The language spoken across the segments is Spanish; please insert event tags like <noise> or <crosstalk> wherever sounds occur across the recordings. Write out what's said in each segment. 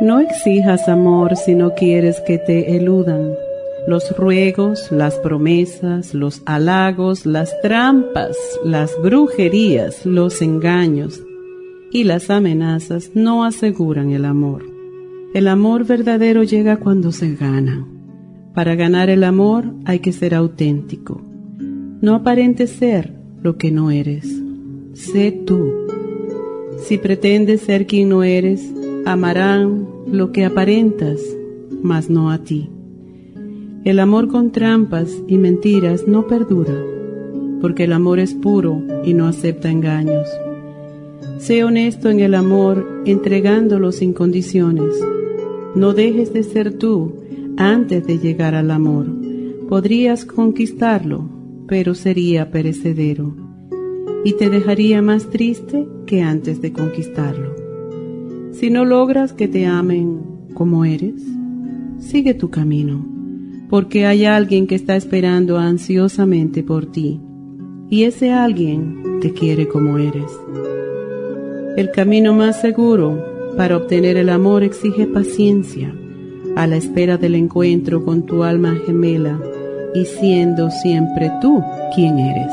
No exijas amor si no quieres que te eludan. Los ruegos, las promesas, los halagos, las trampas, las brujerías, los engaños y las amenazas no aseguran el amor. El amor verdadero llega cuando se gana. Para ganar el amor hay que ser auténtico. No aparentes ser lo que no eres. Sé tú. Si pretendes ser quien no eres, amarán lo que aparentas, mas no a ti. El amor con trampas y mentiras no perdura, porque el amor es puro y no acepta engaños. Sé honesto en el amor, entregándolo sin condiciones. No dejes de ser tú antes de llegar al amor. Podrías conquistarlo, pero sería perecedero, y te dejaría más triste que antes de conquistarlo. Si no logras que te amen como eres, sigue tu camino, porque hay alguien que está esperando ansiosamente por ti, y ese alguien te quiere como eres. El camino más seguro para obtener el amor exige paciencia, a la espera del encuentro con tu alma gemela y siendo siempre tú quien eres.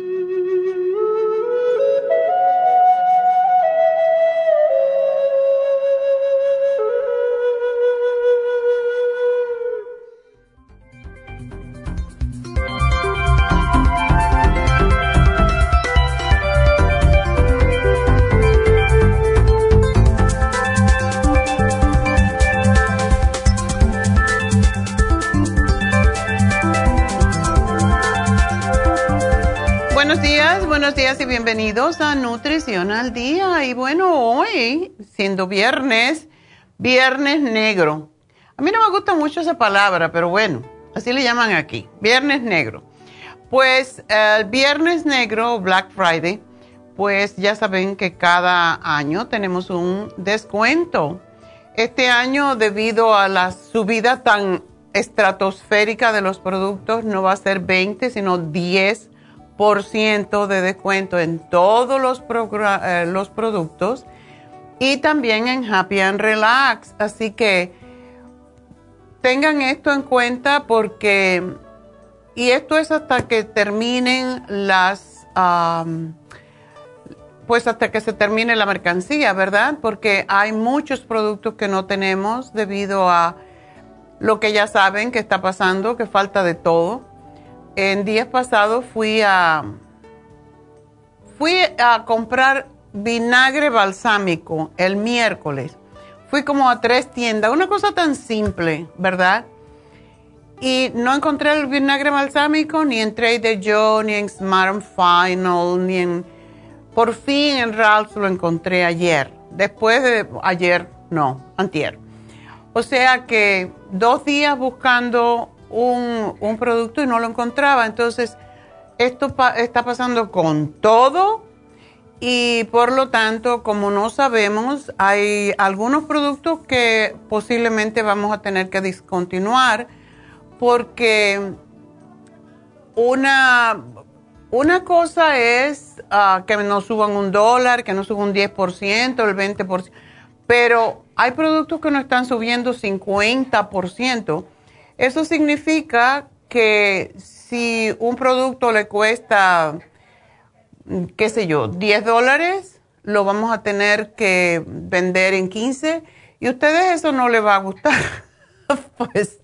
Nutrición al Día. Y bueno, hoy, siendo viernes, viernes negro. A mí no me gusta mucho esa palabra, pero bueno, así le llaman aquí, viernes negro. Pues el viernes negro, Black Friday, pues ya saben que cada año tenemos un descuento. Este año, debido a la subida tan estratosférica de los productos, no va a ser 20, sino 10 de descuento en todos los, eh, los productos y también en Happy and Relax. Así que tengan esto en cuenta porque, y esto es hasta que terminen las, pues hasta que se termine la mercancía, ¿verdad? Porque hay muchos productos que no tenemos debido a lo que ya saben que está pasando, que falta de todo. En días pasados fui a, fui a comprar vinagre balsámico el miércoles. Fui como a tres tiendas, una cosa tan simple, ¿verdad? Y no encontré el vinagre balsámico ni en Trader Joe, ni en Smart Final, ni en... Por fin en Ralph's lo encontré ayer. Después de ayer, no, antier. O sea que dos días buscando un, un producto y no lo encontraba. Entonces, esto está pasando con todo y por lo tanto, como no sabemos, hay algunos productos que posiblemente vamos a tener que discontinuar porque una, una cosa es ah, que nos suban un dólar, que nos suban un 10%, el 20%, pero hay productos que nos están subiendo 50%. Eso significa que si un producto le cuesta, qué sé yo, 10 dólares, lo vamos a tener que vender en 15 y a ustedes eso no les va a gustar. <laughs> pues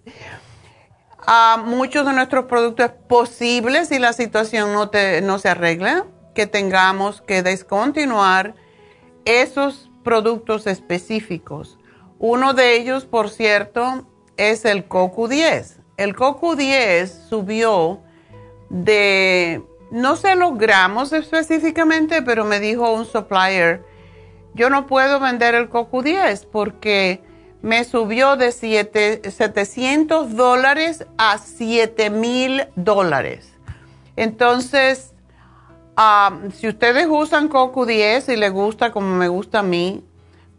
a muchos de nuestros productos es posible si la situación no, no se arregla, que tengamos que descontinuar esos productos específicos. Uno de ellos, por cierto, es el CoQ10 el CoQ10 subió de, no sé los gramos específicamente, pero me dijo un supplier, yo no puedo vender el CoQ10 porque me subió de 700 dólares a 7 mil dólares. Entonces, si ustedes usan CoQ10 y les gusta como me gusta a mí,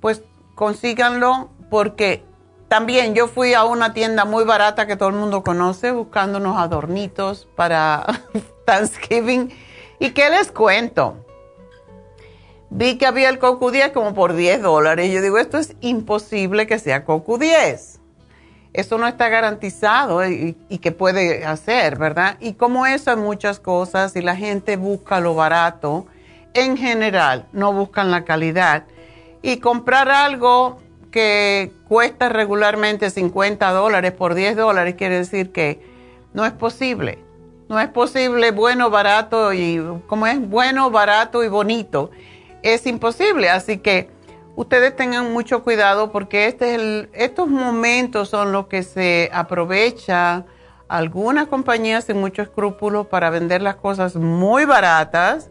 pues consíganlo porque también yo fui a una tienda muy barata que todo el mundo conoce buscando unos adornitos para <laughs> Thanksgiving. ¿Y qué les cuento? Vi que había el Coco 10 como por 10 dólares. Yo digo, esto es imposible que sea Coco 10. Eso no está garantizado y, y, que puede hacer, ¿verdad? Y como eso hay muchas cosas y la gente busca lo barato, en general no buscan la calidad. Y comprar algo que cuesta regularmente 50 dólares por 10 dólares, quiere decir que no es posible. No es posible bueno, barato y como es bueno, barato y bonito. Es imposible. Así que ustedes tengan mucho cuidado porque este es el, estos momentos son los que se aprovecha algunas compañías sin mucho escrúpulo para vender las cosas muy baratas,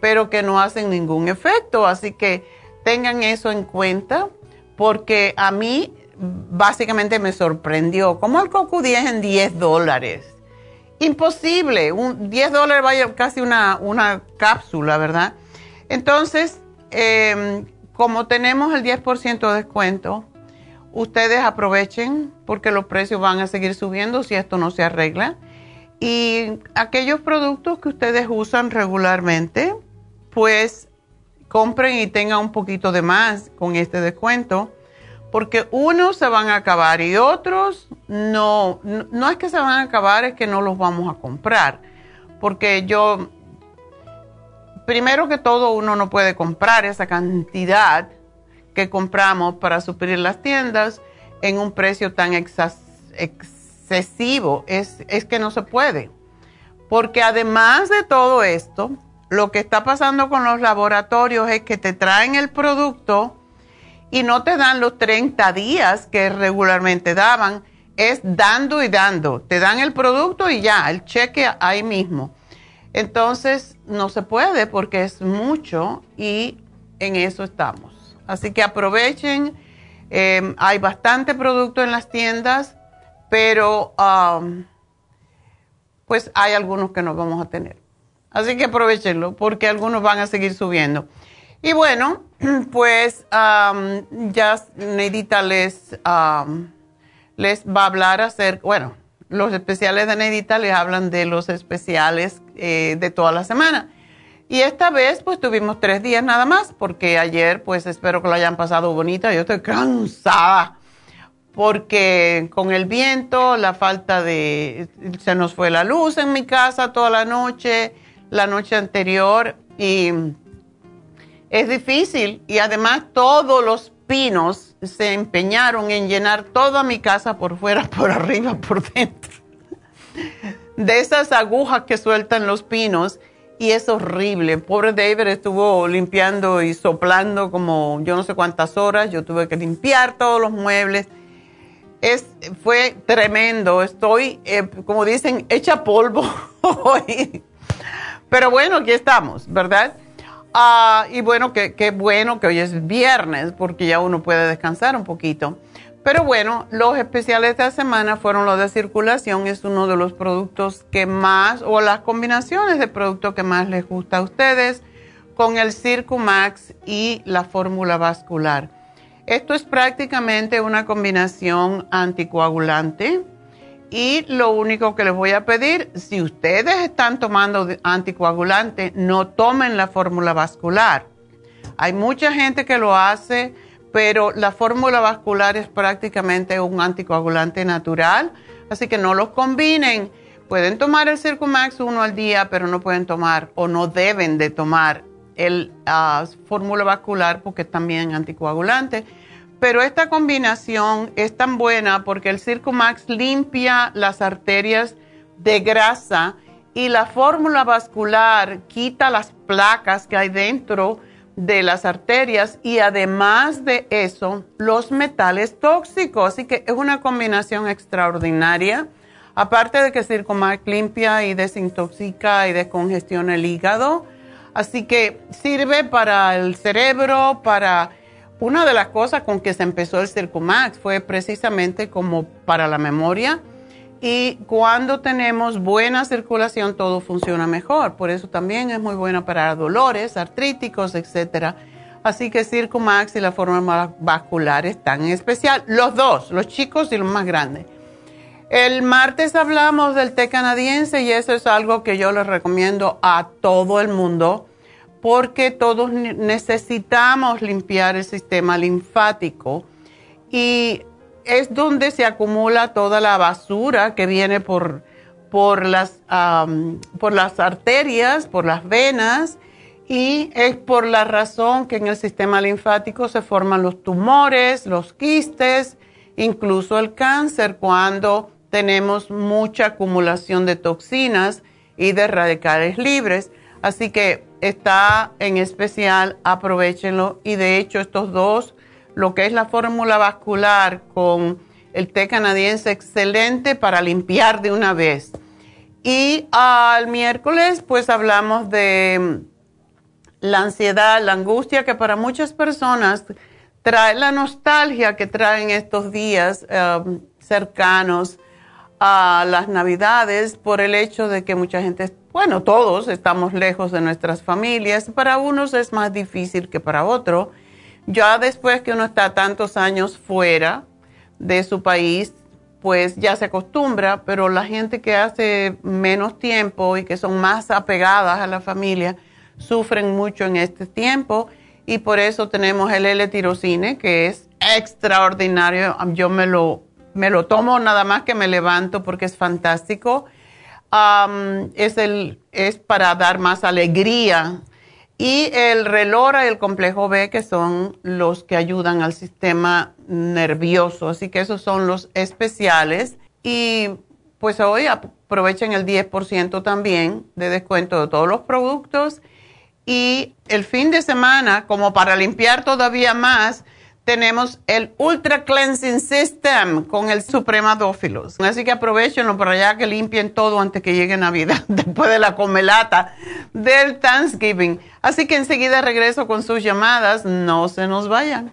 pero que no hacen ningún efecto. Así que tengan eso en cuenta porque a mí básicamente me sorprendió. ¿Cómo el coco 10 en 10 dólares? Imposible, un 10 dólares vaya casi una, una cápsula, ¿verdad? Entonces, em, como tenemos el 10% de descuento, ustedes aprovechen porque los precios van a seguir subiendo si esto no se arregla. Y aquellos productos que ustedes usan regularmente, pues compren y tengan un poquito de más con este descuento, porque unos se van a acabar y otros no, no, es que se van a acabar, es que no los vamos a comprar, porque yo, primero que todo, uno no puede comprar esa cantidad que compramos para suplir las tiendas en un precio tan excesivo, es, es que no se puede. Porque además de todo esto, lo que está pasando con los laboratorios es que te traen el producto y no te dan los 30 días que regularmente daban, es dando y dando. Te dan el producto y ya, el cheque ahí mismo. Entonces, no se puede porque es mucho y en eso estamos. Así que aprovechen. Em, hay bastante producto en las tiendas, pero pues hay algunos que no vamos a tener. Así que aprovechenlo porque algunos van a seguir subiendo. Y bueno, <clears throat> pues ya Neidita les, les va a hablar hacer, bueno, los especiales de Neidita les hablan de los especiales eh, de toda la semana. Y esta vez pues tuvimos tres días nada más porque ayer pues espero que lo hayan pasado bonita. Yo estoy cansada porque con el viento, la falta de, se nos fue la luz en mi casa toda la noche la noche anterior y es difícil y además todos los pinos se empeñaron en llenar toda mi casa por fuera, <laughs> por arriba, por dentro. De esas agujas que sueltan los pinos y es horrible. Pobre David estuvo limpiando y soplando como yo no sé cuántas horas. Yo tuve que limpiar todos los muebles. Es, fue tremendo. Estoy, eh, como dicen, hecha polvo <laughs> hoy. Pero bueno, aquí estamos, ¿verdad? Ah, y bueno, qué bueno que hoy es viernes porque ya uno puede descansar un poquito. Pero bueno, los especiales de esta semana fueron los de circulación, es uno de los productos que más, o las combinaciones de productos que más les gusta a ustedes, con el Circumax y la fórmula vascular. Esto es prácticamente una combinación anticoagulante y lo único que les voy a pedir, si ustedes están tomando anticoagulante, no tomen la fórmula vascular. Hay mucha gente que lo hace pero la fórmula vascular es prácticamente un anticoagulante natural, así que no los combinen. Pueden tomar el Circumax uno al día, pero no pueden tomar o no deben de tomar el ah, fórmula vascular porque es también anticoagulante. Pero esta combinación es tan buena porque el Circumax limpia las arterias de grasa y la fórmula vascular quita las placas que hay dentro de las arterias y además de eso, los metales tóxicos. Así que es una combinación extraordinaria. Aparte de que Circomax limpia y desintoxica y descongestiona el hígado. Así que sirve para el cerebro, para... Una de las cosas con que se empezó el Circomax fue precisamente como para la memoria y cuando tenemos buena circulación todo funciona mejor. Por eso también es muy buena para dolores artríticos, etc. Así que Circumax y la forma vascular están en especial. Los dos, los chicos y los más grandes. El martes hablamos del té canadiense y eso es algo que yo les recomiendo a todo el mundo porque todos necesitamos limpiar el sistema linfático y es donde se acumula toda la basura que viene por, por, las, por las arterias, por las venas, y es por la razón que en el sistema linfático se forman los tumores, los quistes, incluso el cáncer cuando tenemos mucha acumulación de toxinas y de radicales libres. Así que está en especial, aprovechenlo y de hecho estos dos lo que es la fórmula vascular con el té canadiense excelente para limpiar de una vez. Y al miércoles pues hablamos de la ansiedad, la angustia que para muchas personas trae la nostalgia que traen estos días um, cercanos a las navidades por el hecho de que mucha gente, bueno, todos estamos lejos de nuestras familias. Para unos es más difícil que para otros ya después que uno está tantos años fuera de su país, pues ya se acostumbra, pero la gente que hace menos tiempo y que son más apegadas a la familia sufren mucho en este tiempo y por eso tenemos el L-tirocine que es extraordinario. Yo me lo, me lo tomo nada más que me levanto porque es fantástico. es, el, es para dar más alegría y el relora y el complejo B, que son los que ayudan al sistema nervioso. Así que esos son los especiales. Y pues hoy aprovechen el 10% también de descuento de todos los productos. Y el fin de semana, como para limpiar todavía más, tenemos el Ultra Cleansing System con el Supremadófilos. Así que aprovechenlo para allá que limpien todo antes que llegue Navidad, <laughs> después de la comelata del Thanksgiving. Así que enseguida regreso con sus llamadas. No se nos vayan.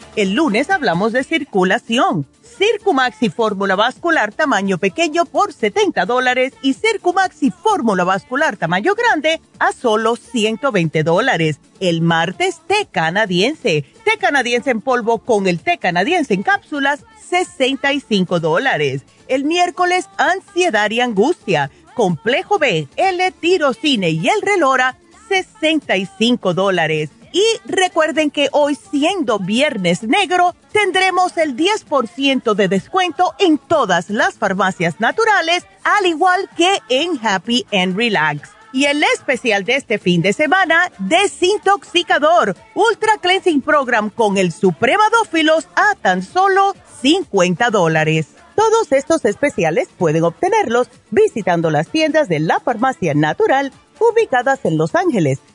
El lunes hablamos de circulación. Circumax y fórmula vascular tamaño pequeño por 70 dólares y Circumax y fórmula vascular tamaño grande a solo 120 dólares. El martes té canadiense. Té canadiense en polvo con el té canadiense en cápsulas 65 dólares. El miércoles ansiedad y angustia. Complejo B, L-tirocine y el relora 65 dólares. Y recuerden que hoy, siendo Viernes Negro, tendremos el 10% de descuento en todas las farmacias naturales, al igual que en Happy and Relax. Y el especial de este fin de semana, Desintoxicador, Ultra Cleansing Program con el Supremadófilos a tan solo 50 dólares. Todos estos especiales pueden obtenerlos visitando las tiendas de la farmacia natural ubicadas en Los Ángeles,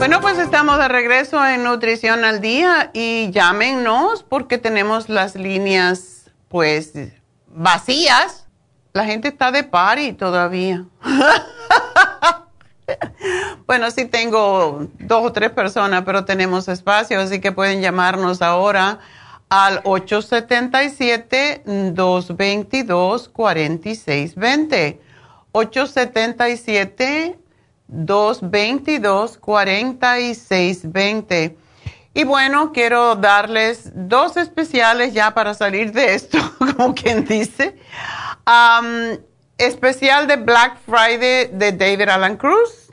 Bueno, pues estamos de regreso en Nutrición al Día y llámenos porque tenemos las líneas pues vacías. La gente está de party todavía. <laughs> bueno, sí tengo dos o tres personas, pero tenemos espacio, así que pueden llamarnos ahora al 877-222-4620. 877 222-4620. Y bueno, quiero darles dos especiales ya para salir de esto, <laughs> como quien dice. especial de Black Friday de David Alan Cruz.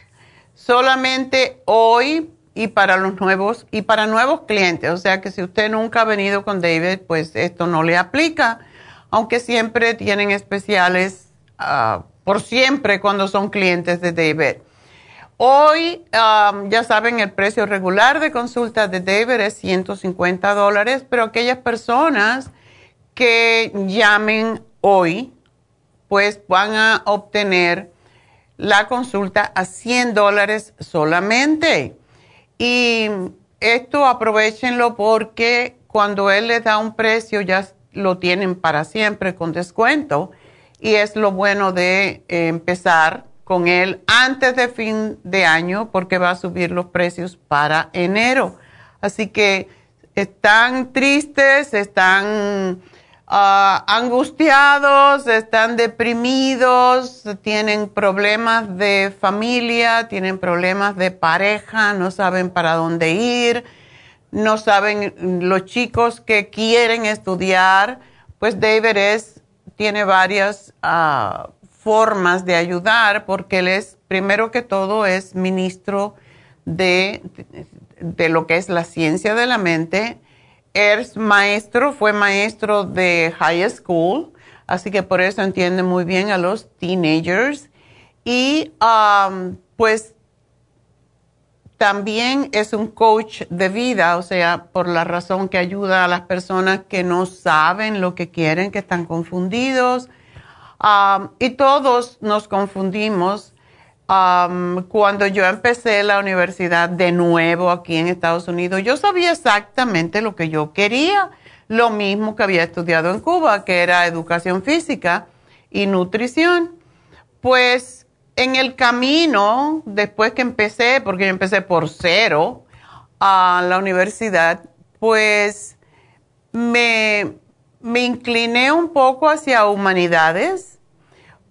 Solamente hoy y para los nuevos y para nuevos clientes. O sea que si usted nunca ha venido con David, pues esto no le aplica. Aunque siempre tienen especiales ah, por siempre cuando son clientes de David. Hoy, um, ya saben, el precio regular de consulta de David es 150 dólares, pero aquellas personas que llamen hoy, pues van a obtener la consulta a 100 dólares solamente. Y esto aprovechenlo porque cuando él les da un precio ya lo tienen para siempre con descuento. Y es lo bueno de empezar con él antes de fin de año porque va a subir los precios para enero. Así que están tristes, están ah, angustiados, están deprimidos, tienen problemas de familia, tienen problemas de pareja, no saben para dónde ir, no saben los chicos que quieren estudiar, pues David es tiene varias ah, formas de ayudar porque él es, primero que todo, es ministro de, de lo que es la ciencia de la mente. Es maestro, fue maestro de high school, así que por eso entiende muy bien a los teenagers. Y pues también es un coach de vida, o sea, por la razón que ayuda a las personas que no saben lo que quieren, que están confundidos. Y todos nos confundimos. cuando yo empecé la universidad de nuevo aquí en Estados Unidos, yo sabía exactamente lo que yo quería, lo mismo que había estudiado en Cuba, que era educación física y nutrición. Pues en el camino, después que empecé, porque yo empecé por cero a la universidad, pues me, incliné un poco hacia humanidades,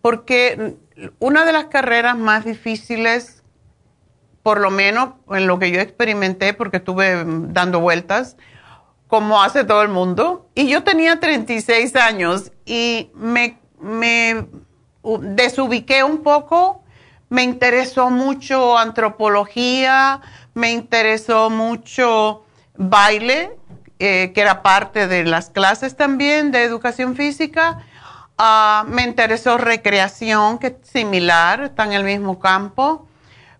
porque una de las carreras más difíciles, por lo menos en lo que yo experimenté, porque estuve dando vueltas, como hace todo el mundo, y yo tenía 36 años y me, me desubiqué un poco, me interesó mucho antropología, me interesó mucho baile, eh, que era parte de las clases también de educación física. Ah, me interesó recreación, que es similar, está en el mismo campo.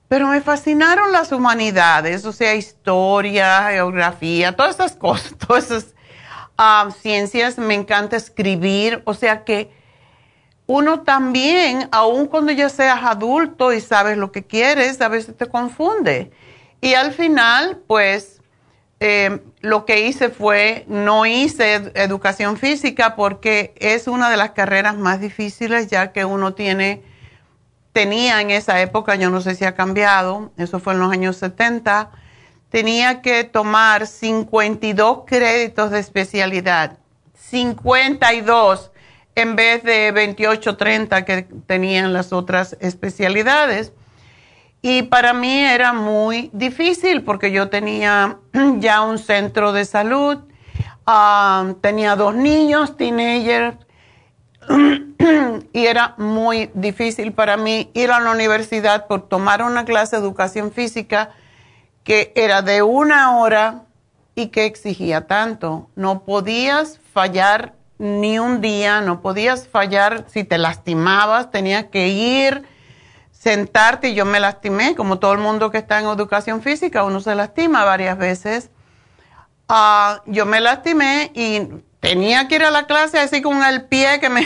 Pero me fascinaron las humanidades, o sea, historia, geografía, todas esas cosas, <laughs> todas esas ah, ciencias. Me encanta escribir, o sea que uno también, aun cuando ya seas adulto y sabes lo que quieres, a veces te confunde. Y al final, pues, eh, lo que hice fue, no hice educación física porque es una de las carreras más difíciles ya que uno tiene, tenía en esa época, yo no sé si ha cambiado, eso fue en los años 70, tenía que tomar 52 créditos de especialidad, 52 en vez de 28, 30 que tenían las otras especialidades. Y para mí era muy difícil porque yo tenía <clears throat> ya un centro de salud, ah, tenía dos niños, teenagers, <clears throat> y era muy difícil para mí ir a la universidad por tomar una clase de educación física que era de una hora y que exigía tanto. No podías fallar ni un día, no podías fallar si te lastimabas, tenías que ir, sentarte y yo me lastimé, como todo el mundo que está en educación física, uno se lastima varias veces. Ah, yo me lastimé y tenía que ir a la clase así con el pie que me,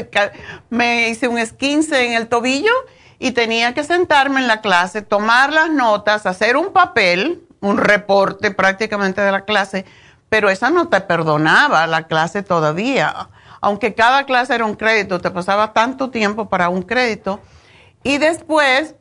<laughs> me hice un esquince en el tobillo y tenía que sentarme en la clase, tomar las notas, hacer un papel, un reporte prácticamente de la clase pero esa no te perdonaba la clase todavía. Aunque cada clase era un crédito, te pasaba tanto tiempo para un crédito. Y después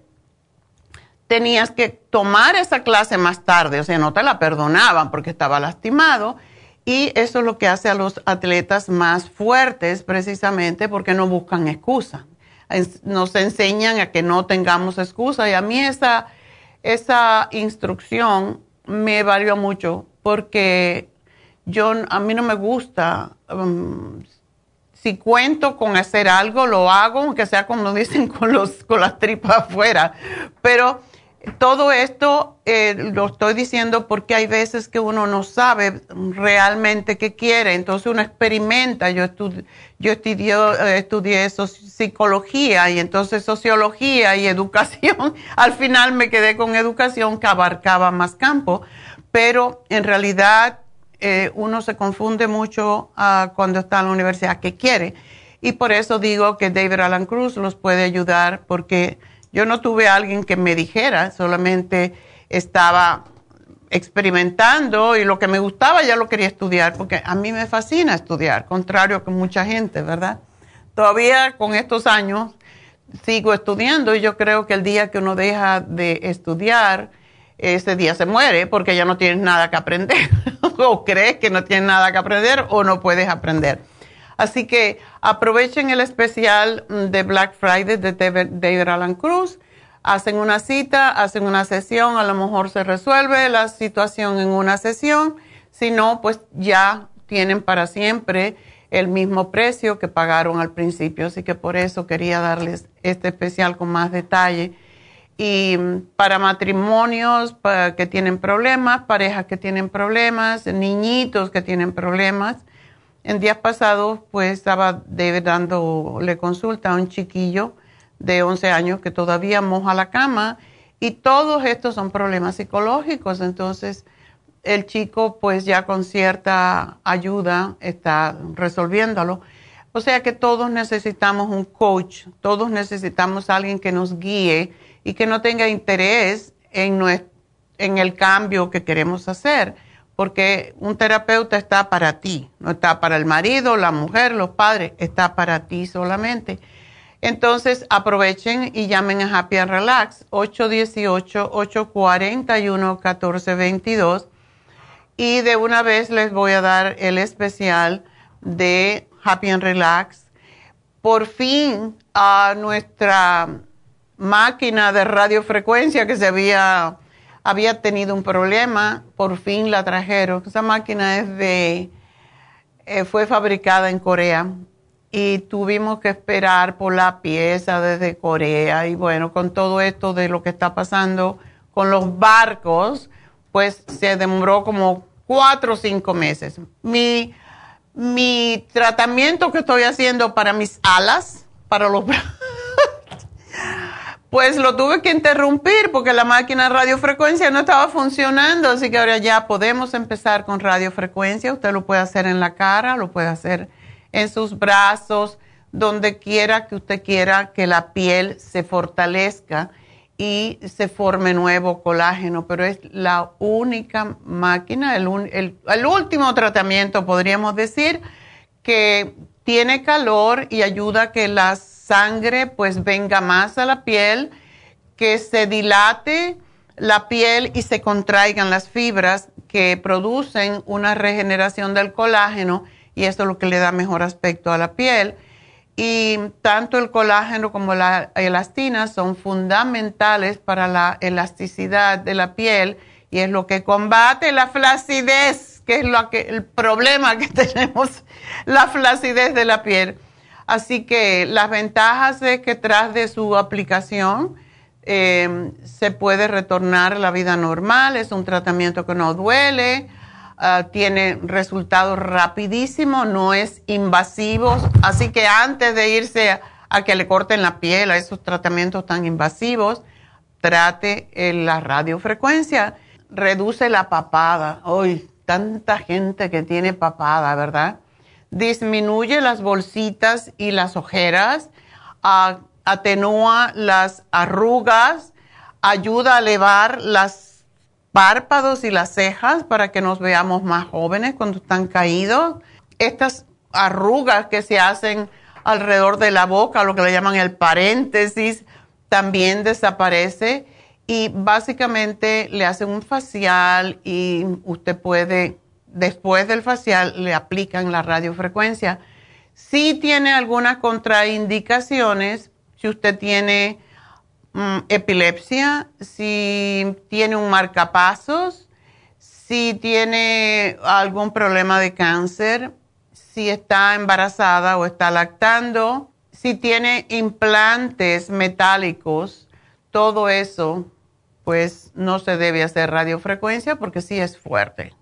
tenías que tomar esa clase más tarde, o sea, no te la perdonaban porque estaba lastimado. Y eso es lo que hace a los atletas más fuertes precisamente porque no buscan excusa. Nos enseñan a que no tengamos excusa y a mí esa, esa instrucción me valió mucho porque yo a mí no me gusta. Um, si cuento con hacer algo, lo hago, aunque sea como dicen, <laughs> con, los, con las tripas afuera. Pero todo esto eh, lo estoy diciendo porque hay veces que uno no sabe realmente qué quiere, entonces uno experimenta. Yo, yo estudié, eh, estudié psicología y entonces sociología y <laughs> educación. Al final me quedé con educación que abarcaba más campo, pero en realidad eh, uno se confunde mucho ah, cuando está en la universidad que quiere. Y por eso digo que David Alan Cruz los puede ayudar porque yo no tuve a alguien que me dijera, solamente estaba experimentando y lo que me gustaba ya lo quería estudiar, porque a mí me fascina estudiar, contrario que mucha gente, ¿verdad? Todavía con estos años sigo estudiando y yo creo que el día que uno deja de estudiar, ese día se muere porque ya no tienes nada que aprender <laughs> o crees que no tienes nada que aprender o no puedes aprender. Así que aprovechen el especial de Black Friday de David Alan Cruz, hacen una cita, hacen una sesión, a lo mejor se resuelve la situación en una sesión, si no, pues ya tienen para siempre el mismo precio que pagaron al principio, así que por eso quería darles este especial con más detalle. Y para matrimonios que tienen problemas, parejas que tienen problemas, niñitos que tienen problemas. En días pasados, pues estaba dándole consulta a un chiquillo de 11 años que todavía moja la cama y todos estos son problemas psicológicos. Entonces, el chico pues ya con cierta ayuda está resolviéndolo. O sea que todos necesitamos un coach, todos necesitamos alguien que nos guíe y que no tenga interés en, en el cambio que queremos hacer, porque un terapeuta está para ti, no está para el marido, la mujer, los padres, está para ti solamente. Entonces aprovechen y llamen a Happy and Relax 818-841-1422 y de una vez les voy a dar el especial de Happy and Relax. Por fin a nuestra máquina de radiofrecuencia que se había, había tenido un problema, por fin la trajeron. Esa máquina es de, eh, fue fabricada en Corea y tuvimos que esperar por la pieza desde Corea y bueno, con todo esto de lo que está pasando con los barcos, pues se demoró como cuatro o cinco meses. Mi, mi tratamiento que estoy haciendo para mis alas, para los <laughs> pues lo tuve que interrumpir porque la máquina de radiofrecuencia no estaba funcionando, así que ahora ya podemos empezar con radiofrecuencia. Usted lo puede hacer en la cara, lo puede hacer en sus brazos, donde quiera que usted quiera que la piel se fortalezca y se forme nuevo colágeno, pero es la única máquina, el, último tratamiento, podríamos decir, que tiene calor y ayuda a que la sangre pues venga más a la piel, que se dilate la piel y se contraigan las fibras que producen una regeneración del colágeno y esto es lo que le da mejor aspecto a la piel y tanto el colágeno como la elastina son fundamentales para la elasticidad de la piel y es lo que combate la flacidez, que es lo que, el problema que <laughs> tenemos, la flacidez de la piel. Así que las ventajas es que tras de su aplicación eh, se puede retornar a la vida normal, es un tratamiento que no duele, Ah, tiene resultados rapidísimos, no es invasivo, así que antes de irse a, que le corten la piel a esos tratamientos tan invasivos, trate la radiofrecuencia, reduce la papada. Hoy, tanta gente que tiene papada, ¿verdad? Disminuye las bolsitas y las ojeras, atenúa las arrugas, ayuda a elevar las párpados y las cejas para que nos veamos más jóvenes cuando están caídos. Estas arrugas que se hacen alrededor de la boca, lo que le llaman el paréntesis, también desaparece y básicamente le hacen un facial y usted puede, después del facial, le aplican la radiofrecuencia. Si tiene algunas contraindicaciones, si usted tiene Mm, epilepsia, si tiene un marcapasos, si tiene algún problema de cáncer, si está embarazada o está lactando, si tiene implantes metálicos, todo eso, pues no se debe hacer radiofrecuencia porque sí es fuerte.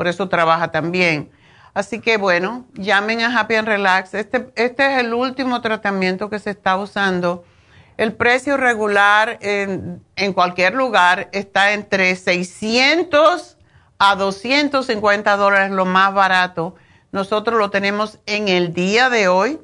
Por eso trabaja también. Así que bueno, llamen a Happy and Relax. Este, este es el último tratamiento que se está usando el precio regular en, cualquier lugar está entre 600 a 250 dólares, lo más barato. Nosotros lo tenemos en el día de hoy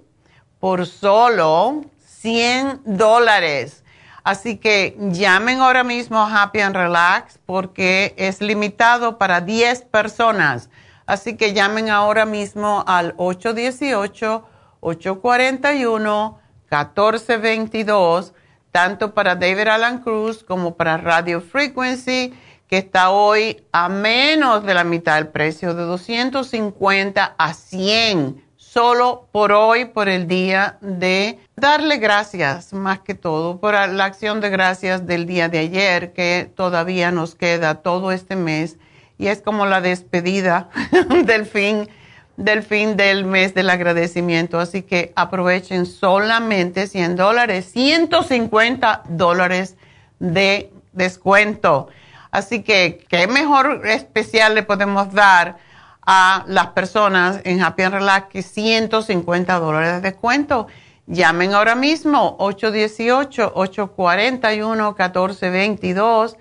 por solo 100 dólares. Así que llamen ahora mismo a Happy and Relax porque es limitado para 10 personas. Así que llamen ahora mismo al 818 841 1422, tanto para David Alan Cruz como para Radio Frequency, que está hoy a menos de la mitad del precio, de 250 a 100, solo por hoy, por el día de darle gracias, más que todo, por la acción de gracias del día de ayer, que todavía nos queda todo este mes, y es como la despedida <laughs> del fin del fin del mes del agradecimiento. Así que aprovechen solamente 100 dólares, 150 dólares de descuento. Así que, ¿qué mejor especial le podemos dar a las personas en Happy and Relax que 150 dólares de descuento? Llamen ahora mismo 818-841-1422.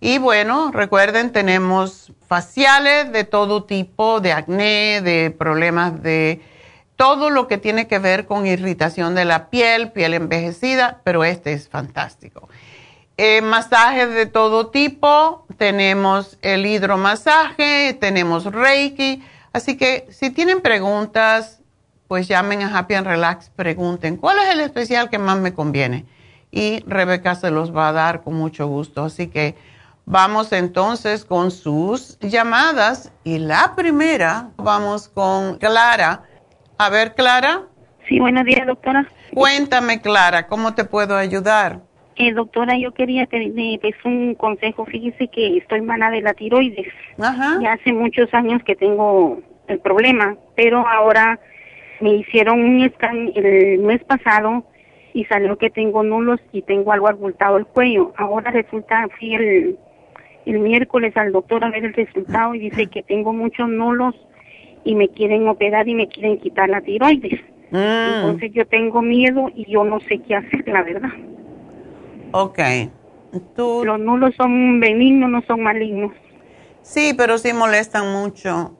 Y bueno, recuerden, tenemos faciales de todo tipo, de acné, de problemas de todo lo que tiene que ver con irritación de la piel, piel envejecida, pero este es fantástico. Eh, masajes de todo tipo, tenemos el hidromasaje, tenemos Reiki, así que si tienen preguntas, pues llamen a Happy and Relax, pregunten, ¿cuál es el especial que más me conviene? Y Rebeca se los va a dar con mucho gusto, así que Vamos entonces con sus llamadas y la primera, vamos con Clara. A ver, Clara. Sí, buenos días, doctora. Cuéntame, Clara, ¿cómo te puedo ayudar? Eh, doctora, yo quería que me des un consejo. Fíjese que estoy mala de la tiroides. Ajá. Ya hace muchos años que tengo el problema, pero ahora me hicieron un scan el mes pasado y salió que tengo nulos y tengo algo abultado el cuello. Ahora resulta, fui el el miércoles al doctor a ver el resultado y dice que tengo muchos nulos y me quieren operar y me quieren quitar la tiroides. Mm. Entonces yo tengo miedo y yo no sé qué hacer, la verdad. Ok. ¿Tú? Los nulos son benignos, no son malignos. Sí, pero sí molestan mucho.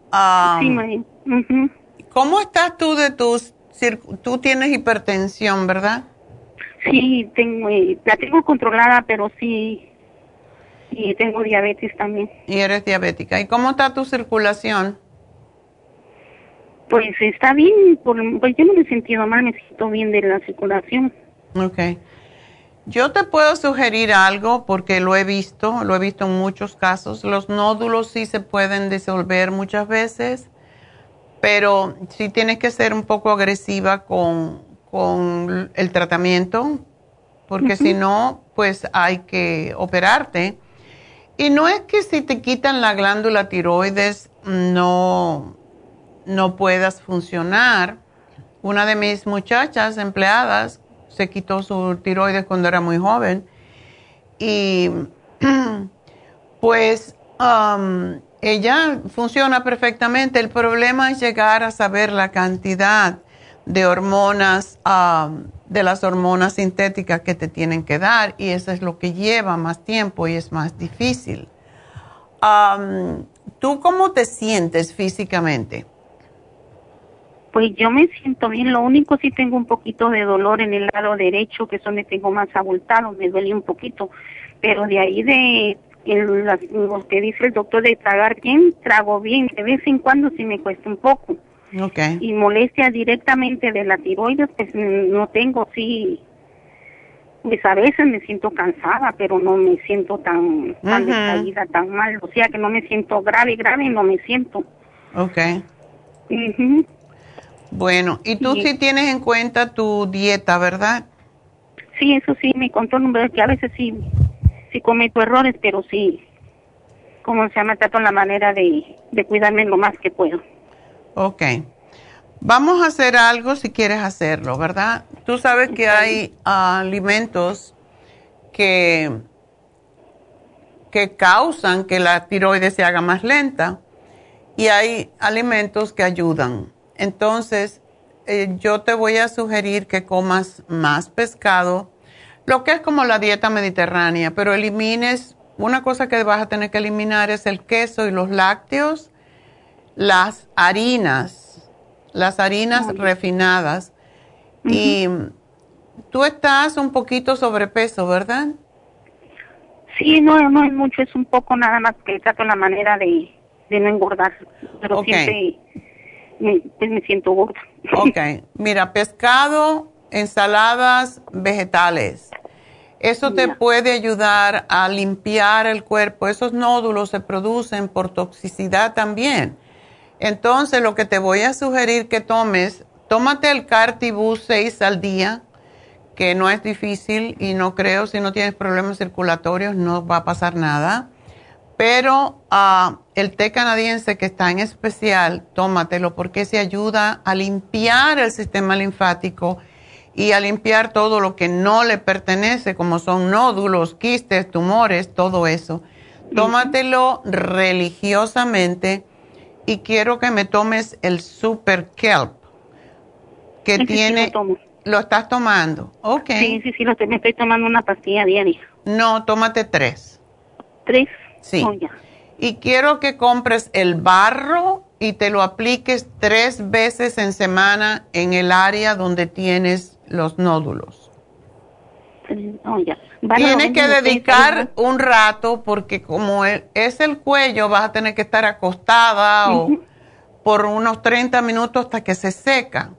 sí, ¿Cómo estás tú de tus... Tú tienes hipertensión, ¿verdad? Sí, tengo, eh, la tengo controlada, pero sí y tengo diabetes también. Y eres diabética. ¿Y cómo está tu circulación? Pues está bien, pues yo no me he sentido mal, me siento bien de la circulación. Ok. Yo te puedo sugerir algo porque lo he visto, lo he visto en muchos casos. Los nódulos sí se pueden disolver muchas veces, pero sí tienes que ser un poco agresiva con, con el tratamiento, porque si no, pues hay que operarte. Y no es que si te quitan la glándula tiroides no, no puedas funcionar. Una de mis muchachas empleadas se quitó su tiroides cuando era muy joven y <clears throat> pues um, ella funciona perfectamente. El problema es llegar a saber la cantidad de hormonas, um, de las hormonas sintéticas que te tienen que dar y eso es lo que lleva más tiempo y es más difícil. ¿Tú cómo te sientes físicamente? Pues yo me siento bien, lo único sí tengo un poquito de dolor en el lado derecho, que es donde tengo más abultado, me duele un poquito, pero de ahí de lo que dice el doctor de tragar bien, trago bien, de vez en cuando sí me cuesta un poco y molestia directamente de la tiroides, pues no tengo, sí. Pues a veces me siento cansada, pero no me siento tan, tan tan mal. O sea que no me siento grave, grave, no me siento. Ok. Bueno, y tú sí. tienes en cuenta tu dieta, ¿verdad? Sí, eso sí, me contó que a veces sí, sí cometo errores, pero sí, como se llama, trato la manera de, de cuidarme lo más que puedo. Ok. Vamos a hacer algo si quieres hacerlo, ¿verdad? Tú sabes que hay alimentos que, que causan que la tiroides se haga más lenta y hay alimentos que ayudan. Entonces, eh, yo te voy a sugerir que comas más pescado, lo que es como la dieta mediterránea, pero elimines, una cosa que vas a tener que eliminar es el queso y los lácteos las harinas, las harinas refinadas. Y tú estás un poquito sobrepeso, ¿verdad? Sí, no, no es mucho, es un poco nada más que trato la manera de, no engordar, pero siempre me, pues me siento gorda. Ok, mira, pescado, ensaladas, vegetales. Eso te puede ayudar a limpiar el cuerpo. Esos nódulos se producen por toxicidad también. Entonces, lo que te voy a sugerir que tomes, tómate el Cartibus 6 al día, que no es difícil y no creo, si no tienes problemas circulatorios, no va a pasar nada. Pero ah, el té canadiense que está en especial, tómatelo porque se ayuda a limpiar el sistema linfático y a limpiar todo lo que no le pertenece, como son nódulos, quistes, tumores, todo eso. Tómatelo religiosamente y quiero que me tomes el Super Kelp que tiene... lo, estás tomando? Ok. Sí, sí, sí, lo estoy tomando una pastilla diaria. No, tómate tres. ¿Tres? Sí. Oh, y quiero que compres el barro y te lo apliques tres veces en semana en el área donde tienes los nódulos. Oh, Tienes que dedicar un rato porque como es el cuello, vas a tener que estar acostada o por unos 30 minutos hasta que se seca.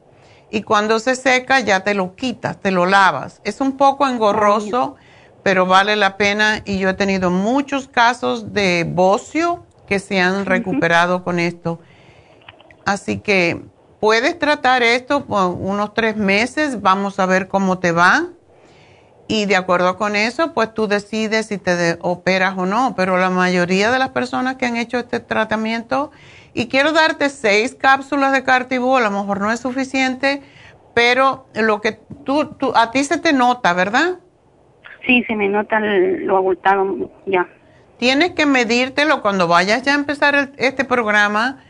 Y cuando se seca ya te lo quitas, te lo lavas. Es un poco engorroso, pero vale la pena y yo he tenido muchos casos de bocio que se han recuperado con esto. Así que puedes tratar esto por unos tres meses, vamos a ver cómo te va. Y de acuerdo con eso, pues tú decides si te operas o no. Pero la mayoría de las personas que han hecho este tratamiento, y quiero darte seis cápsulas de Cartibú, a lo mejor no es suficiente, pero lo que tú, tú a ti se te nota, ¿verdad? Sí, se me nota lo abultado ya. Tienes que medírtelo cuando vayas ya a empezar este programa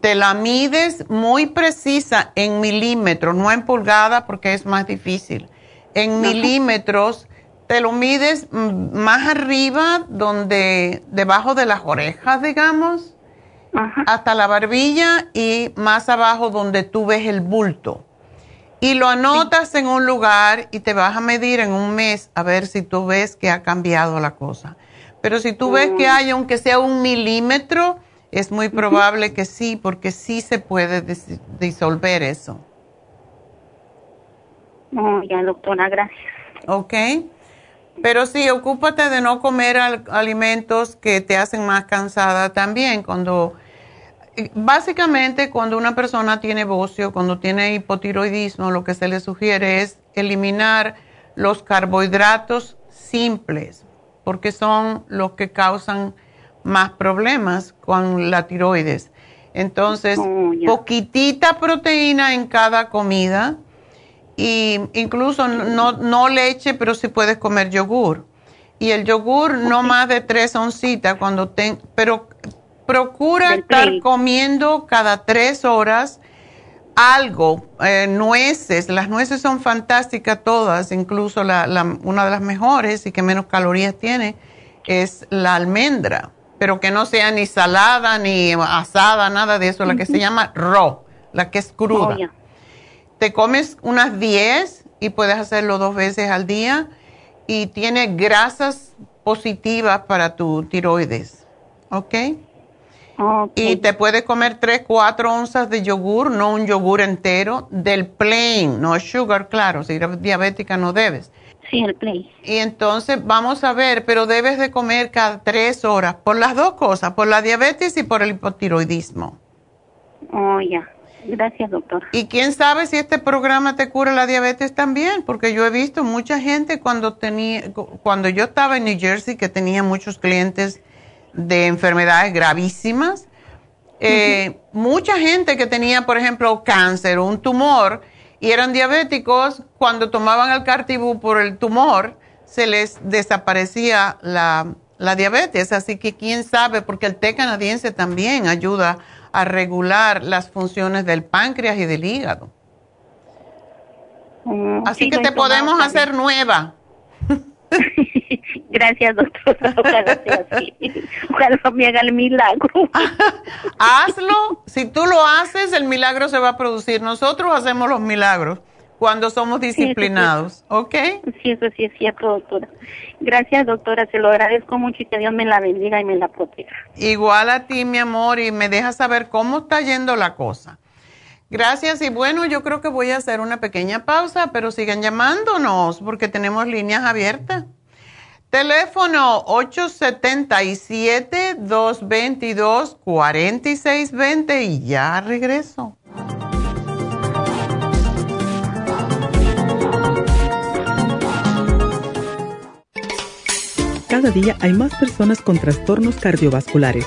te, la mides muy precisa en milímetros, no en pulgadas porque es más difícil. En milímetros te lo mides más arriba, donde debajo de las orejas, digamos, hasta la barbilla y más abajo donde tú ves el bulto. Y lo anotas en un lugar y te vas a medir en un mes a ver si tú ves que ha cambiado la cosa. Pero si tú ves que hay, aunque sea un milímetro, es muy probable que sí, porque sí se puede disolver eso. Oh, ya, doctora, gracias. Ok. Pero sí, ocúpate de no comer alimentos que te hacen más cansada también. Cuando, básicamente, cuando una persona tiene bocio, cuando tiene hipotiroidismo, lo que se le sugiere es eliminar los carbohidratos simples, porque son los que causan más problemas con la tiroides. Entonces, oh, poquitita proteína en cada comida y incluso no, no leche, pero sí puedes comer yogur. Y el yogur no más de tres oncitas cuando ten, pero procura estar comiendo cada tres horas algo, eh, nueces, las nueces son fantásticas todas, incluso la, una de las mejores y que menos calorías tiene es la almendra pero que no sea ni salada ni asada, nada de eso, la que se llama raw, la que es cruda. Oh, Te comes unas 10 y puedes hacerlo dos veces al día y tiene grasas positivas para tu tiroides, ¿ok? Y te puedes comer 3, 4 onzas de yogur, no un yogur entero, del plain, no sugar, claro, si eres diabética no debes Sí, el play. Y entonces vamos a ver, pero debes de comer cada tres horas por las dos cosas, por la diabetes y por el hipotiroidismo. Oh, ya. Gracias, doctor. Y quién sabe si este programa te cura la diabetes también, porque yo he visto mucha gente cuando tenía, cuando yo estaba en New Jersey, que tenía muchos clientes de enfermedades gravísimas, eh, mucha gente que tenía, por ejemplo, cáncer o un tumor, y eran diabéticos, cuando tomaban el cartibú por el tumor, se les desaparecía la, diabetes. Así que quién sabe, porque el té canadiense también ayuda a regular las funciones del páncreas y del hígado. Mm, Así que te podemos hacer nueva. <laughs> Gracias, doctora. <laughs> Ojalá sea así. Ojalá me haga el milagro. <laughs> Hazlo. Si tú lo haces, el milagro se va a producir. Nosotros hacemos los milagros cuando somos disciplinados, ¿ok? Sí, eso sí es cierto, doctora. Gracias, doctora. Se lo agradezco mucho y que Dios me la bendiga y me la proteja. Igual a ti, mi amor, y me deja saber cómo está yendo la cosa. Gracias y bueno, yo creo que voy a hacer una pequeña pausa, pero sigan llamándonos porque tenemos líneas abiertas. Teléfono 877-222-4620 y ya regreso. Cada día hay más personas con trastornos cardiovasculares.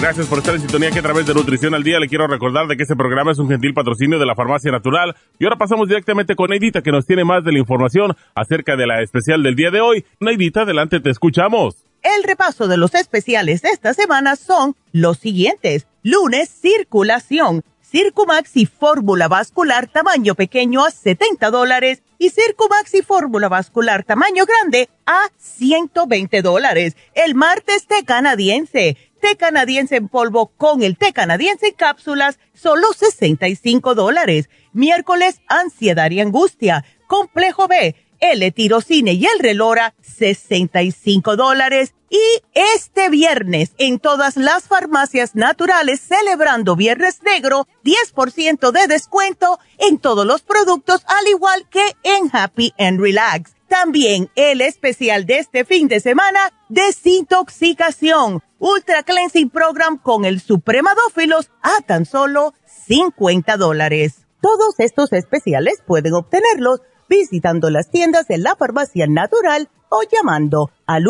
Gracias por estar en sintonía que a través de Nutrición al Día le quiero recordar de que este programa es un gentil patrocinio de la Farmacia Natural. Y ahora pasamos directamente con Neidita que nos tiene más de la información acerca de la especial del día de hoy. Neidita, adelante, te escuchamos. El repaso de los especiales de esta semana son los siguientes. Lunes, circulación. Circumax y fórmula vascular tamaño pequeño a 70 dólares y Circumax y fórmula vascular tamaño grande a 120 dólares. El martes té canadiense té canadiense en polvo con el té canadiense en cápsulas, solo 65 dólares. Miércoles, ansiedad y angustia. Complejo B, L-tirocine y el relora, 65 dólares. Y este viernes, en todas las farmacias naturales, celebrando Viernes Negro, 10% de descuento en todos los productos, al igual que en Happy and Relax. También el especial de este fin de semana, desintoxicación, Ultra Cleansing Program con el Supremadófilos a tan solo 50 dólares. Todos estos especiales pueden obtenerlos visitando las tiendas de la farmacia natural o llamando al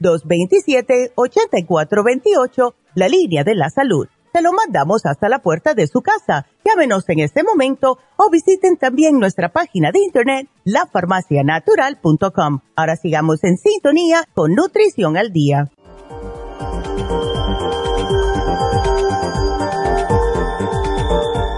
1-800-227-8428, la línea de la salud se lo mandamos hasta la puerta de su casa. Llámenos en este momento o visiten también nuestra página de internet, lafarmacianatural.com. Ahora sigamos en sintonía con Nutrición al Día.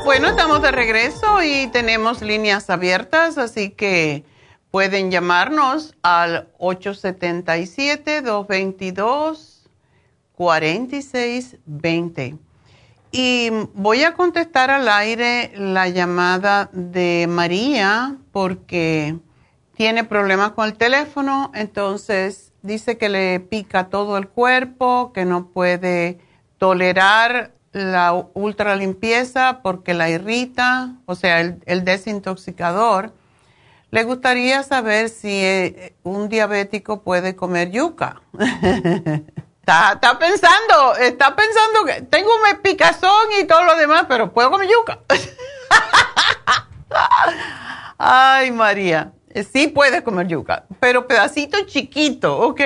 Bueno, estamos de regreso y tenemos líneas abiertas, así que pueden llamarnos al 877-222-4620. Y voy a contestar al aire la llamada de María porque tiene problemas con el teléfono, entonces dice que le pica todo el cuerpo, que no puede tolerar la ultra limpieza porque la irrita, o sea, el, el desintoxicador. Le gustaría saber si eh, un diabético puede comer yuca. <laughs> Está, pensando, está pensando que tengo un picazón y todo lo demás, pero puedo comer yuca. <laughs> Ay, María, sí puedes comer yuca, pero pedacito chiquito, ¿ok?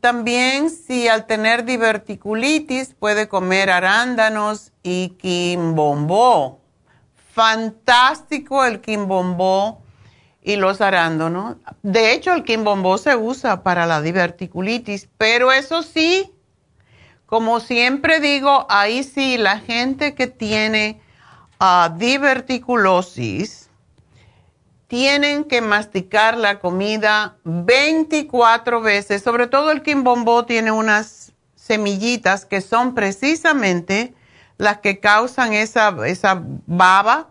también si al tener diverticulitis puede comer arándanos y quimbombó. Fantástico el quimbombó y los arándanos. De hecho, el quimbombó se usa para la diverticulitis, pero eso sí, como siempre digo, ahí sí, la gente que tiene uh, diverticulosis tienen que masticar la comida 24 veces. Sobre todo el quimbombó tiene unas semillitas que son precisamente las que causan esa, esa baba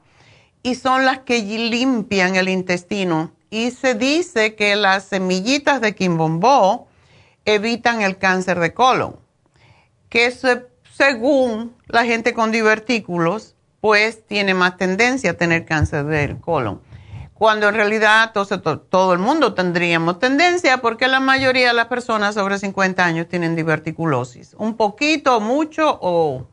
y son las que limpian el intestino. Y se dice que las semillitas de quimbombó evitan el cáncer de colon, que según la gente con divertículos, pues tiene más tendencia a tener cáncer del colon. Cuando en realidad todo, el mundo tendríamos tendencia porque la mayoría de las personas sobre 50 años tienen diverticulosis. Un poquito, mucho o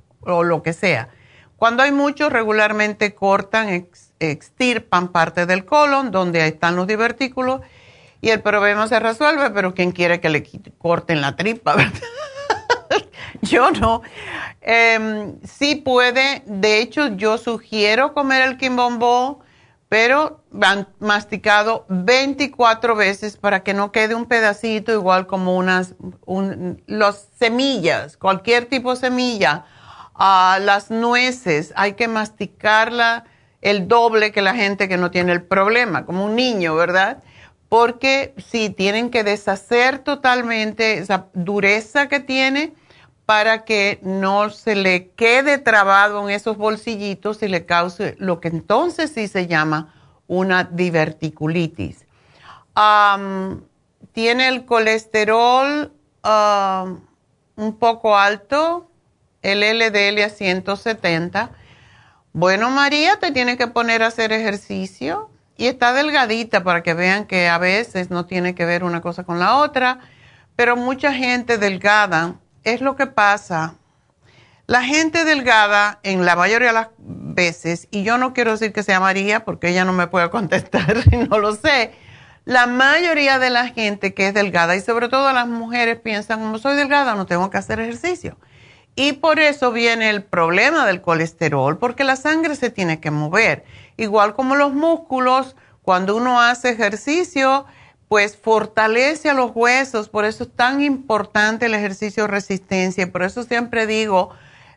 lo que sea. Cuando hay muchos, regularmente cortan, extirpan parte del colon donde están los divertículos y el problema se resuelve, pero ¿quién quiere que le corten la tripa? <laughs> yo no. Eh, sí puede, de hecho yo sugiero comer el quimbombó, pero masticado 24 veces para que no quede un pedacito igual como unas las semillas, cualquier tipo de semilla, las nueces, hay que masticarla el doble que la gente que no tiene el problema, como un niño, ¿verdad? Porque si tienen que deshacer totalmente esa dureza que tiene para que no se le quede trabado en esos bolsillitos y le cause lo que entonces sí se llama una diverticulitis. tiene el colesterol un poco alto, el LDL a 170. Bueno, María, te tiene que poner a hacer ejercicio y está delgadita para que vean que a veces no tiene que ver una cosa con la otra, pero mucha gente delgada es lo que pasa. La gente delgada, en la mayoría de las veces, y yo no quiero decir que sea María porque ella no me puede <laughs> contestar y no lo sé, la mayoría de la gente que es delgada y sobre todo las mujeres piensan, como soy delgada, no tengo que hacer ejercicio. Y por eso viene el problema del colesterol, porque la sangre se tiene que mover. Igual como los músculos, cuando uno hace ejercicio, pues fortalece a los huesos, por eso es tan importante el ejercicio de resistencia, y por eso siempre digo,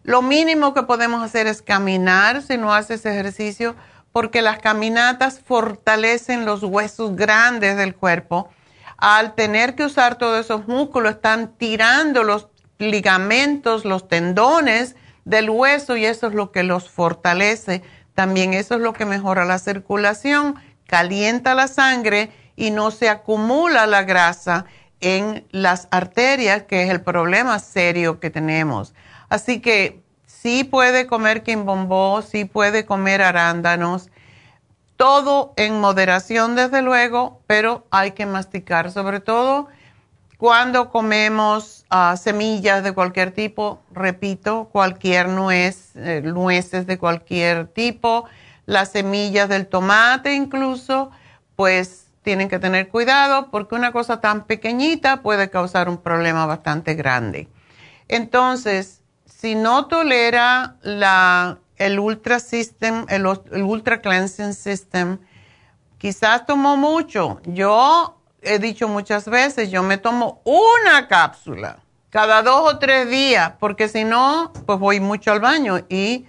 lo mínimo que podemos hacer es caminar si no haces ejercicio, porque las caminatas fortalecen los huesos grandes del cuerpo. Al tener que usar todos esos músculos, están tirando los ligamentos, los tendones del hueso y eso es lo que los fortalece. También eso es lo que mejora la circulación, calienta la sangre y no se acumula la grasa en las arterias, que es el problema serio que tenemos. Así que sí puede comer quimbombó, sí puede comer arándanos, todo en moderación desde luego, pero hay que masticar, sobre todo cuando comemos ah, semillas de cualquier tipo, repito, cualquier nuez, eh, nueces de cualquier tipo, las semillas del tomate incluso, pues tienen que tener cuidado porque una cosa tan pequeñita puede causar un problema bastante grande. Entonces, si no tolera la, el Ultra System, el, el Ultra Cleansing System, quizás tomó mucho. Yo he dicho muchas veces, yo me tomo una cápsula cada dos o tres días, porque si no, pues voy mucho al baño y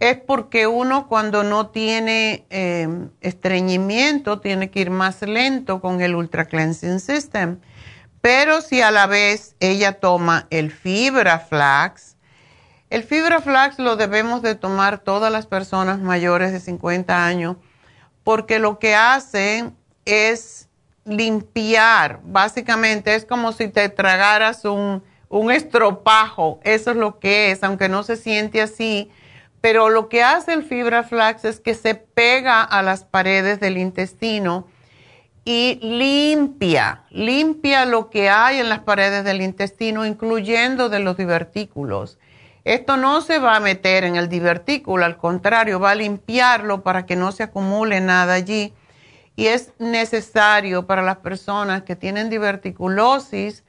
es porque uno cuando no tiene eh, estreñimiento tiene que ir más lento con el Ultra Cleansing System. Pero si a la vez ella toma el Fibra Flax, el Fibra Flax lo debemos de tomar todas las personas mayores de 50 años porque lo que hace es limpiar, básicamente es como si te tragaras un, un estropajo, eso es lo que es, aunque no se siente así pero lo que hace el fibra flax es que se pega a las paredes del intestino y limpia, limpia lo que hay en las paredes del intestino, incluyendo de los divertículos. Esto no se va a meter en el divertículo, al contrario, va a limpiarlo para que no se acumule nada allí. Y es necesario para las personas que tienen diverticulosis,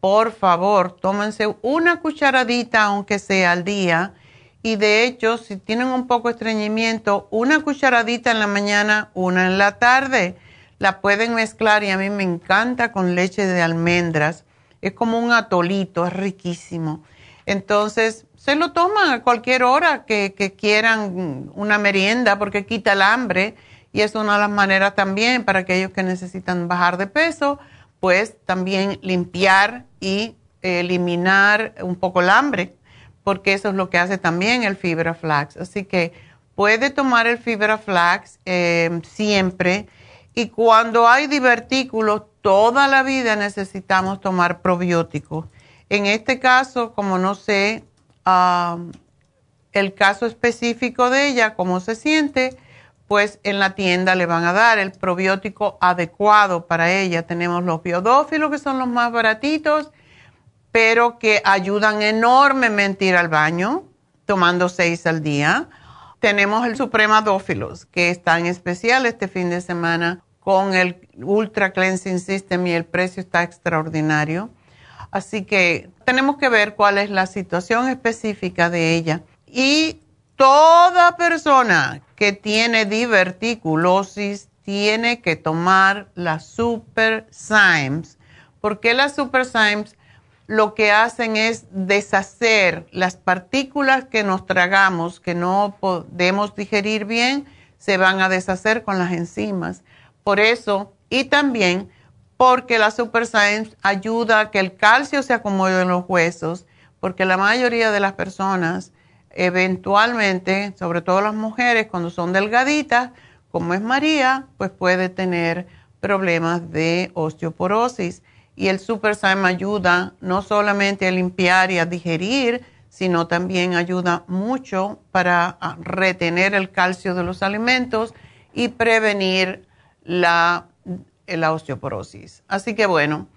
por favor, tómense una cucharadita, aunque sea al día, y de hecho, si tienen un poco de estreñimiento, una cucharadita en la mañana, una en la tarde, la pueden mezclar y a mí me encanta con leche de almendras. Es como un atolito, es riquísimo. Entonces, se lo toman a cualquier hora que, que quieran una merienda porque quita el hambre y es una de las maneras también para aquellos que necesitan bajar de peso, pues también limpiar y eliminar un poco el hambre porque eso es lo que hace también el fibra flax. Así que puede tomar el fibra flax eh, siempre y cuando hay divertículos, toda la vida necesitamos tomar probióticos. En este caso, como no sé el caso específico de ella, cómo se siente, pues en la tienda le van a dar el probiótico adecuado para ella. Tenemos los biodófilos, que son los más baratitos, pero que ayudan enormemente ir al baño, tomando seis al día. Tenemos el Suprema Dófilos, que está en especial este fin de semana con el Ultra Cleansing System y el precio está extraordinario. Así que tenemos que ver cuál es la situación específica de ella. Y toda persona que tiene diverticulosis tiene que tomar la Super Symes. porque las Super Symes lo que hacen es deshacer las partículas que nos tragamos, que no podemos digerir bien, se van a deshacer con las enzimas. Por eso, y también porque la Super Symes ayuda a que el calcio se acomode en los huesos, porque la mayoría de las personas eventualmente, sobre todo las mujeres, cuando son delgaditas, como es María, pues puede tener problemas de osteoporosis. Y el Super ayuda no solamente a limpiar y a digerir, sino también ayuda mucho para retener el calcio de los alimentos y prevenir la, la osteoporosis. Así que bueno,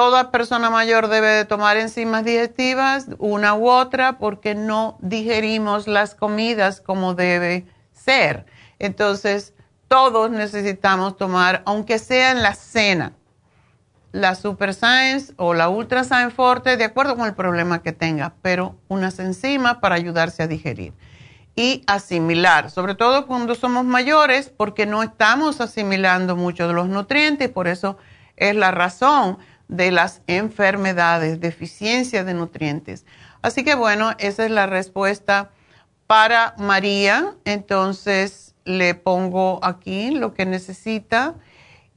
toda persona mayor debe de tomar enzimas digestivas, una u otra, porque no digerimos las comidas como debe ser. Entonces, todos necesitamos tomar, aunque sea en la cena, la Super Science o la Ultra Science Forte, de acuerdo con el problema que tenga, pero unas enzimas para ayudarse a digerir y asimilar, sobre todo cuando somos mayores, porque no estamos asimilando mucho de los nutrientes, por eso es la razón de las enfermedades, deficiencia de nutrientes. Así que bueno, esa es la respuesta para María. Entonces, le pongo aquí lo que necesita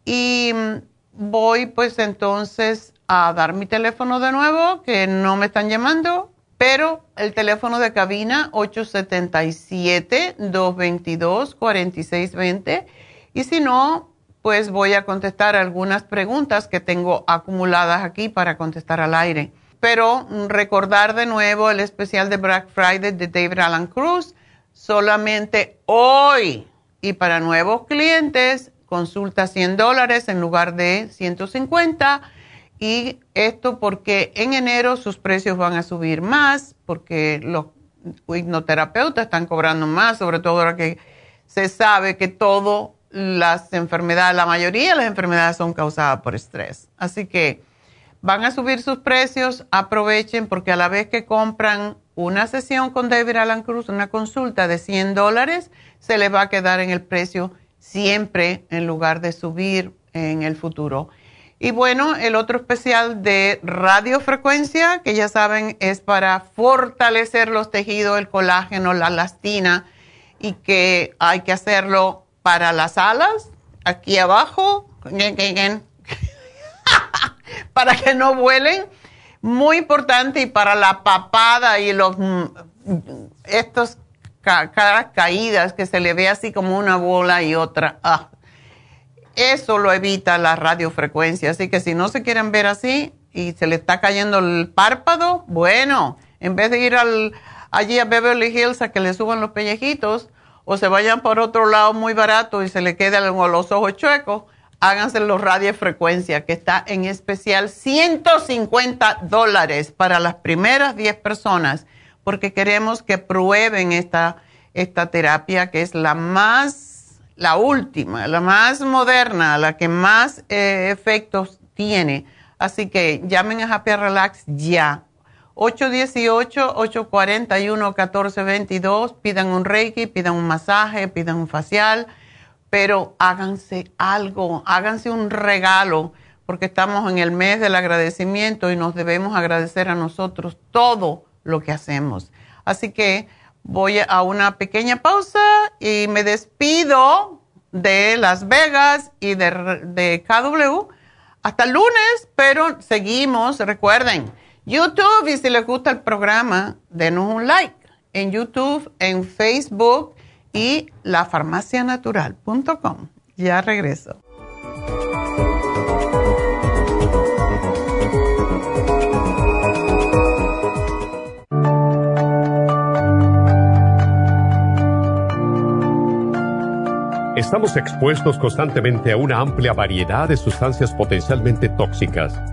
y mm, voy pues entonces a dar mi teléfono de nuevo, que no me están llamando, pero el teléfono de cabina 877-222-4620 y si no, pues voy a contestar algunas preguntas que tengo acumuladas aquí para contestar al aire. Pero mm, recordar de nuevo el especial de Black Friday de David Alan Cruz solamente hoy. Y para nuevos clientes, consulta 100 dólares en lugar de 150. Y esto porque en enero sus precios van a subir más, porque los hipnoterapeutas están cobrando más, sobre todo ahora que se sabe que todas las enfermedades, la mayoría de las enfermedades son causadas por estrés. Así que van a subir sus precios, aprovechen porque a la vez que compran una sesión con David Alan Cruz, una consulta de 100 dólares, se les va a quedar en el precio siempre en lugar de subir en el futuro. Y bueno, el otro especial de radiofrecuencia, que ya saben es para fortalecer los tejidos, el colágeno, la elastina, y que hay que hacerlo para las alas, aquí abajo, <laughs> para que no vuelen muy importante y para la papada y los mm, estos caras caídas que se le ve así como una bola y otra. Ah, eso lo evita la radiofrecuencia. Así que si no se quieren ver así y se le está cayendo el párpado, bueno, en vez de ir al, allí a Beverly Hills a que le suban los pellejitos o se vayan por otro lado muy barato y se le queden los ojos chuecos, háganse los radiofrecuencia, que está en especial 150 dólares para las primeras 10 personas, porque queremos que prueben esta, esta terapia que es la más, la última, la más moderna, la que más eh, efectos tiene. Así que llamen a Happy Relax ya. 818-841-1422, pidan un reiki, pidan un masaje, pidan un facial pero háganse algo, háganse un regalo, porque estamos en el mes del agradecimiento y nos debemos agradecer a nosotros todo lo que hacemos. Así que voy a una pequeña pausa y me despido de Las Vegas y de, de KW hasta el lunes, pero seguimos, recuerden, YouTube y si les gusta el programa, denos un like en YouTube, en Facebook y lafarmacianatural.com. Ya regreso. Estamos expuestos constantemente a una amplia variedad de sustancias potencialmente tóxicas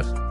días.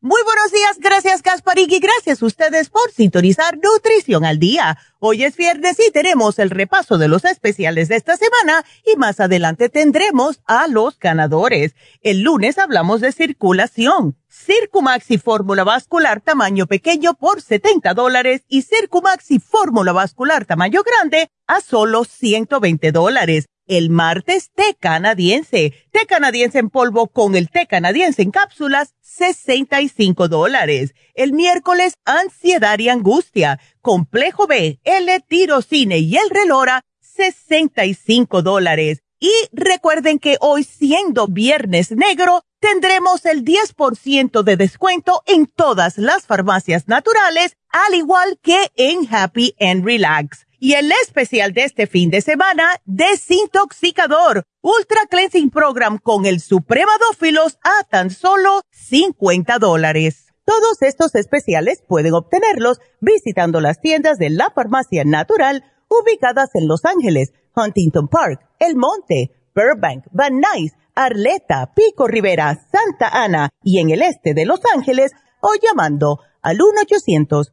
Muy buenos días, gracias Gasparín y gracias a ustedes por sintonizar Nutrición al Día. Hoy es viernes y tenemos el repaso de los especiales de esta semana y más adelante tendremos a los ganadores. El lunes hablamos de circulación. Circumaxi Fórmula Vascular tamaño pequeño por 70 dólares y Circumaxi Fórmula Vascular tamaño grande a solo 120 dólares. El martes, té canadiense. Té canadiense en polvo con el té canadiense en cápsulas, 65 dólares. El miércoles, ansiedad y angustia. Complejo B, L-tirocine y el relora, 65 dólares. Y recuerden que hoy, siendo viernes negro, tendremos el 10% de descuento en todas las farmacias naturales, al igual que en Happy and Relax. Y el especial de este fin de semana, desintoxicador, Ultra Cleansing Program con el Supremadófilos a tan solo 50 dólares. Todos estos especiales pueden obtenerlos visitando las tiendas de la farmacia natural ubicadas en Los Ángeles, Huntington Park, El Monte, Burbank, Van Nuys, Arleta, Pico Rivera, Santa Ana y en el este de Los Ángeles o llamando al 1 800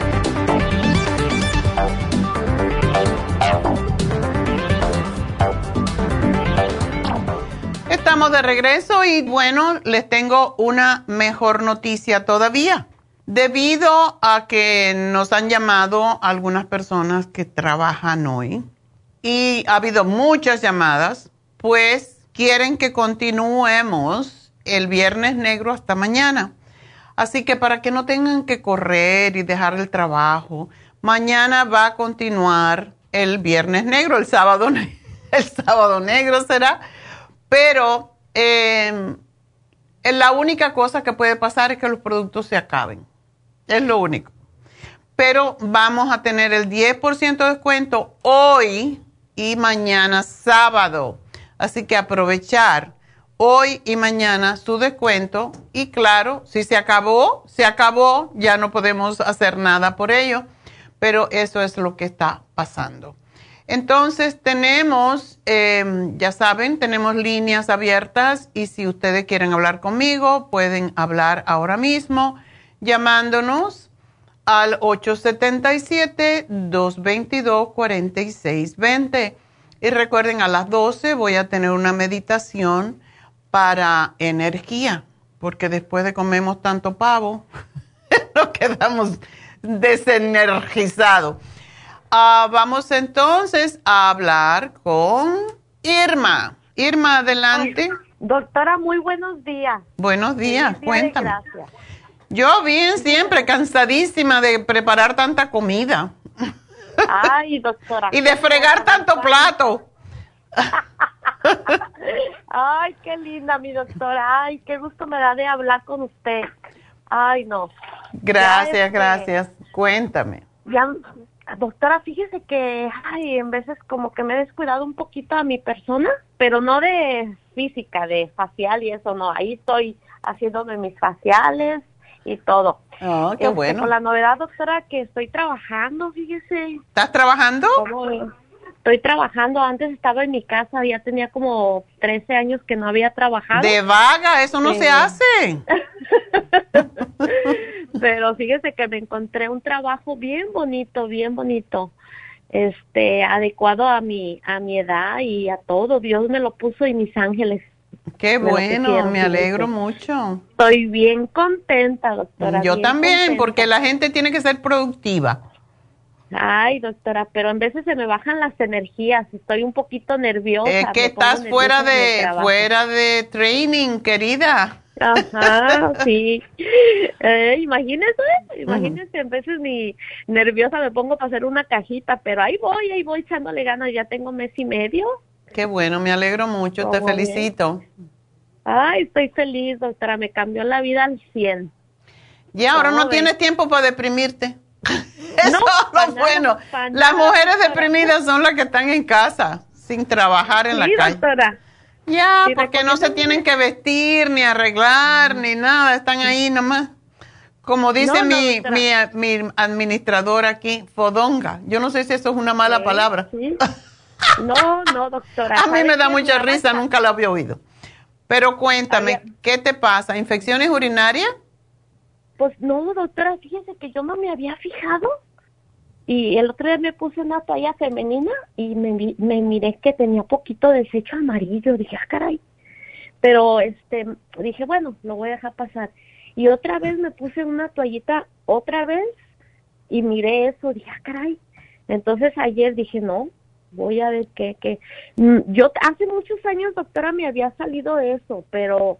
De regreso y bueno, les tengo una mejor noticia todavía. Debido a que nos han llamado algunas personas que trabajan hoy y ha habido muchas llamadas, pues quieren que continuemos el viernes negro hasta mañana. Así que para que no tengan que correr y dejar el trabajo, mañana va a continuar el viernes negro, el sábado, <laughs> el sábado negro será pero em, la única cosa que puede pasar es que los productos se acaben. Es lo único. Pero vamos a tener el 10% de descuento hoy y mañana sábado. Así que aprovechar hoy y mañana su descuento. Y claro, si se acabó, se acabó, ya no podemos hacer nada por ello. Pero eso es lo que está pasando. Entonces tenemos, em, ya saben, tenemos líneas abiertas y si ustedes quieren hablar conmigo, pueden hablar ahora mismo llamándonos al 877-222-4620. Y recuerden, a las 12 voy a tener una meditación para energía, porque después de comemos tanto pavo, <laughs> nos quedamos desenergizado. Ah, vamos entonces a hablar con Irma. Irma, adelante. doctora, muy buenos días. Buenos días, cuéntame. Yo bien, siempre cansadísima de preparar tanta comida. Ay, doctora. <laughs> y de fregar tanto plato. <laughs> Ay, qué linda mi doctora. Ay, qué gusto me da de hablar con usted. Ay, no. Gracias, este, gracias. Cuéntame. Ya, doctora, fíjese que ay, en veces como que me he descuidado un poquito a mi persona, pero no de física, de facial y eso, no. Ahí estoy haciéndome mis faciales y todo. Oh, qué este, bueno. Con la novedad, doctora, que estoy trabajando, fíjese. ¿Estás trabajando? Estoy trabajando, antes estaba en mi casa, ya tenía como 13 años que no había trabajado. De vaga, eso no se hace. <laughs> Pero fíjese que me encontré un trabajo bien bonito, bien bonito, este, adecuado a mi, a mi edad y a todo. Dios me lo puso y mis ángeles. Qué bueno, me alegro mucho. Estoy bien contenta, doctora. Yo también, porque la gente tiene que ser productiva. Ay, doctora, pero en veces se me bajan las energías, estoy un poquito nerviosa. Es que estás fuera de fuera de training, querida. Ajá, <laughs> sí. Eh, imagínese, imagínese, en veces ni nerviosa me pongo para hacer una cajita, pero ahí voy, ahí voy echándole ganas, ya tengo mes y medio. Qué bueno, me alegro mucho, te felicito. Ay, estoy feliz, doctora, me cambió la vida al 100. Y ahora no tienes tiempo para deprimirte. <laughs> Eso es lo bueno. Las mujeres deprimidas son las que están en casa, sin trabajar en la calle. Doctora. Ya, porque no se tienen que vestir, ni arreglar, ni nada, están ahí nomás. Como dice mi, mi, mi, administrador aquí, fodonga. Yo no sé si eso es una mala palabra. <laughs> No, no, doctora. A mí me da mucha risa, nunca la había oído. Pero cuéntame, ¿qué te pasa? ¿Infecciones urinarias? Pues no, doctora, fíjese que yo no me había fijado. Y el otro día me puse una toalla femenina y me, me miré que tenía poquito desecho amarillo. Dije, ah, caray. Pero este, dije, bueno, lo voy a dejar pasar. Y otra vez me puse una toallita, otra vez, y miré eso. Dije, ah, caray. Entonces ayer dije, no, voy a ver qué, qué. Mm, yo hace muchos años, doctora, me había salido eso, pero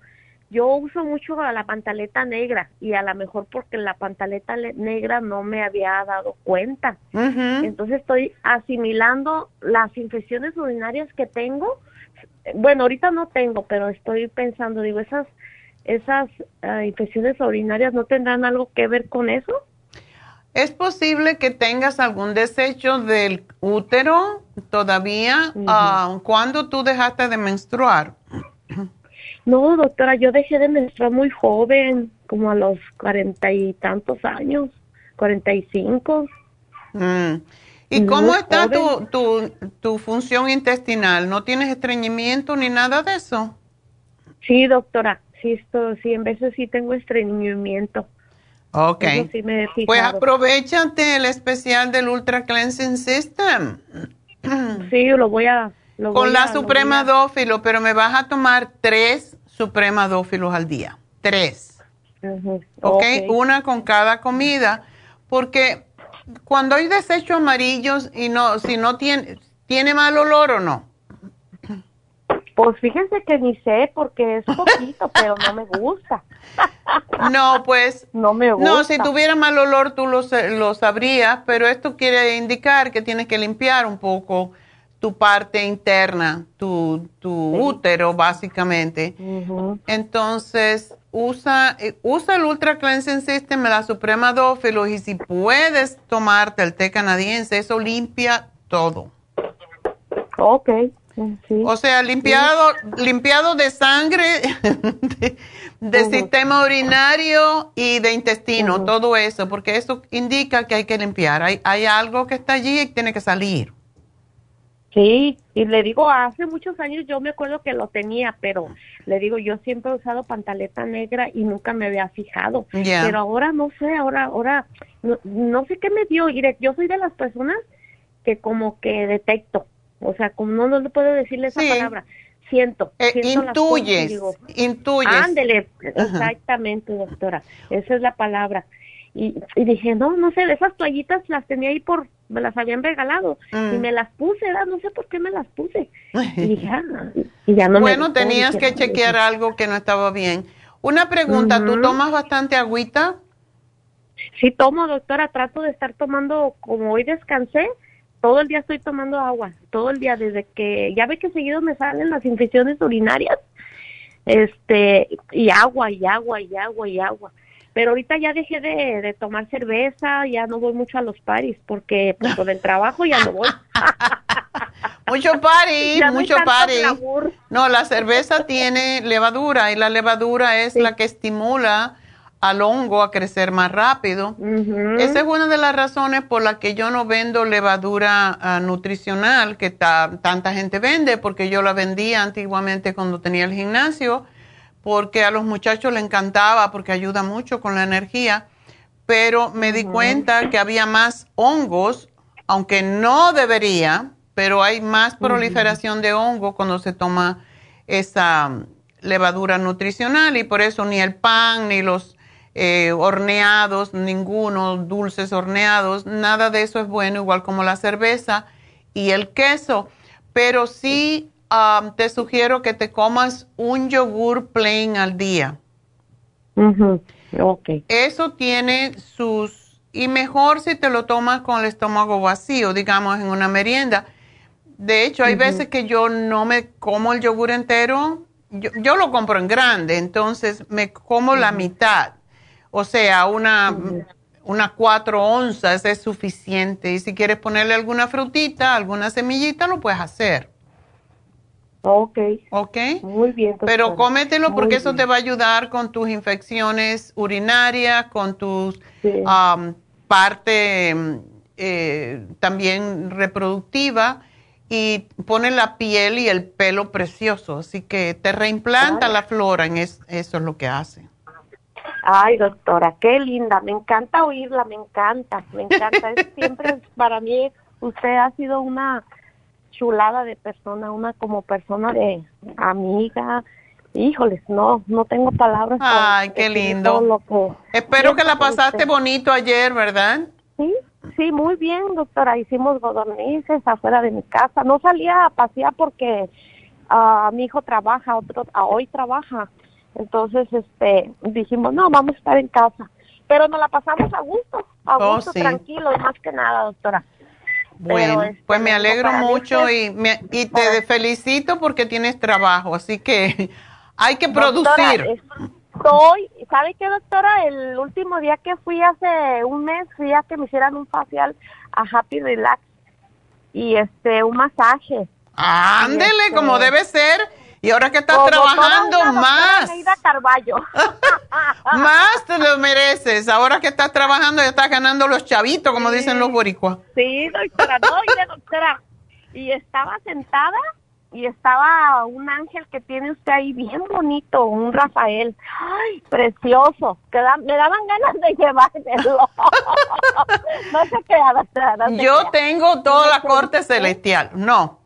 yo uso mucho la pantaleta negra y a lo mejor porque la pantaleta negra no me había dado cuenta. Entonces estoy asimilando las infecciones urinarias que tengo. Bueno, ahorita no tengo, pero estoy pensando, digo, esas esas ah, infecciones urinarias no tendrán algo que ver con eso. Es posible que tengas algún desecho del útero todavía uh cuando tú dejaste de menstruar. No, doctora, yo dejé de menstruar muy joven, como a los cuarenta y tantos años, cuarenta y cinco. Mm. ¿Y cómo está tu, tu, tu, función intestinal? ¿No tienes estreñimiento ni nada de eso? Sí, doctora, sí, esto, sí, en veces sí tengo estreñimiento. Ok. pues aprovechate el especial del Ultra Cleansing System. <clears throat> Sí, lo voy a... Con la Suprema Dófilo, pero me vas a tomar tres Suprema Dófilos al día. Tres. ¿Ok? Una con cada comida. Porque cuando hay desechos amarillos y no, si no tiene, ¿tiene mal olor o no? Pues fíjense que ni sé porque es <laughs> poquito, pero no me gusta. <laughs> no, pues. No me gusta. No, si tuviera mal olor tú lo, lo sabrías, pero esto quiere indicar que tienes que limpiar un poco tu parte interna, tu, tu útero, básicamente. Entonces, usa, eh, usa el Ultra Cleansing System, la Suprema Dófilos, y si puedes tomarte el té canadiense, eso limpia todo. Ok. O sea, limpiado, limpiado de sangre, <laughs> de, sistema urinario y de intestino, todo eso, porque eso indica que hay que limpiar. Hay, hay algo que está allí y tiene que salir. Sí, y le digo, hace muchos años yo me acuerdo que lo tenía, pero le digo, yo siempre he usado pantaleta negra y nunca me había fijado. Pero ahora no sé, ahora, ahora, no, sé qué me dio. yo soy de las personas que como que detecto o sea, como no, no puedo decirle esa palabra, siento. Eh, intuyes, intuyes. Ándele, exactamente, doctora. Esa es la palabra. Y, y dije, no, no sé, esas toallitas las tenía ahí por, me las habían regalado y Mm. me las puse, ¿verdad? no sé por qué me las puse. <laughs> Y dije, ah, y ya no me bueno, tenías que no, chequear algo que no estaba bien. Una pregunta, ¿tú Ujú. tomas bastante agüita? Sí tomo, doctora, trato de estar tomando, como hoy descansé, todo el día estoy tomando agua, todo el día, desde que, ya ve que seguido me salen las infecciones urinarias, este, y agua, y agua, y agua, y agua. Pero ahorita ya dejé de, de tomar cerveza, ya no voy mucho a los paris, porque pues, con el trabajo ya no voy. <laughs> Mucho party, <laughs> Ya no mucho party. glamour. No, la cerveza tiene levadura y la levadura es la que estimula al hongo a crecer más rápido. Esa es una de las razones por las que yo no vendo levadura ah, nutricional que ta- tanta gente vende, porque yo la vendía antiguamente cuando tenía el gimnasio, porque a los muchachos les encantaba, porque ayuda mucho con la energía, pero me di cuenta que había más hongos, aunque no debería, pero hay más proliferación de hongo cuando se toma esa mm, levadura nutricional y por eso ni el pan, ni los eh, horneados, ninguno, dulces horneados, nada de eso es bueno, igual como la cerveza y el queso. Pero sí ah, te sugiero que te comas un yogur plain al día. Ok. Eso tiene sus... Y mejor si te lo tomas con el estómago vacío, digamos, en una merienda. De hecho, hay veces que yo no me como el yogur entero. Yo, yo lo compro en grande, entonces me como la mitad. O sea, una, una cuatro onzas es suficiente. Y si quieres ponerle alguna frutita, alguna semillita, lo puedes hacer. Ok. Ok. Muy bien. Pero cómetelo Muy porque eso bien. te va a ayudar con tus infecciones urinarias, con tus Sí. am, parte eh, también reproductiva y pone la piel y el pelo precioso. Así que te reimplanta Ay. la flora, en es- eso es lo que hace. Ay, doctora, qué linda. Me encanta oírla, me encanta, me encanta. Es <laughs> siempre para mí, usted ha sido una chulada de persona, una como persona de amiga. Híjoles, no, no tengo palabras. para Ay, qué lindo. todo lo que Espero que la pasaste usted. bonito ayer, ¿verdad? Sí, sí, muy bien, doctora. Hicimos godornices afuera de mi casa. No salía a pasear porque ah, mi hijo trabaja, otro ah, hoy trabaja. Entonces, este, dijimos, no, vamos a estar en casa. Pero nos la pasamos a gusto, a Oh, gusto, sí. tranquilo, más que nada, doctora. Bueno, este, pues me alegro mucho y, me- y te felicito porque tienes trabajo, así que <laughs> hay que Doctora, producir. Estoy, ¿sabe qué, doctora? El último día que fui hace un mes, fui a que me hicieran un facial a Happy Relax y este, un masaje. Ándele, este- como debe ser. Y ahora que estás trabajando, más, Carballo. <laughs> más te lo mereces. Ahora que estás trabajando, ya estás ganando los chavitos, como dicen los boricuas. Sí, doctora, no, mire, doctora. Y estaba sentada y estaba un ángel que tiene usted ahí bien bonito, un Rafael. Ay, precioso. Que da- me daban ganas de llevármelo. <laughs> no se crea, doctora. no se Yo tengo toda la corte celestial. No,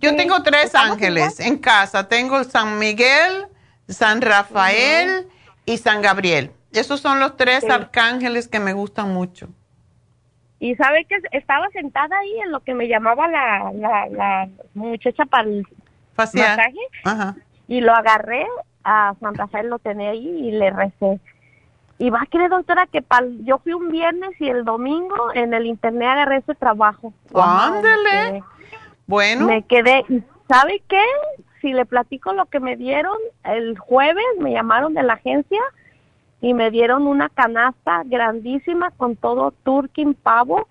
yo Sí, tengo tres ángeles en casa. Tengo San Miguel, San Rafael y San Gabriel. Esos son los tres Sí. arcángeles que me gustan mucho. Y sabe que estaba sentada ahí en lo que me llamaba la, la, la muchacha para el Facial. masaje Ajá. y lo agarré a San Rafael lo tenía ahí y le recé y va a creer doctora que pal- yo fui un viernes y el domingo en el internet agarré ese trabajo quedé- Bueno, me quedé y sabe qué si le platico lo que me dieron el jueves me llamaron de la agencia y me dieron una canasta grandísima con todo turquín pavo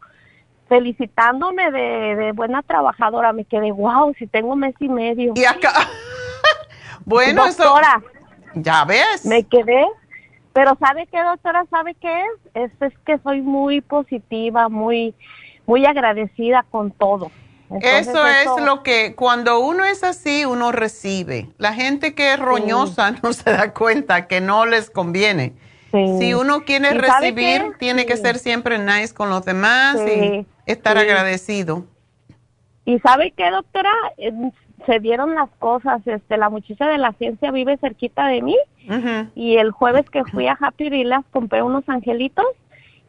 felicitándome de, de buena trabajadora me quedé wow si tengo mes y medio y acá. <laughs> bueno, doctora eso. Ya ves. me quedé pero sabe qué doctora sabe qué es es, es que soy muy positiva muy muy agradecida con todo Entonces, Eso es lo que, cuando uno es así, uno recibe. La gente que es roñosa <laughs> no se da cuenta que no les conviene. Sí. Si uno quiere ¿Y sabe recibir, tiene que ser siempre nice con los demás y estar agradecido. Y sabe qué, doctora, Eh, se dieron las cosas. Este, la muchacha de la agencia vive cerquita de mí y el jueves que fui a Happy Relax compré unos angelitos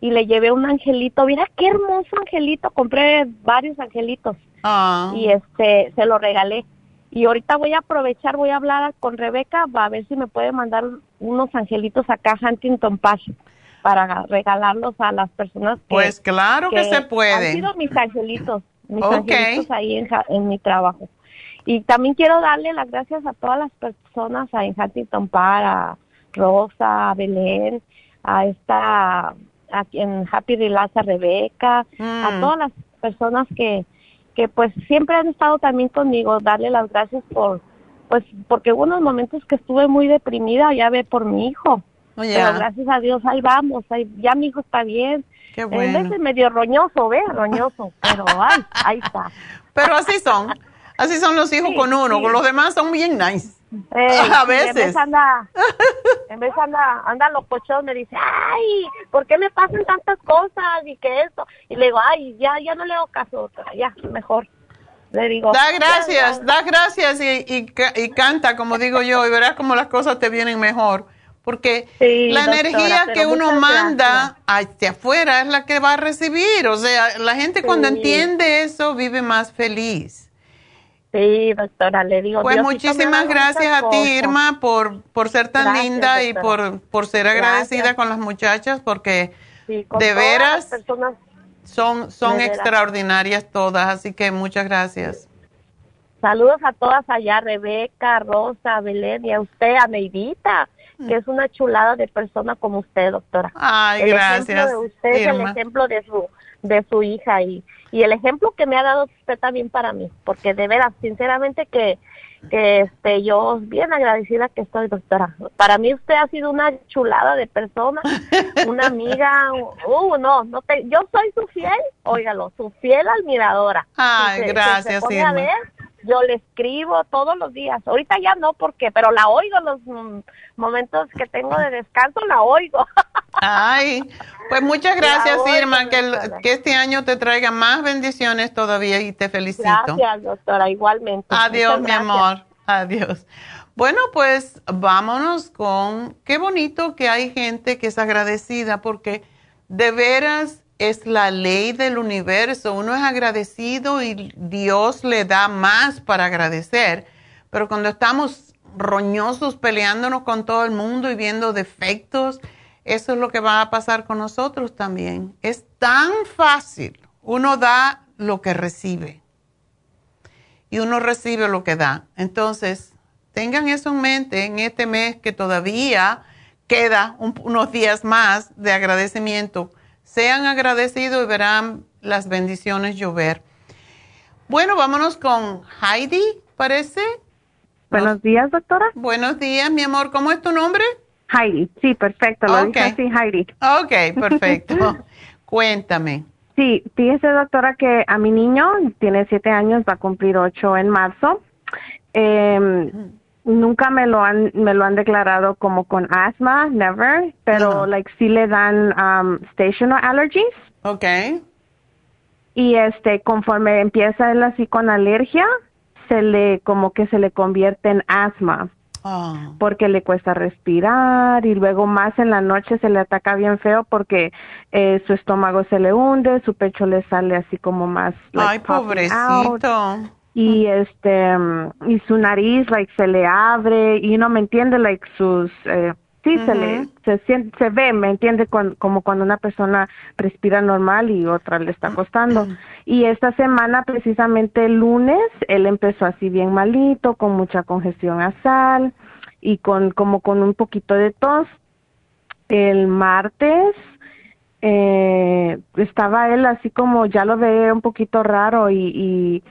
y le llevé un angelito. Mira qué hermoso angelito. Compré varios angelitos. Ah. Y este, se lo regalé. Y ahorita voy a aprovechar, voy a hablar con Rebeca, va a ver si me puede mandar unos angelitos acá a Huntington Park para regalarlos a las personas que... Pues claro que, se puede. Han sido mis angelitos, mis angelitos ahí en, en mi trabajo. Y también quiero darle las gracias a todas las personas en Huntington Park, a Rosa, a Belén, a esta aquí en Happy Relax a Rebeca, a Mm. todas las personas que, que pues siempre han estado también conmigo, darle las gracias por, pues porque hubo unos momentos que estuve muy deprimida, ya ve por mi hijo. Oh, Pero gracias a Dios, ahí vamos, ahí, ya mi hijo está bien. Qué En bueno. vez medio roñoso, ¿ve? Roñoso, <laughs> pero ay, ahí está. Pero así son. Así son los hijos Sí, con uno. sí. Con los demás son bien nice. Eh, <laughs> A veces. En vez anda, en vez anda, anda locochón, me dice, ay, ¿por qué me pasan tantas cosas y que esto? Y le digo, ay, ya, ya no le hago caso, ya, mejor. Le digo, Da "Ya, gracias, ya". da gracias y, y, ca- y canta, como digo yo, y verás cómo las cosas te vienen mejor. Porque Sí, la doctora, energía que uno manda hacia afuera es la que va a recibir. O sea, la gente cuando Sí. entiende eso vive más feliz. Sí, doctora, le digo. Pues Diosito muchísimas gracias a ti. Irma, por, por ser tan Gracias, linda y por, por ser agradecida Gracias. con las muchachas, porque Sí, de veras personas, son, son veras. extraordinarias todas. Así que muchas gracias. saludos a todas allá, Rebeca, Rosa, Belén y a usted, a Neidita, que es una chulada de persona como usted, doctora. Ay, el gracias, ejemplo de usted es el Irma. ejemplo de su de su hija y, y el ejemplo que me ha dado usted también para mí porque de veras sinceramente que que este yo bien agradecida que estoy doctora. Para mí usted ha sido una chulada de persona <laughs> una amiga uh no no te yo soy su fiel óigalo su fiel admiradora. Ay, se- gracias, se pone a ver, yo le escribo todos los días. Ahorita ya no, porque, pero la oigo los mm, momentos que tengo de descanso, la oigo. <laughs> Ay, pues muchas gracias, oigo, Irma, que, el- que este año te traiga más bendiciones todavía y te felicito. Gracias, doctora, igualmente. Adiós, mi amor. Adiós. Bueno, pues vámonos con, qué bonito que hay gente que es agradecida porque de veras es la ley del universo. Uno es agradecido y Dios le da más para agradecer. Pero cuando estamos roñosos peleándonos con todo el mundo y viendo defectos, eso es lo que va a pasar con nosotros también. Es tan fácil. Uno da lo que recibe y uno recibe lo que da. Entonces, tengan eso en mente en este mes que todavía queda un- unos días más de agradecimiento. Sean agradecidos y verán las bendiciones llover. Bueno, vámonos con Heidi, parece. Buenos días, doctora. Buenos días, mi amor. ¿Cómo es tu nombre? Heidi. Sí, perfecto. Lo Ok. dije así, Heidi. Ok, perfecto. <laughs> Cuéntame. Sí, fíjese, doctora, que a mi niño tiene siete años, va a cumplir ocho en marzo. Eh, nunca me lo han me lo han declarado como con asma, never, pero Ajá. like sí le dan um, stational allergies Ok. y este conforme empieza él así con alergia, se le como que se le convierte en asma. Ah, porque le cuesta respirar y luego más en la noche se le ataca bien feo porque eh, su estómago se le hunde, su pecho le sale así como más like, Ay, out, pobrecito. Y este mm, y su nariz like se le abre y no me entiende like sus eh, sí se le se siente, se ve me entiende cuan- como cuando una persona respira normal y otra le está costando y esta semana precisamente el lunes él empezó así bien malito con mucha congestión nasal y con como con un poquito de tos. El martes eh, estaba él así como ya lo veía un poquito raro y, y,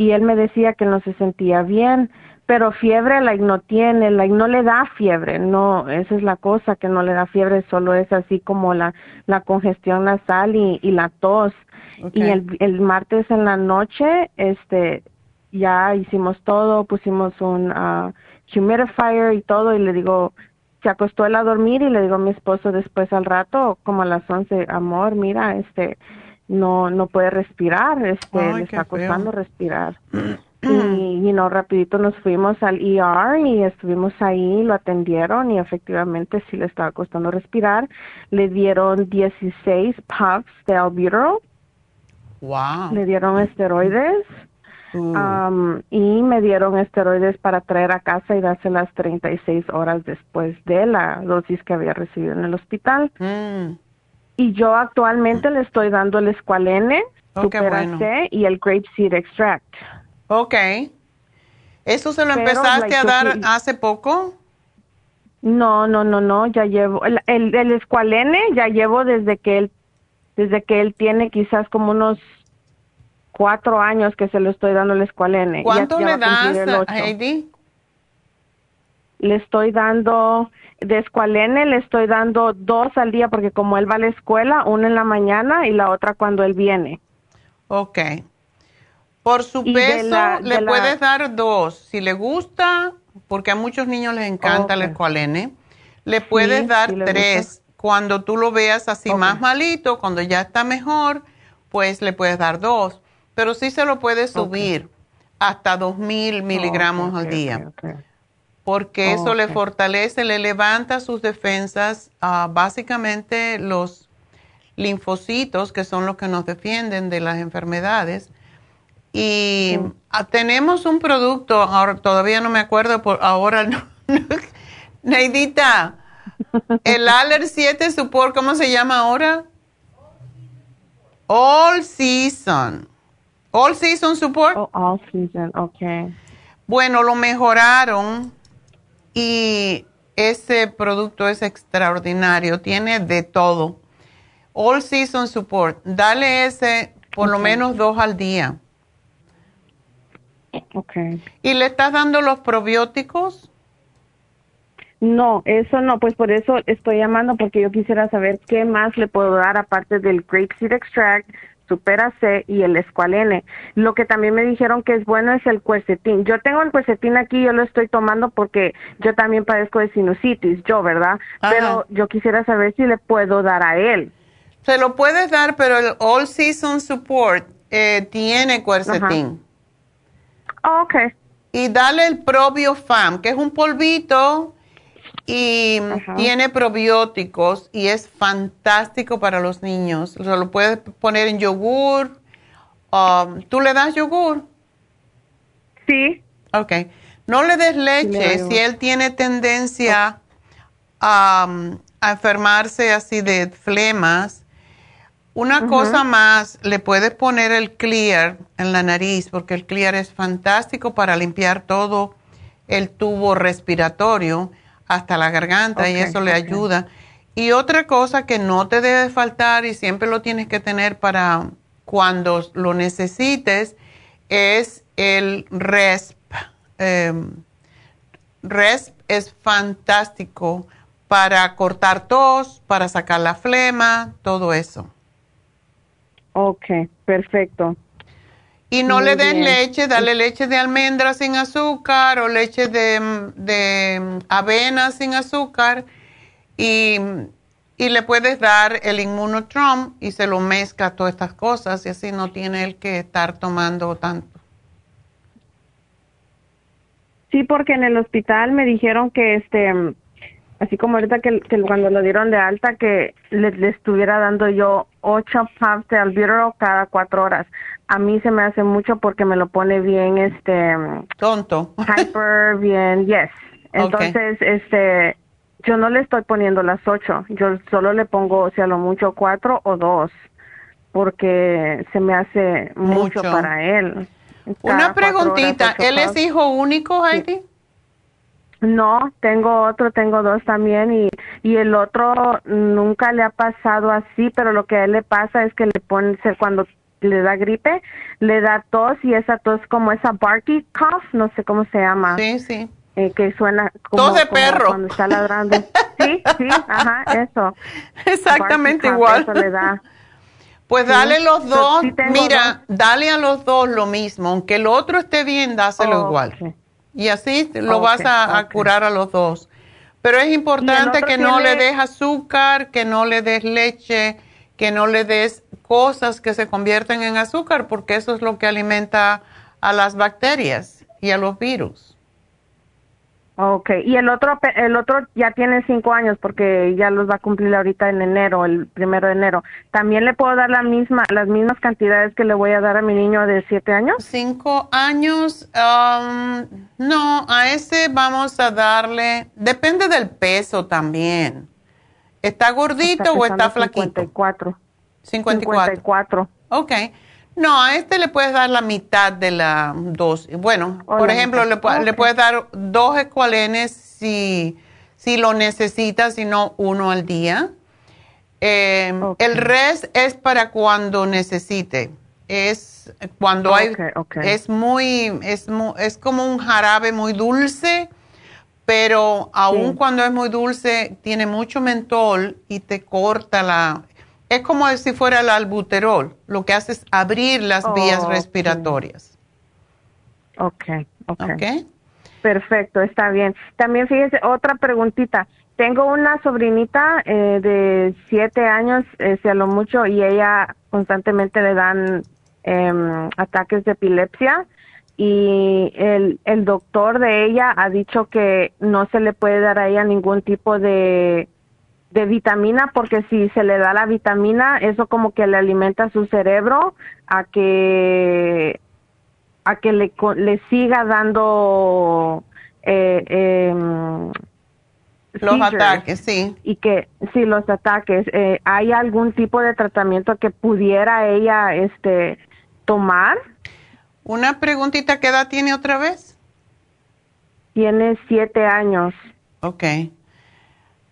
y él me decía que no se sentía bien, pero fiebre like no tiene, like no le da fiebre, no, esa es la cosa que no le da fiebre, solo es así como la, la congestión nasal y, y la tos. Y el, el martes en la noche, este, ya hicimos todo, pusimos un ah, humidifier y todo y le digo, se acostó él a dormir y le digo a mi esposo después al rato, como a las 11, amor, mira, este, no, no puede respirar, este, Ay, le está feo. costando respirar. <clears throat> y, know, rapidito nos fuimos al ER y estuvimos ahí, lo atendieron y efectivamente sí le estaba costando respirar. Le dieron 16 puffs de albuterol. Wow. Le dieron esteroides. Uh. um, y me dieron esteroides para traer a casa y dárselas 36 horas después de la dosis que había recibido en el hospital. Mm. Y yo actualmente le estoy dando el escualene, Oh, qué Supera bueno. C y el grape seed extract. Ok. ¿Eso se lo Pero, empezaste like, a dar sí- hace poco? No, no, no, no, ya llevo el, el, el escualene ya llevo desde que él desde que él tiene quizás como unos cuatro años que se lo estoy dando el escualene. ¿Cuánto ya le das. Heidi? Le estoy dando de escualene, le estoy dando dos al día porque como él va a la escuela, una en la mañana y la otra cuando él viene. Ok. Por su Y peso la- le la- puedes dar dos. Si le gusta, porque a muchos niños les encanta el Ok. escualene, le puedes Sí, dar tres. Cuando tú lo veas así más malito, cuando ya está mejor, pues le puedes dar dos. Pero sí se lo puedes subir hasta dos mil miligramos al día. Ok. porque eso le Ok. fortalece, le levanta sus defensas, ah, básicamente los linfocitos, que son los que nos defienden de las enfermedades. Y ah, tenemos un producto, ahora todavía no me acuerdo, por ahora no. <laughs> Neidita, <laughs> el Aller 7 Support, ¿cómo se llama ahora? All Season. All Season Support. Oh, all season, okay. Bueno, lo mejoraron y ese producto es extraordinario, tiene de todo. All Season Support, dale ese por lo Ok. menos dos al día. Okay. ¿Y le estás dando los probióticos? No, eso no, pues por eso estoy llamando porque yo quisiera saber qué más le puedo dar aparte del grape seed extract, supera C y el escualene. Lo que también me dijeron que es bueno es el cuercetín. Yo tengo el cuercetín aquí, yo lo estoy tomando porque yo también padezco de sinusitis, yo, ¿verdad? Ajá. Pero yo quisiera saber si le puedo dar a él. Se lo puedes dar, pero el All Season Support eh, tiene cuercetín. Oh, okay. Y dale el ProbioFam, que es un polvito y Ajá. tiene probióticos y es fantástico para los niños. O sea, lo puedes poner en yogur. um, ¿Tú le das yogur? Sí. Ok. No le des le leche si él tiene tendencia a, um, a enfermarse así de flemas. Una cosa más, le puedes poner el clear en la nariz porque el clear es fantástico para limpiar todo el tubo respiratorio hasta la garganta y Ok, eso le ok. ayuda. Y otra cosa que no te debe faltar y siempre lo tienes que tener para cuando lo necesites es el RESP. Em, RESP es fantástico para cortar tos, para sacar la flema, todo eso. Okay, perfecto. Y no Muy le des bien. leche, dale leche de almendra sin azúcar o leche de, de avena sin azúcar y, y le puedes dar el inmunotrom y se lo mezcla todas estas cosas y así no tiene él que estar tomando tanto. Sí, porque en el hospital me dijeron que este, así como ahorita que, que cuando lo dieron de alta, que le, le estuviera dando yo ocho puffs de albuterol cada cuatro horas. A mí se me hace mucho porque me lo pone bien, este, Tonto. hyper, bien, yes. <laughs> Entonces, este, yo no le estoy poniendo las ocho, yo solo le pongo, si a lo mucho, cuatro o dos, porque se me hace mucho, Mucho. para él. Cada Una preguntita, ¿él es hijo único, Heidi? No, tengo otro, tengo dos también y, y el otro nunca le ha pasado así, pero lo que a él le pasa es que le pone, cuando le da gripe, le da tos y esa tos como esa barky cough, no sé cómo se llama. Sí, sí. eh, que suena como, Tos de como perro. cuando está ladrando. Sí, sí, ajá, eso. <laughs> Exactamente cough, igual. Eso le da. <laughs> Pues Sí. dale los So, dos, sí mira, dale a los dos lo mismo, aunque el otro esté bien, dáselo Oh, igual. ok. Y así lo vas a, curar a los dos. Pero es importante que no le des azúcar, que no le des leche, que no le des cosas que se convierten en azúcar, porque eso es lo que alimenta a las bacterias. y a los virus. Ok, y el otro, el otro ya tiene cinco años porque ya los va a cumplir ahorita en enero, el primero de enero. ¿También le puedo dar la misma, las mismas cantidades que le voy a dar a mi niño de siete años? Cinco años, um, no, a ese vamos a darle, depende del peso también. ¿Está gordito o está flaquito? 54. 54. 54. Ok. No, a este le puedes dar la mitad de la dosis. Bueno, por ejemplo, le, puedes dar dos escualenes si, si lo necesitas, y no uno al día. Em, el rest es para cuando necesite. Es cuando hay, es muy, es es como un jarabe muy dulce, pero aun cuando es muy dulce tiene mucho mentol y te corta la, es como si fuera el albuterol. Lo que hace es abrir las oh, vías respiratorias. Ok, ok. okay. Perfecto, está bien. También fíjese, otra preguntita. Tengo una sobrinita eh, de siete años, eh, a lo mucho, y ella constantemente le dan em, ataques de epilepsia. Y el, el doctor de ella ha dicho que no se le puede dar a ella ningún tipo de de vitamina porque si se le da la vitamina eso como que le alimenta su cerebro a que a que le, le siga dando eh, em, los ataques sí. y que si los ataques. Eh, hay algún tipo de tratamiento que pudiera ella este tomar una preguntita qué edad tiene otra vez tiene siete años. Okay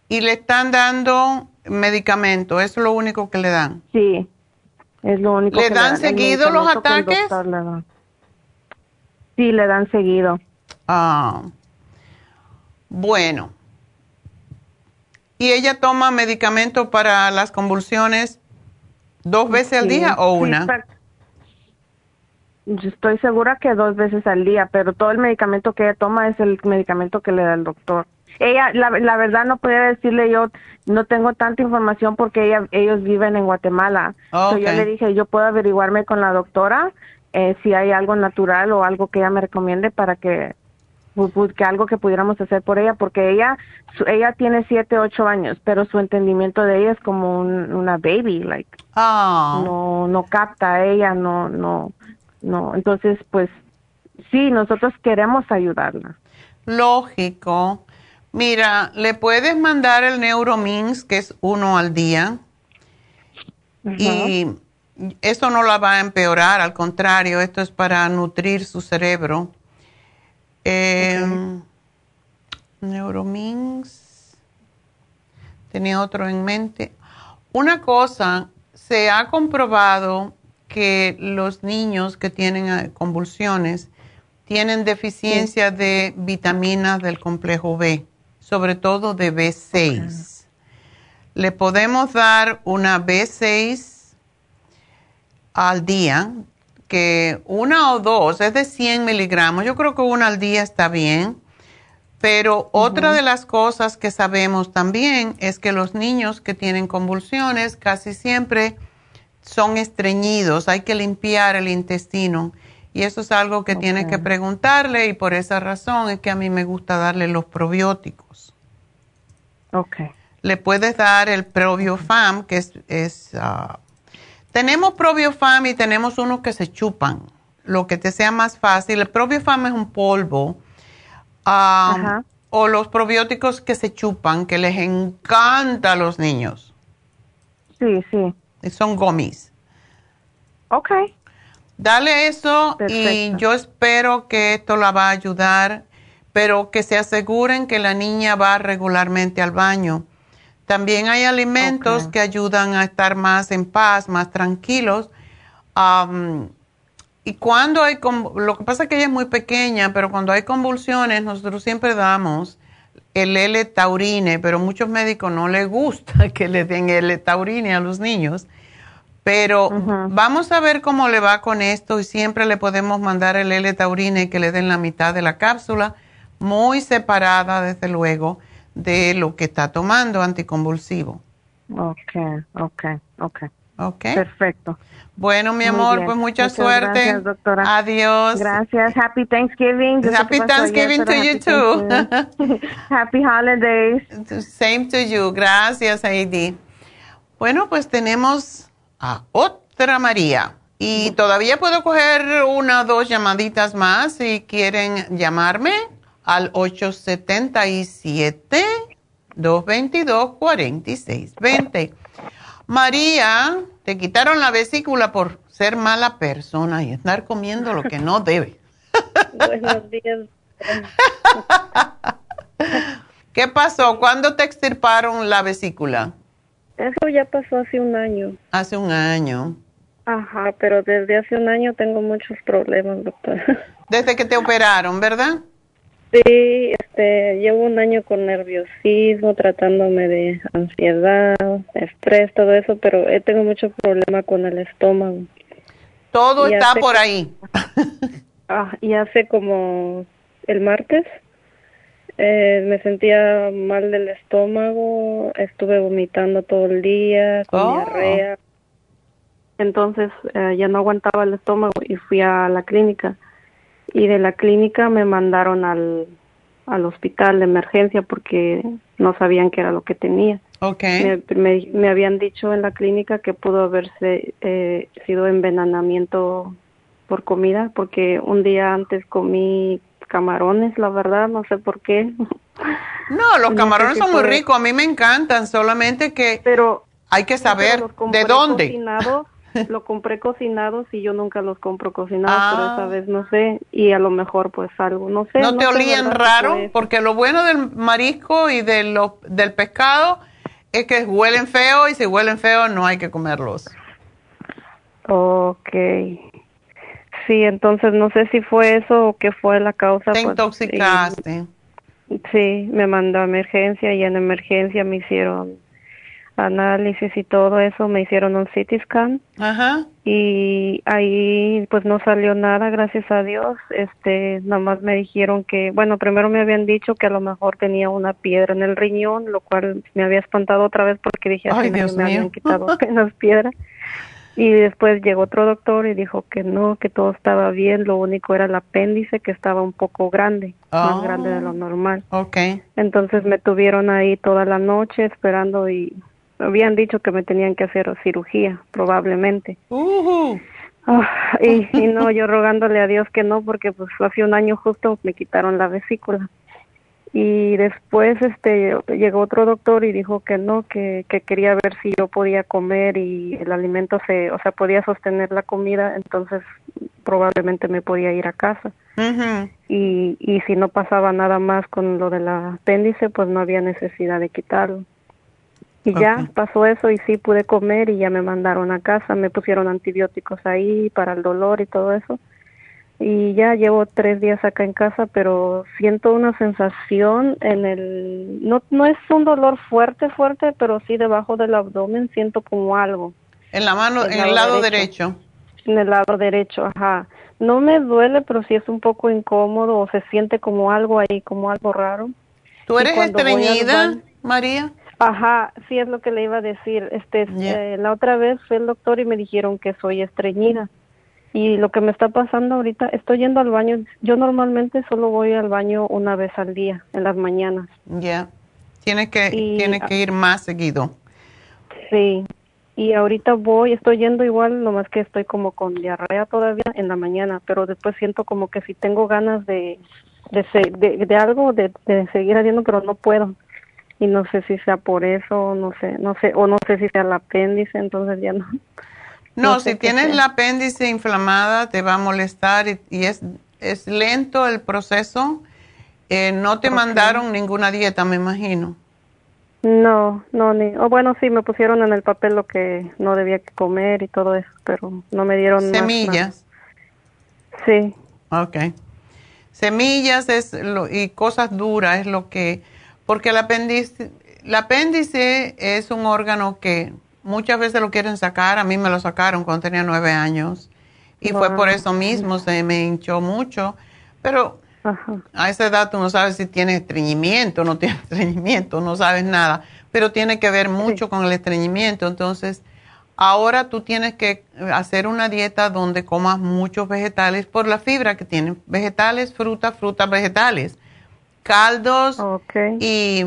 y le están dando medicamento, es lo único que le dan. Sí, es lo único ¿Le dan seguido los ataques? Sí, le dan seguido. Ah, bueno. ¿Y ella toma medicamento para las convulsiones dos veces al día o una? estoy segura que dos veces al día, pero todo el medicamento que ella toma es el medicamento que le da el doctor ella la, la verdad no podía decirle yo no tengo tanta información porque ella ellos viven en Guatemala. Yo le dije yo puedo averiguarme con la doctora eh, si hay algo natural o algo que ella me recomiende para que que algo que pudiéramos hacer por ella porque ella ella tiene siete ocho años pero su entendimiento de ella es como una baby like ah. no no capta ella no no no. Entonces pues sí nosotros queremos ayudarla. Lógico Mira, le puedes mandar el Neuromins, que es uno al día, y esto no la va a empeorar, al contrario, esto es para nutrir su cerebro. Eh, Neuromins, tenía otro en mente. Una cosa, se ha comprobado que los niños que tienen eh, convulsiones tienen deficiencia de vitaminas del complejo B sobre todo de B6. Le podemos dar una B6 al día, que una o dos es de 100 miligramos. Yo creo que una al día está bien. Pero otra de las cosas que sabemos también es que los niños que tienen convulsiones casi siempre son estreñidos. Hay que limpiar el intestino. Y eso es algo que tienes que preguntarle y por esa razón es que a mí me gusta darle los probióticos. Ok. Le puedes dar el probiofam, que es... es uh, tenemos probiofam y tenemos unos que se chupan, lo que te sea más fácil. El probiofam es un polvo. Um, o los probióticos que se chupan, que les encanta a los niños. Sí, sí. Son gomis. Ok. Dale eso y yo espero que esto la va a ayudar, pero que se aseguren que la niña va regularmente al baño. También hay alimentos que ayudan a estar más en paz, más tranquilos. y cuando hay, lo que pasa es que ella es muy pequeña, pero cuando hay convulsiones, nosotros siempre damos el L-taurine, pero muchos médicos no les gusta <laughs> que le den L-taurine a los niños. Pero vamos a ver cómo le va con esto y siempre le podemos mandar el L-taurine que le den la mitad de la cápsula, muy separada desde luego de lo que está tomando anticonvulsivo. Ok, ok, ok. Ok. Perfecto. Bueno, mi amor, pues mucha suerte. Gracias, doctora. Adiós. Gracias. Happy Thanksgiving. Happy Thanksgiving to you too. <laughs> happy holidays. Same to you. Gracias, Heidi. Bueno, pues tenemos a otra María. Y todavía puedo coger una o dos llamaditas más si quieren llamarme al 877 222 4620. María, te quitaron la vesícula por ser mala persona y estar comiendo lo que no <laughs> debe. Buenos días. <laughs> ¿Qué pasó? ¿Cuándo te extirparon la vesícula? Eso ya pasó hace un año. Hace un año. Ajá, pero desde hace un año tengo muchos problemas, doctor. <laughs> Desde que te operaron, ¿verdad? Sí, este, llevo un año con nerviosismo, tratándome de ansiedad, estrés, todo eso, pero tengo mucho problema con el estómago. Todo está por ahí. <laughs> ah, y hace como el martes eh, me sentía mal del estómago, estuve vomitando todo el día, con Oh. diarrea. Entonces eh, ya no aguantaba el estómago y fui a la clínica. Y de la clínica me mandaron al, al hospital de emergencia porque no sabían qué era lo que tenía. Ok. Me, me- me habían dicho en la clínica que pudo haberse eh, sido envenenamiento por comida porque un día antes comí camarones, la verdad, no sé por qué. No, los <laughs> No sé camarones si son muy ricos, a mí me encantan, solamente que pero hay que saber de dónde. cocinados, <laughs> lo compré cocinados y yo nunca los compro cocinados, Ah. pero esa vez no sé y a lo mejor pues algo, no sé. ¿No te olían raro? Porque lo bueno del marisco y de lo- del pescado es que huelen feo y si huelen feo no hay que comerlos. Okay. Sí, entonces no sé si fue eso o qué fue la causa. Te pues, intoxicaste. y- sí, me mandó a emergencia y en emergencia me hicieron análisis y todo eso, me hicieron un CT scan Ajá. y ahí pues no salió nada, gracias a Dios. Este, nada más me dijeron que, bueno, primero me habían dicho que a lo mejor tenía una piedra en el riñón, lo cual me había espantado otra vez porque dije, Ay, Dios me mío. habían quitado <laughs> apenas piedra. Y después llegó otro doctor y dijo que no, que todo estaba bien, lo único era el apéndice que estaba un poco grande, Ah. más grande de lo normal. Ok. Entonces me tuvieron ahí toda la noche esperando y habían dicho que me tenían que hacer cirugía, probablemente. Ah, y, y no, <laughs> yo rogándole a Dios que no, porque pues hace un año justo me quitaron la vesícula. Y después este llegó otro doctor y dijo que no, que, que quería ver si yo podía comer y el alimento se, o sea, podía sostener la comida, entonces probablemente me podía ir a casa. Y, y si no pasaba nada más con lo del apéndice, pues no había necesidad de quitarlo. Y ya pasó eso y sí pude comer y ya me mandaron a casa, me pusieron antibióticos ahí para el dolor y todo eso. Y ya llevo tres días acá en casa, pero siento una sensación en el, no, no es un dolor fuerte, fuerte, pero sí debajo del abdomen siento como algo. En la mano, en el lado derecho. En el lado derecho, ajá. No me duele, pero sí es un poco incómodo o se siente como algo ahí, como algo raro. ¿Tú eres al estreñida, María? Ajá, sí es lo que le iba a decir. Este, Ya. eh, la otra vez fue el doctor y me dijeron que soy estreñida. Y lo que me está pasando ahorita, estoy yendo al baño. Yo normalmente solo voy al baño una vez al día, en las mañanas. Ya. Tienes que, Y- tienes que ir más seguido. Sí. Y ahorita voy, estoy yendo igual, nomás que estoy como con diarrea todavía en la mañana, pero después siento como que si tengo ganas de, de, se- de, de algo, de, de seguir haciendo, pero no puedo. Y no sé si sea por eso, no sé, no sé, o no sé si sea el apéndice, entonces ya no. No, si tienes sea. la apéndice inflamada te va a molestar y, y es, es lento el proceso. Eh, no te mandaron ninguna dieta, me imagino. No, no, ni, o bueno, sí, me pusieron en el papel lo que no debía comer y todo eso, pero no me dieron más Semillas. Sí, Ok. Semillas es lo, y cosas duras es lo que, porque el apéndice, el apéndice es un órgano que muchas veces lo quieren sacar, a mí me lo sacaron cuando tenía nueve años y fue por Wow. eso mismo, se me hinchó mucho, pero ajá. a esa edad tú no sabes si tienes estreñimiento, no tienes <laughs> estreñimiento, no sabes nada, pero tiene que ver mucho con el estreñimiento, entonces Ahora tú tienes que hacer una dieta donde comas muchos vegetales por la fibra que tienen. Vegetales, frutas, frutas, vegetales. Caldos. Y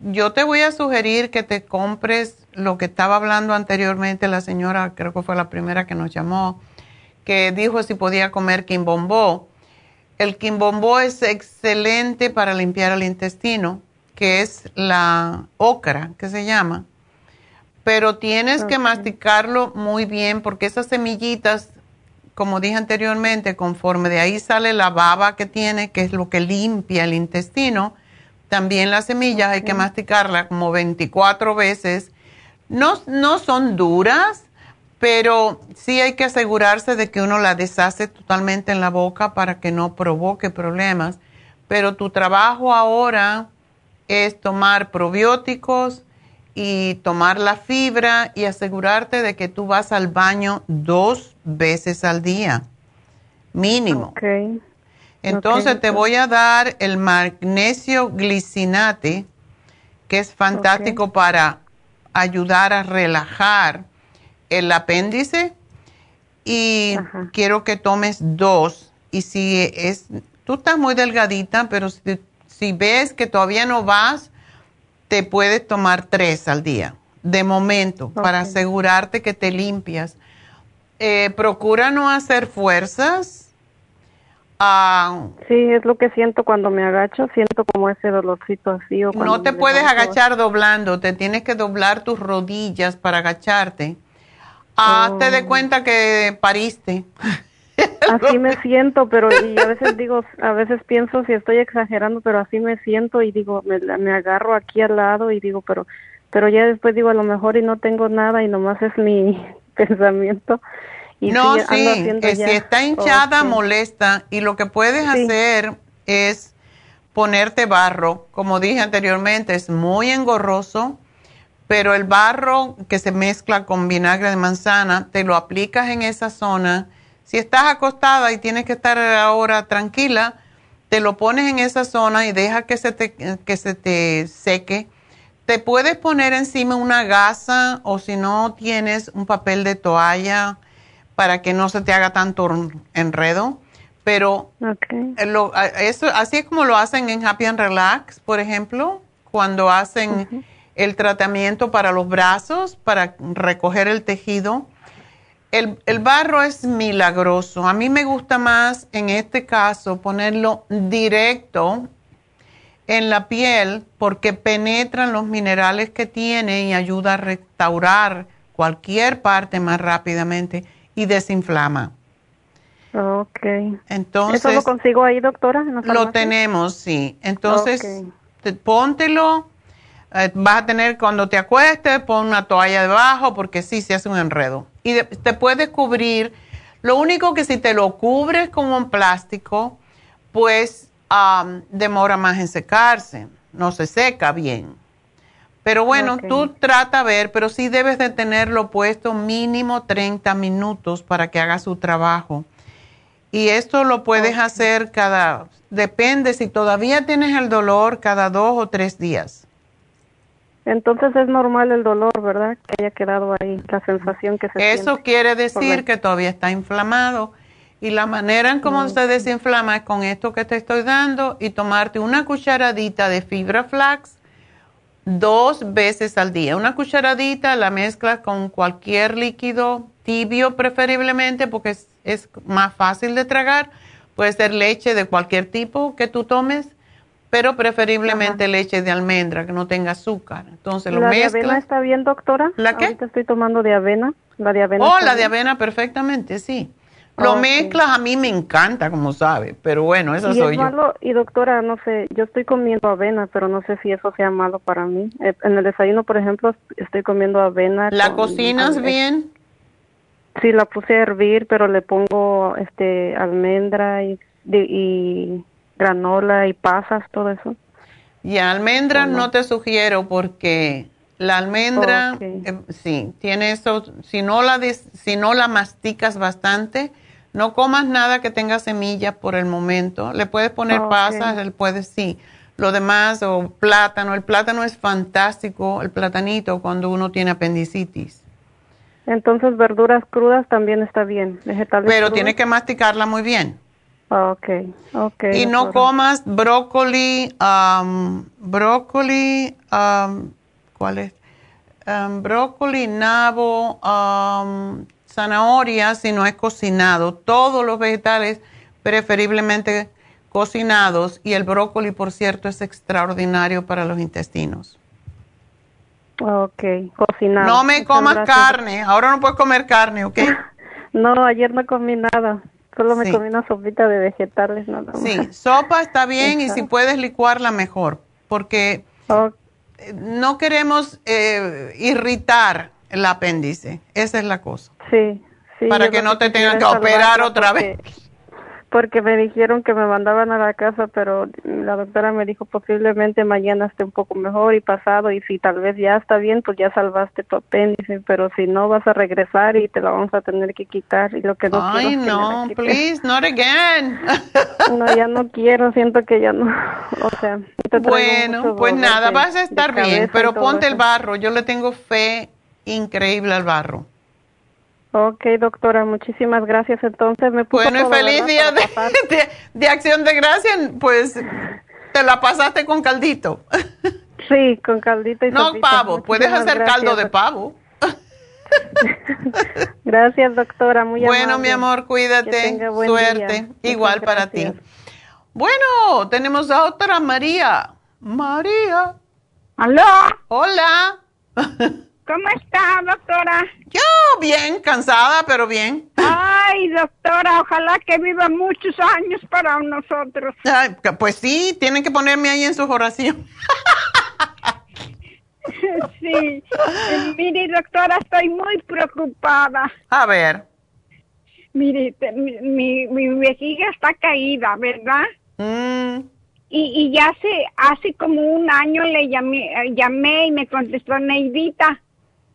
yo te voy a sugerir que te compres lo que estaba hablando anteriormente la señora, creo que fue la primera que nos llamó, que dijo si podía comer quimbombó. El quimbombó es excelente para limpiar el intestino, que es la ocra, que se llama pero tienes que masticarlo muy bien porque esas semillitas, como dije anteriormente, conforme de ahí sale la baba que tiene, que es lo que limpia el intestino, también las semillas hay que masticarlas como 24 veces. No, no son duras, pero sí hay que asegurarse de que uno la deshace totalmente en la boca para que no provoque problemas. Pero tu trabajo ahora es tomar probióticos, y tomar la fibra y asegurarte de que tú vas al baño dos veces al día, mínimo. Okay. Entonces te voy a dar el magnesio glicinate, que es fantástico para ayudar a relajar el apéndice y quiero que tomes dos. Y si es, tú estás muy delgadita, pero si, si ves que todavía no vas, te puedes tomar tres al día, de momento, para asegurarte que te limpias. Eh, procura no hacer fuerzas. Ah, sí, es lo que siento cuando me agacho, siento como ese dolorcito así. O no te puedes agachar doblando, te tienes que doblar tus rodillas para agacharte. Hazte de oh. cuenta que pariste. <laughs> Así me siento, pero y a veces digo, a veces pienso si estoy exagerando, pero así me siento y digo, me, me agarro aquí al lado y digo, pero pero ya después digo a lo mejor y no tengo nada y nomás es mi <laughs> pensamiento. Y no, sí, si está hinchada molesta y lo que puedes hacer es ponerte barro, como dije anteriormente, es muy engorroso, pero el barro que se mezcla con vinagre de manzana, te lo aplicas en esa zona. Si estás acostada y tienes que estar ahora tranquila, te lo pones en esa zona y deja que se te, que se te seque. Te puedes poner encima una gasa o si no tienes un papel de toalla para que no se te haga tanto enredo. Pero eso, así es como lo hacen en Happy and Relax, por ejemplo, cuando hacen el tratamiento para los brazos, para recoger el tejido el, barro es milagroso. A mí me gusta más en este caso ponerlo directo en la piel porque penetran los minerales que tiene y ayuda a restaurar cualquier parte más rápidamente y desinflama. Ok. Entonces. ¿Eso lo consigo ahí, doctora? lo tenemos, sí. Entonces, póntelo. Eh, vas a tener, cuando te acuestes, pon una toalla debajo porque sí, se hace un enredo y te puedes cubrir. Lo único que si te lo cubres con un plástico, pues demora más en secarse, no se seca bien. Pero bueno, tú trata a ver, pero sí debes de tenerlo puesto mínimo 30 minutos para que haga su trabajo. Y esto lo puedes hacer cada, depende si todavía tienes el dolor, cada dos o tres días. Entonces es normal el dolor, ¿verdad? Que haya quedado ahí, la sensación que se Eso quiere decir que todavía está inflamado. Y la manera en cómo se desinflama es con esto que te estoy dando y tomarte una cucharadita de fibra flax dos veces al día. Una cucharadita la mezclas con cualquier líquido tibio preferiblemente porque es, es más fácil de tragar. Puede ser leche de cualquier tipo que tú tomes pero preferiblemente leche de almendra que no tenga azúcar. Entonces lo ¿La de avena está bien, doctora? ¿La qué? Ahorita estoy tomando de avena. La de avena. Oh, la de avena perfectamente, sí. Lo mezclas, a mí me encanta, como sabe, pero bueno, eso ¿Y soy es malo? Y doctora, no sé, yo estoy comiendo avena, pero no sé si eso sea malo para mí. Eh, en el desayuno, por ejemplo, estoy comiendo avena. ¿La cocinas bien? Sí, la puse a hervir, pero le pongo este almendra y, y granola y pasas, todo eso. Y almendras no? te sugiero porque la almendra, eh, sí, tiene eso, si no, la si no la masticas bastante, no comas nada que tenga semillas por el momento. Le puedes poner pasas, él puede, sí. Lo demás, o plátano, el plátano es fantástico, el platanito, cuando uno tiene apendicitis. Entonces, verduras crudas también está bien, vegetales Pero tiene que masticarla muy bien. Ok, ok. Y no comas brócoli, brócoli, ¿cuál es? brócoli, nabo, zanahoria si no es cocinado. Todos los vegetales preferiblemente cocinados y el brócoli, por cierto, es extraordinario para los intestinos. Ok, cocinado. No me comas carne, ahora no puedes comer carne, ¿ok? <laughs> no, ayer no comí nada, solo me comí una sopita de vegetales nada más. Sí, sopa está bien y si puedes licuarla mejor, porque no queremos eh, irritar el apéndice, esa es la cosa. Sí, sí. Para que no te tengan que operar otra vez porque me dijeron que me mandaban a la casa, pero la doctora me dijo posiblemente mañana esté un poco mejor y pasado y si tal vez ya está bien, pues ya salvaste tu apéndice, pero si no vas a regresar y te la vamos a tener que quitar y lo que no Ay, no, please, not again. <laughs> no, ya no quiero, siento que ya no, o sea. bueno, pues nada, vas a estar bien, pero ponte el barro, yo le tengo fe increíble al barro. Ok, doctora, muchísimas gracias. Entonces me puso Bueno, y feliz día <laughs> de, acción de gracia, pues te la pasaste con caldito. <laughs> Sí, con caldito y No, pavo, puedes hacer caldo de pavo. <laughs> gracias, doctora, muy Bueno, mi amor, cuídate, suerte, igual para ti. Bueno, tenemos a otra María. María. ¿Aló? Hola. ¿Cómo está, doctora? Yo bien, cansada, pero bien. Ay, doctora, ojalá que viva muchos años para nosotros. pues sí, tienen que ponerme ahí en sus oraciones. <laughs> sí. Mire, doctora, estoy muy preocupada. A ver. Mire, mi, mi, vejiga está caída, ¿verdad? Mm. Y, y ya hace, hace como un año le llamé, llamé y me contestó Neidita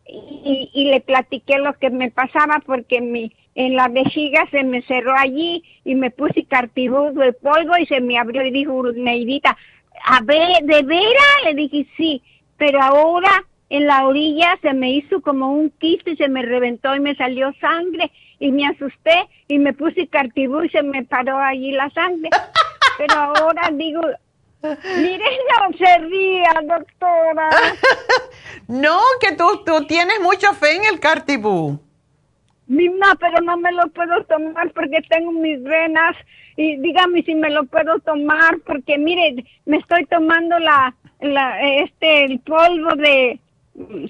y, y, le platiqué lo que me pasaba porque mi en la vejiga se me cerró allí y me puse cartibú de polvo y se me abrió y dijo Neidita, a ver, ¿de veras? Le dije sí, pero ahora en la orilla se me hizo como un quiste y se me reventó y me salió sangre y me asusté y me puse cartibú y se me paró allí la sangre. <laughs> Pero ahora digo, Mire, no se ría, doctora. <laughs> no, que tú, tú tienes mucha fe en el cartibú. Misma, pero no me lo puedo tomar porque tengo mis venas y dígame si me lo puedo tomar porque mire, me estoy tomando la, la este el polvo de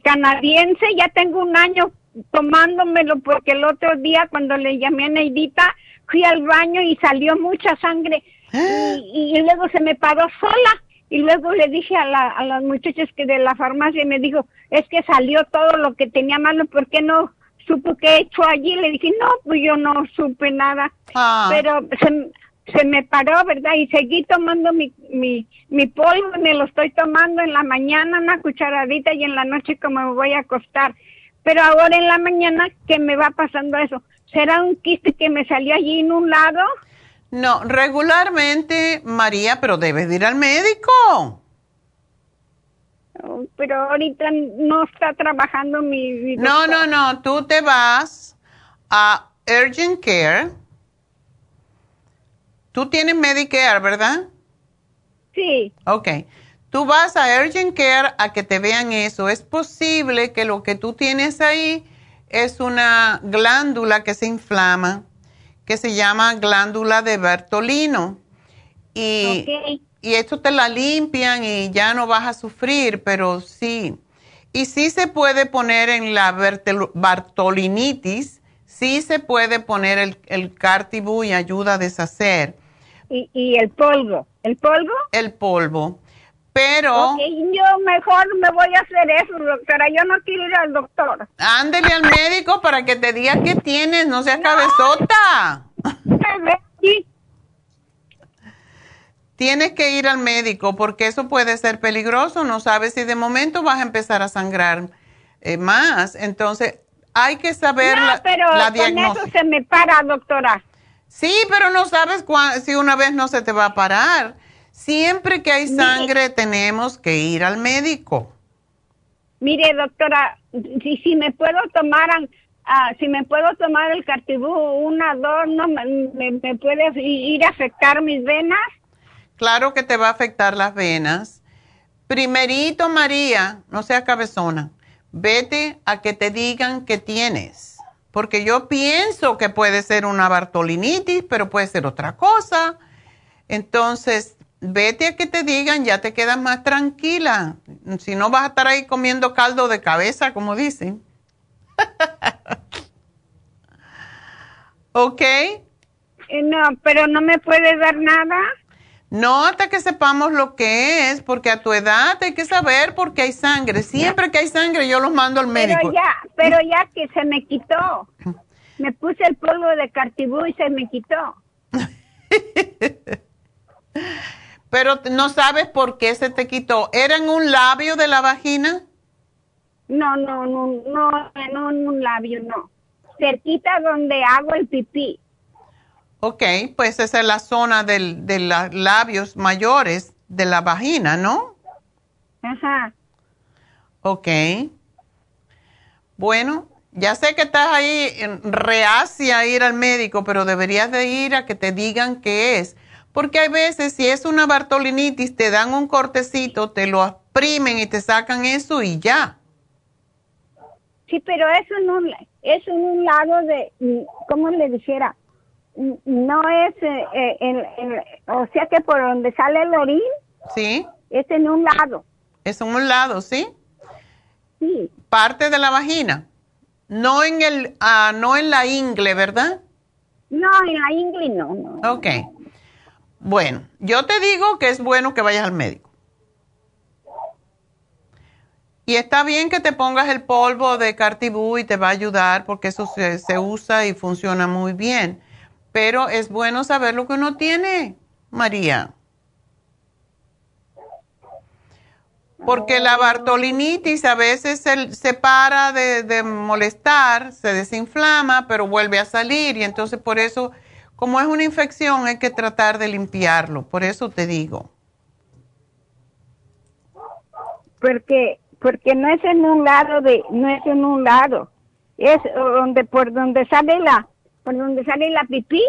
canadiense, ya tengo un año tomándomelo porque el otro día cuando le llamé a Neidita fui al baño y salió mucha sangre y, luego se me paró sola y luego le dije a, la, a las muchachas que de la farmacia y me dijo, es que salió todo lo que tenía malo, ¿por qué no supo qué he hecho allí? Le dije, no, pues yo no supe nada, ah. pero se, se, me paró, ¿verdad? Y seguí tomando mi, mi, mi polvo, me lo estoy tomando en la mañana una cucharadita y en la noche como me voy a acostar. Pero ahora en la mañana, ¿qué me va pasando eso? ¿Será un quiste que me salió allí en un lado? No, regularmente, María, pero debes ir al médico. Pero ahorita no está trabajando mi... no, no, no, tú te vas a Urgent Care. Tú tienes Medicare, ¿verdad? Sí. Ok. Tú vas a Urgent Care a que te vean eso. Es posible que lo que tú tienes ahí es una glándula que se inflama que se llama glándula de Bertolino. Y, y esto te la limpian y ya no vas a sufrir, pero sí. Y sí se puede poner en la Bartolinitis, sí se puede poner el, el cartibú y ayuda a deshacer. ¿Y, ¿Y el polvo? ¿El polvo? El polvo. Pero... yo mejor me voy a hacer eso, doctora. Yo no quiero ir al doctor. Ándele al médico para que te diga qué tienes, no seas cabezota. <laughs> Tienes que ir al médico porque eso puede ser peligroso. No sabes si de momento vas a empezar a sangrar eh, más. Entonces, hay que saber no, la, pero Con eso se me para, doctora. Sí, pero no sabes si una vez no se te va a parar. Siempre que hay sangre tenemos que ir al médico. Mire, doctora, si, si me puedo tomar, ah, si me puedo tomar el cartibú, una, dos, no me, me, puede ir a afectar mis venas. Claro que te va a afectar las venas. Primerito, María, no seas cabezona, vete a que te digan que tienes, porque yo pienso que puede ser una bartolinitis, pero puede ser otra cosa. Entonces, vete a que te digan, ya te quedas más tranquila. Si no vas a estar ahí comiendo caldo de cabeza, como dicen. <laughs> ¿Ok? Eh, no, pero no me puedes dar nada. No, hasta que sepamos lo que es, porque a tu edad hay que saber por qué hay sangre. Siempre que hay sangre yo los mando al médico. Pero ya, pero ya que se me quitó. Me puse el polvo de cartibú y se me quitó. <laughs> pero no sabes por qué se te quitó. ¿Era en un labio de la vagina? No, no, no, no, no en un labio, no. Cerquita donde hago el pipí. Ok, pues esa es la zona del, de los labios mayores de la vagina, ¿no? Ajá. Ok. Bueno, ya sé que estás ahí reacia a ir al médico, pero deberías de ir a que te digan qué es. Porque hay veces, si es una bartolinitis, te dan un cortecito, te lo exprimen y te sacan eso y ya. Sí, pero eso no es en un lado de, ¿cómo le dijera? No es, eh, eh, o sea que por donde sale el orín. Sí. Es en un lado. Es en un lado, ¿sí? Sí. Parte de la vagina. No en el, ah, no en la ingle, ¿verdad? No, en la ingle no, no. Ok. Bueno, yo te digo que es bueno que vayas al médico. Y está bien que te pongas el polvo de Cartibú y te va a ayudar porque eso se, usa y funciona muy bien. Pero es bueno saber lo que uno tiene, María. Porque la bartolinitis a veces se, para de, molestar, se desinflama, pero vuelve a salir. Y entonces por eso, como es una infección, hay que tratar de limpiarlo. Por eso te digo. Porque porque no es en un lado de, no es en un lado, es donde por donde sale la, por donde sale la pipí,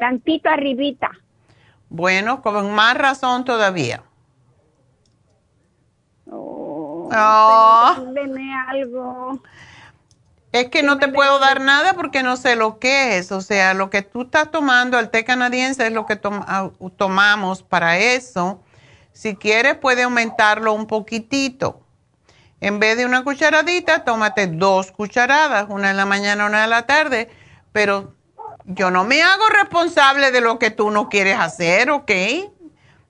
tantito arribita. Bueno, con más razón todavía. Oh, oh. algo. Es que no te puedo dar nada porque no sé lo que es. O sea, lo que tú estás tomando, el té canadiense, es lo que tomamos para eso. Si quieres, puede aumentarlo un poquitito. En vez de una cucharadita, tómate dos cucharadas, una en la mañana, una en la tarde, pero yo no me hago responsable de lo que tú no quieres hacer, ¿ok?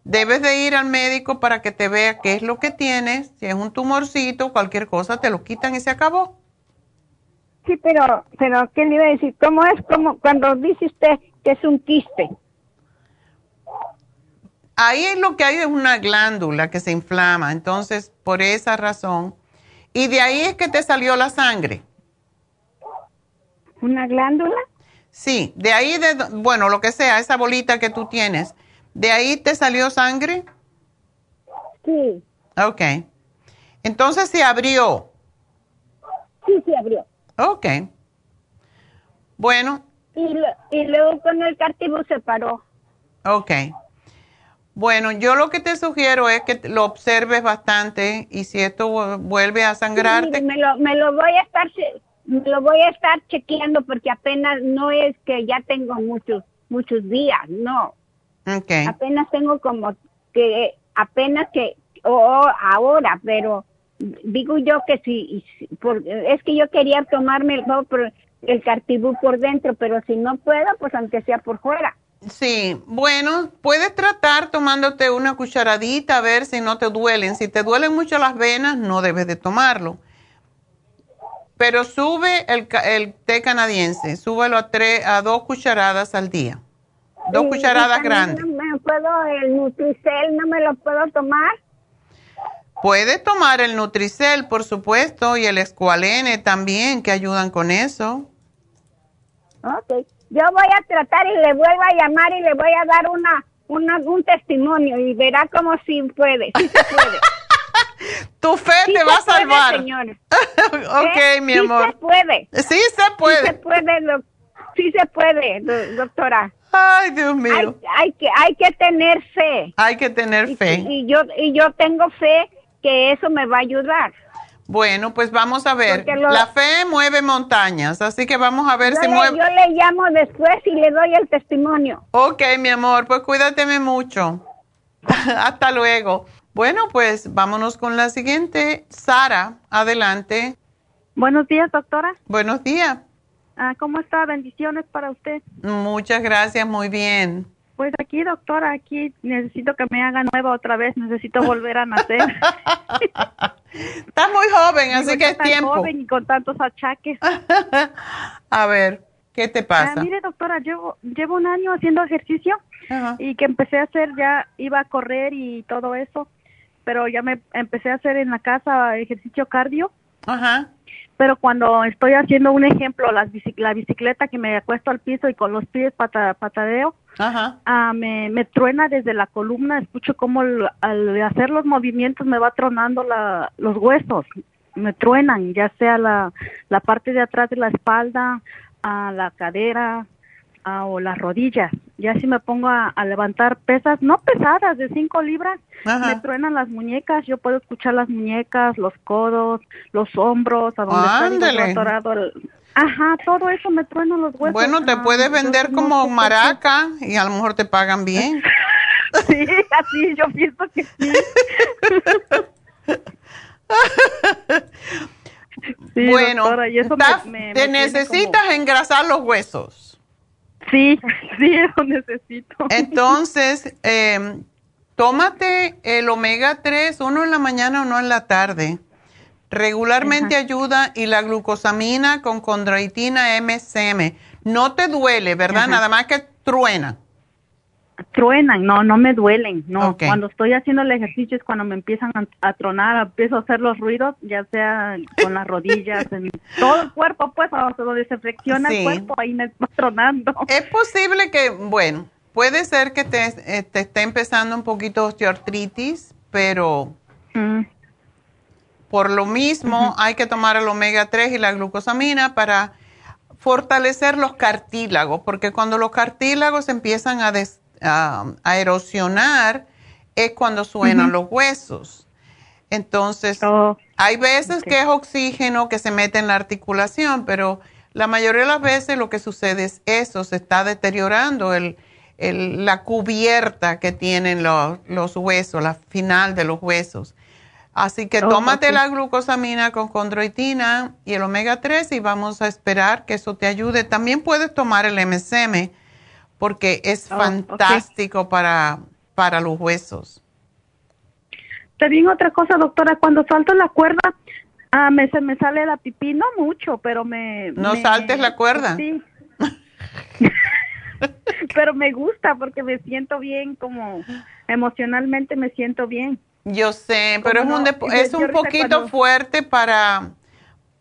Debes de ir al médico para que te vea qué es lo que tienes, si es un tumorcito, cualquier cosa, te lo quitan y se acabó. Sí, pero, pero, ¿qué le iba a decir? ¿Cómo es como cuando dice usted que es un quiste? Ahí es lo que hay es una glándula que se inflama, entonces por esa razón y de ahí es que te salió la sangre. ¿Una glándula? Sí, de ahí, de, bueno, lo que sea, esa bolita que tú tienes, ¿de ahí te salió sangre? Sí. Ok. Entonces se abrió. Sí, se abrió. Ok. Bueno. Y, y luego con el cartivo se paró. Ok. Bueno, yo lo que te sugiero es que lo observes bastante y si esto vuelve a sangrarte. me, lo, me lo voy a estar lo voy a estar chequeando porque apenas no es que ya tengo muchos muchos días, no. Okay. Apenas tengo como que apenas que o ahora, pero digo yo que si, es que yo quería tomarme el, el cartibú por dentro, pero si no puedo, pues aunque sea por fuera. Sí, bueno, puedes tratar tomándote una cucharadita a ver si no te duelen. Si te duelen mucho las venas, no debes de tomarlo. Pero sube el, el té canadiense, súbelo a, tres, a dos cucharadas al día. Dos cucharadas grandes. ¿Me puedo, el Nutricel, no me lo puedo tomar? Puedes tomar el Nutricel, por supuesto, y el Escualene también, que ayudan con eso. Ok. Yo voy a tratar y le vuelvo a llamar y le voy a dar una, una un testimonio y verá cómo sí puede, sí se puede. <laughs> tu fe te va a salvar. <laughs> ok, ¿Eh? mi amor. Sí se puede. Sí se puede. Sí se puede, sí se puede doctora. Ay, Dios mío. Hay, que, hay que tener fe. Hay que tener fe. Y, yo, y yo tengo fe que eso me va a ayudar. Bueno, pues vamos a ver. La fe mueve montañas, así que vamos a ver si mueve. Yo le llamo después y le doy el testimonio. Ok, mi amor, pues cuídateme mucho. <laughs> Hasta luego. Bueno, pues vámonos con la siguiente. Sara, adelante. Buenos días, doctora. Buenos días. Ah, ¿Cómo está? Bendiciones para usted. Muchas gracias, muy bien. Pues aquí, doctora, aquí necesito que me haga nueva otra vez, necesito volver a nacer. <laughs> Estás muy joven, así que es tiempo. joven y con tantos achaques. <laughs> a ver, ¿qué te pasa? Ah, mire, doctora, llevo, llevo un año haciendo ejercicio y que empecé a hacer, ya iba a correr y todo eso, pero ya me empecé a hacer en la casa ejercicio cardio. Ajá pero cuando estoy haciendo un ejemplo, la bicicleta que me acuesto al piso y con los pies patadeo, ah, me, me, truena desde la columna, escucho como al hacer los movimientos me va tronando la, los huesos, me truenan, ya sea la, la parte de atrás de la espalda, a la cadera, o las rodillas. Ya si me pongo a, levantar pesas, no pesadas, de 5 libras, me truenan las muñecas. Yo puedo escuchar las muñecas, los codos, los hombros, a donde está atorado Ajá, todo eso me truenan los huesos. Bueno, te puedes vender como maraca y a lo mejor te pagan bien. <laughs> sí, así yo pienso que sí. <laughs> bueno, te necesitas engrasar los huesos. Sí, <laughs> sí, lo necesito. Entonces, eh, tómate el omega 3, uno en la mañana, uno en la tarde. Regularmente ayuda y la glucosamina con condroitina MSM. No te duele, ¿verdad? Nada más que truena truenan, no, no me duelen, no. Cuando estoy haciendo el ejercicio es cuando me empiezan a, tronar, empiezo a hacer los ruidos, ya sea con las rodillas, en todo el cuerpo, pues, donde se flexiona el cuerpo, ahí me va tronando. Es posible que, bueno, puede ser que te, eh, te esté empezando un poquito osteoartritis, pero mm. Por lo mismo hay que tomar el omega 3 y la glucosamina para fortalecer los cartílagos, porque cuando los cartílagos empiezan a des a erosionar es cuando suenan los huesos. Entonces, oh, hay veces que es oxígeno que se mete en la articulación, pero la mayoría de las veces lo que sucede es eso, se está deteriorando el, la cubierta que tienen los, los, huesos, la final de los huesos. Así que oh, tómate la glucosamina con condroitina y el omega 3 y vamos a esperar que eso te ayude. También puedes tomar el MSM porque es oh, fantástico para, para los huesos. También otra cosa, doctora, cuando salto la cuerda, ah, me, se me sale la pipí, no mucho, pero me... No saltes la cuerda. Sí. <laughs> <laughs> pero me gusta porque me siento bien, como emocionalmente me siento bien. Yo sé, pero es un, es un poquito fuerte para,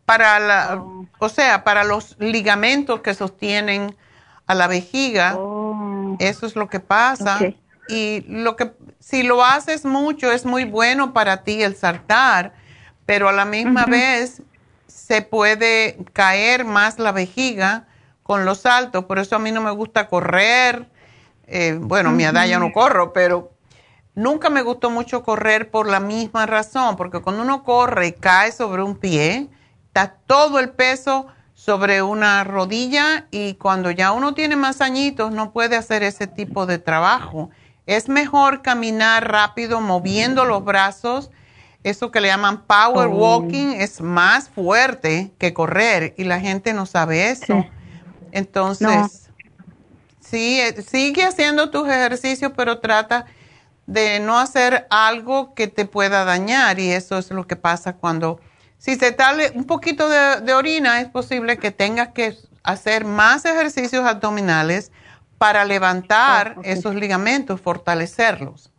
para la, oh. o sea, para los ligamentos que sostienen a la vejiga. Oh. Eso es lo que pasa. Y lo que si lo haces mucho es muy bueno para ti el saltar, pero a la misma vez se puede caer más la vejiga con los saltos. Por eso a mí no me gusta correr. Eh, bueno, mi edad ya no corro, pero nunca me gustó mucho correr por la misma razón, porque cuando uno corre y cae sobre un pie, está todo el peso sobre una rodilla y cuando ya uno tiene más añitos no puede hacer ese tipo de trabajo. Es mejor caminar rápido moviendo los brazos. Eso que le llaman power oh. walking es más fuerte que correr y la gente no sabe eso. Entonces, sí, eh, sigue haciendo tus ejercicios, pero trata de no hacer algo que te pueda dañar y eso es lo que pasa cuando si se sale un poquito de, orina, es posible que tengas que hacer más ejercicios abdominales para levantar ah, esos ligamentos, fortalecerlos.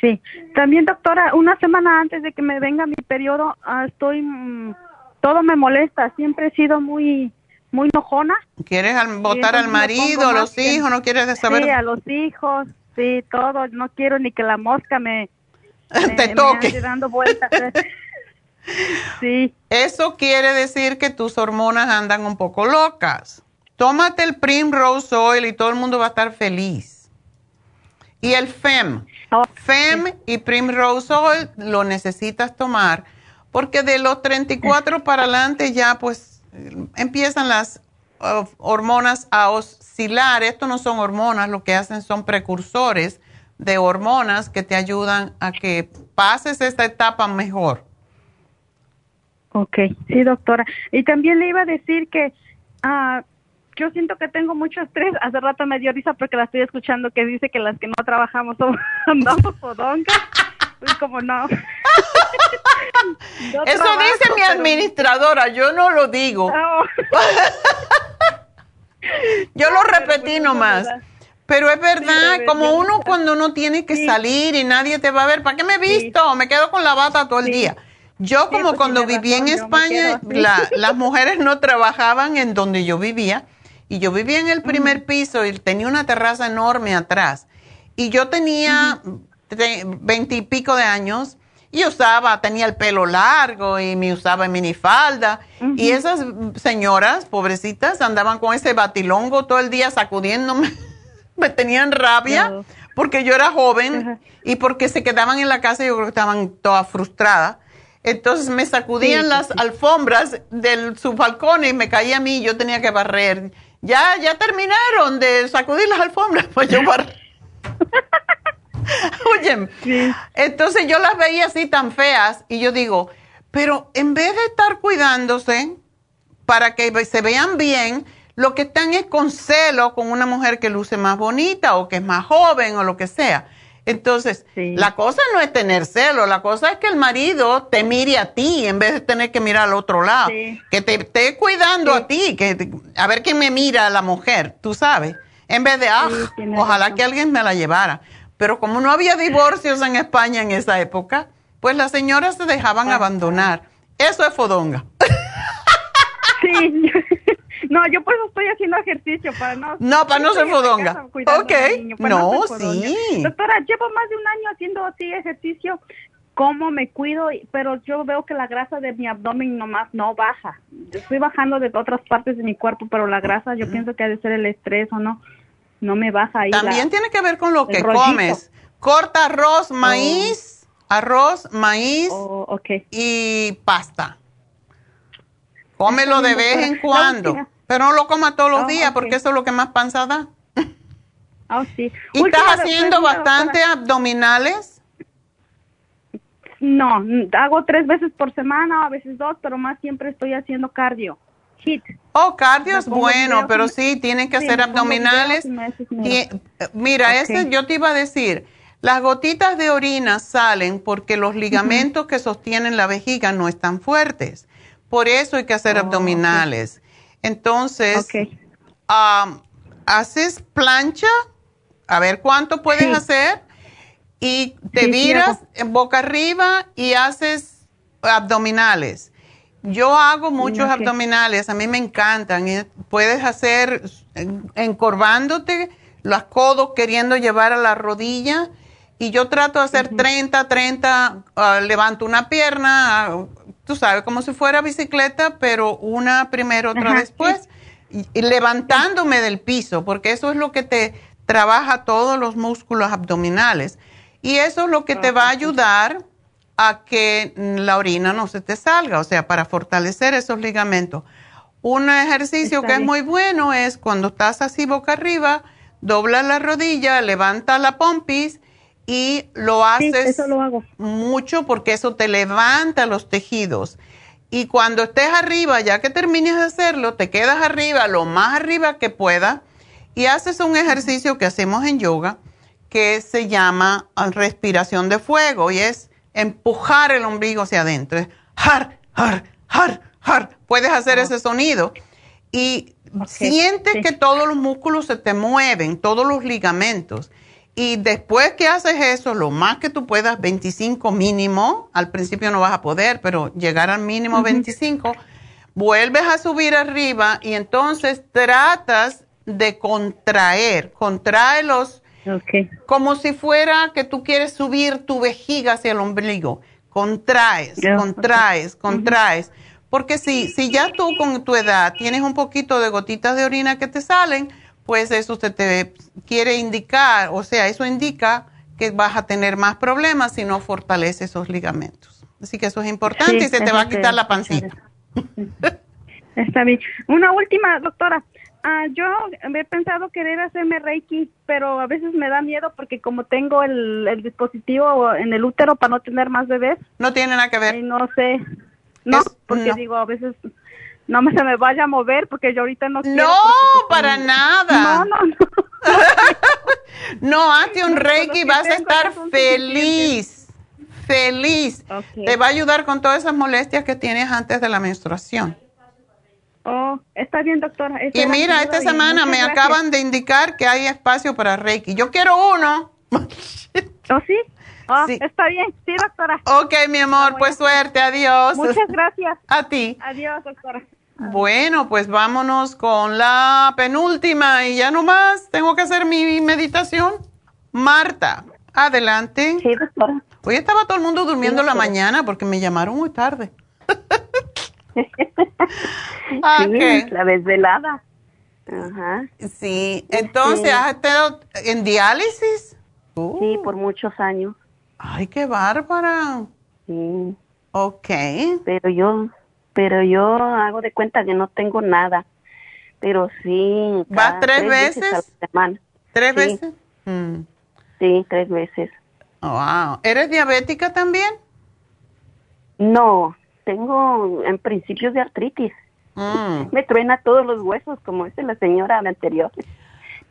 Sí, también doctora, una semana antes de que me venga mi periodo, ah, estoy, mm, todo me molesta, siempre he sido muy, muy enojona. ¿Quieres votar al marido, a los hijos? ¿No quieres saber? Sí, a los hijos, sí, todo, no quiero ni que la mosca me, <laughs> te toque. dando vueltas. <laughs> sí. Eso quiere decir que tus hormonas andan un poco locas. Tómate el Primrose Oil y todo el mundo va a estar feliz. Y el FEM. Oh, FEM y Primrose Oil lo necesitas tomar porque de los 34 para adelante ya pues empiezan las uh, hormonas a oscilar. Esto no son hormonas, lo que hacen son precursores de hormonas que te ayudan a que pases esta etapa mejor. Ok, sí, doctora. Y también le iba a decir que uh, yo siento que tengo mucho estrés. Hace rato me dio risa porque la estoy escuchando que dice que las que no trabajamos somos <laughs> andamos podongas. Pues como <laughs> <laughs> no. Eso dice mi administradora, yo no lo digo. Yo lo <laughs> repetí pues, nomás. Pero es verdad, como uno cuando uno tiene que salir y nadie te va a ver, ¿para qué me he visto? Me quedo con la bata todo el día. Yo como pues, cuando viví en España, <laughs> las mujeres no trabajaban en donde yo vivía y yo vivía en el primer piso y tenía una terraza enorme atrás. Y yo tenía veintipico de años y usaba, tenía el pelo largo y me usaba minifalda. Y esas señoras, pobrecitas, andaban con ese batilongo todo el día sacudiéndome. <laughs> me tenían rabia porque yo era joven y porque se quedaban en la casa y yo creo que estaban todas frustradas. Entonces me sacudían las alfombras de su balcón y me caía a mí, yo tenía que barrer. Ya, ya terminaron de sacudir las alfombras, <laughs> pues yo barrer. <laughs> <laughs> Oye, entonces yo las veía así tan feas y yo digo, pero en vez de estar cuidándose para que se vean bien, lo que están es con celo con una mujer que luce más bonita o que es más joven o lo que sea. Entonces, la cosa no es tener celo, la cosa es que el marido te mire a ti en vez de tener que mirar al otro lado. Que te esté cuidando a ti, que a ver quién me mira a la mujer, tú sabes. En vez de, ah, ojalá que alguien me la llevara. Pero como no había divorcios en España en esa época, pues las señoras se dejaban abandonar. Eso es fodonga. <laughs> Sí, <laughs> no, yo pues estoy haciendo ejercicio para no... No, para no ser fodonga. Ok, no, sí. Doctora, llevo más de un año haciendo así ejercicio. ¿Cómo me cuido? Pero yo veo que la grasa de mi abdomen nomás no baja. Yo estoy bajando de otras partes de mi cuerpo, pero la grasa yo pienso que ha de ser el estrés o no. No me baja ahí. También tiene que ver con lo que comes. Corta arroz, maíz, arroz, maíz oh, y pasta. Cómelo de vez en cuando. Pero no lo coma todos los ah, días porque eso es lo que más panza da. <laughs> Oh, sí. ¿Y estás haciendo bastante abdominales? No, hago tres veces por semana, a veces dos, pero más siempre estoy haciendo cardio. HIT. Oh, cardio es bueno, pero sí, tienen que hacer abdominales. mira, ese yo te iba a decir, las gotitas de orina salen porque los ligamentos que sostienen la vejiga no están fuertes. Por eso hay que hacer oh, abdominales. Entonces, haces plancha, a ver cuánto puedes hacer, y te viras en boca arriba y haces abdominales. Yo hago muchos abdominales, a mí me encantan. puedes hacer encorvándote, los codos queriendo llevar a la rodilla. Y yo trato de hacer 30, 30, ah, levanto una pierna, tú sabes, como si fuera bicicleta, pero una primero, otra después, y, levantándome del piso, porque eso es lo que te trabaja todos los músculos abdominales. Y eso es lo que te va a ayudar a que la orina no se te salga, o sea, para fortalecer esos ligamentos. Un ejercicio que es muy bueno es cuando estás así boca arriba, dobla la rodilla, levanta la pompis y lo haces mucho porque eso te levanta los tejidos. Y cuando estés arriba, ya que termines de hacerlo, te quedas arriba, lo más arriba que pueda, y haces un ejercicio que hacemos en yoga que se llama respiración de fuego y es empujar el ombligo hacia adentro. Har, har, har, har. Puedes hacer ese sonido y sientes que todos los músculos se te mueven, todos los ligamentos. Y después que haces eso, lo más que tú puedas, 25 mínimo, al principio no vas a poder, pero llegar al mínimo 25, vuelves a subir arriba y entonces tratas de contraer, contrae los Okay. Como si fuera que tú quieres subir tu vejiga hacia el ombligo. Contraes, contraes, contraes. Porque si, si ya tú con tu edad tienes un poquito de gotitas de orina que te salen, pues eso usted te quiere indicar, o sea, eso indica que vas a tener más problemas si no fortalece esos ligamentos. Así que eso es importante y se te va a quitar la pancita. Está bien. Una última, doctora. Ah, yo he pensado querer hacerme Reiki, pero a veces me da miedo porque como tengo el, dispositivo en el útero para no tener más bebés. No tiene nada que ver. Y no sé. No, porque digo, a veces no me, se me vaya a mover porque yo ahorita no quiero. No, para nada. No, no, no. <laughs> no, hazte un Reiki, vas a estar feliz. Feliz. Te va a ayudar con todas esas molestias que tienes antes de la menstruación. Oh, está bien, doctora. y mira, esta semana me acaban de indicar que hay espacio para Reiki. Yo quiero uno. <laughs> ¿Oh, sí? Oh, sí. Está bien, sí, doctora. Ok, mi amor, pues suerte, adiós. Muchas gracias. <laughs> A ti. Adiós, doctora. Bueno, pues vámonos con la penúltima y ya nomás tengo que hacer mi meditación. Marta, adelante. Sí, doctora. Hoy estaba todo el mundo durmiendo la mañana porque me llamaron muy tarde. <laughs> Ah, <laughs> sí, la desvelada. Ajá. Sí, entonces, ¿has estado en diálisis? Sí, por muchos años. Ay, qué bárbara. Sí. Ok. Pero yo, pero yo hago de cuenta que no tengo nada. Pero sí. ¿Vas tres, veces? a la semana. ¿Tres veces? Mm. Sí, tres veces. wow. ¿Eres diabética también? No, tengo en principios de artritis. Mm. Me truena todos los huesos, como dice la señora anterior.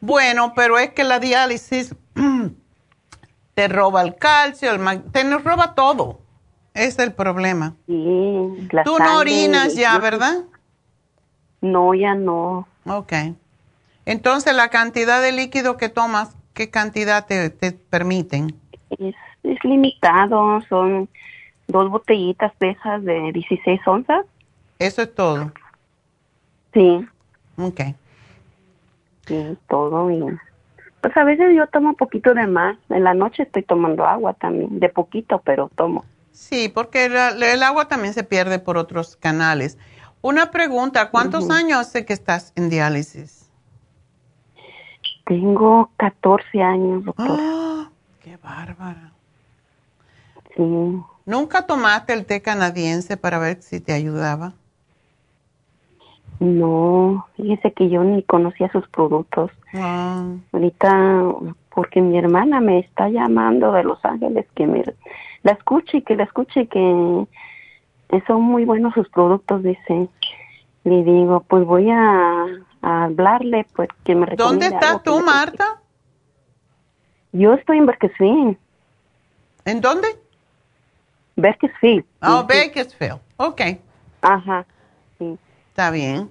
Bueno, pero es que la diálisis <clears throat> te roba el calcio, el te nos roba todo. Es el problema. Sí, Tú no orinas ya, ¿verdad? No, ya no. Ok. Entonces, la cantidad de líquido que tomas, ¿qué cantidad te, te permiten? Es, es limitado, son dos botellitas de esas de 16 onzas. ¿Eso es todo? Sí. Ok. Sí, todo. Y, pues a veces yo tomo un poquito de más. En la noche estoy tomando agua también, de poquito, pero tomo. Sí, porque el agua también se pierde por otros canales. Una pregunta, ¿cuántos años hace que estás en diálisis? Tengo 14 años, doctor. ¡Ah! ¡Qué bárbara! Sí. ¿Nunca tomaste el té canadiense para ver si te ayudaba? No, fíjese que yo ni conocía sus productos. Ah. Ahorita, porque mi hermana me está llamando de Los Ángeles que me la escuche y que la escuche que son muy buenos sus productos, dice. Le digo, pues voy a, hablarle, pues que me ¿Dónde estás tú, Marta? Yo estoy en Bakersfield. ¿En dónde? Bakersfield. Oh, Bakersfield. Ok. Ajá, sí. Está bien.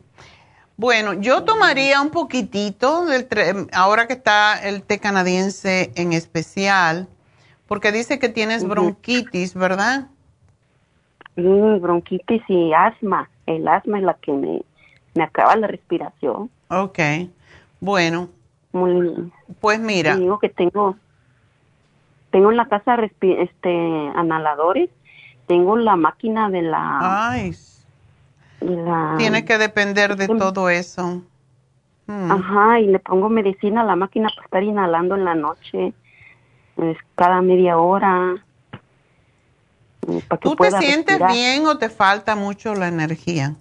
Bueno, yo tomaría un poquitito del ahora que está el té canadiense en especial, porque dice que tienes bronquitis, ¿verdad? Sí, bronquitis y asma. El asma es la que me, me acaba la respiración. Ok. Bueno. Muy, pues mira. Digo que tengo tengo en la casa este analadores tengo la máquina de la... Ay. Tiene que depender de todo eso. Hmm. Ajá, y le pongo medicina a la máquina para estar inhalando en la noche, pues, cada media hora. Eh, ¿Tú te sientes bien o te falta mucho la energía?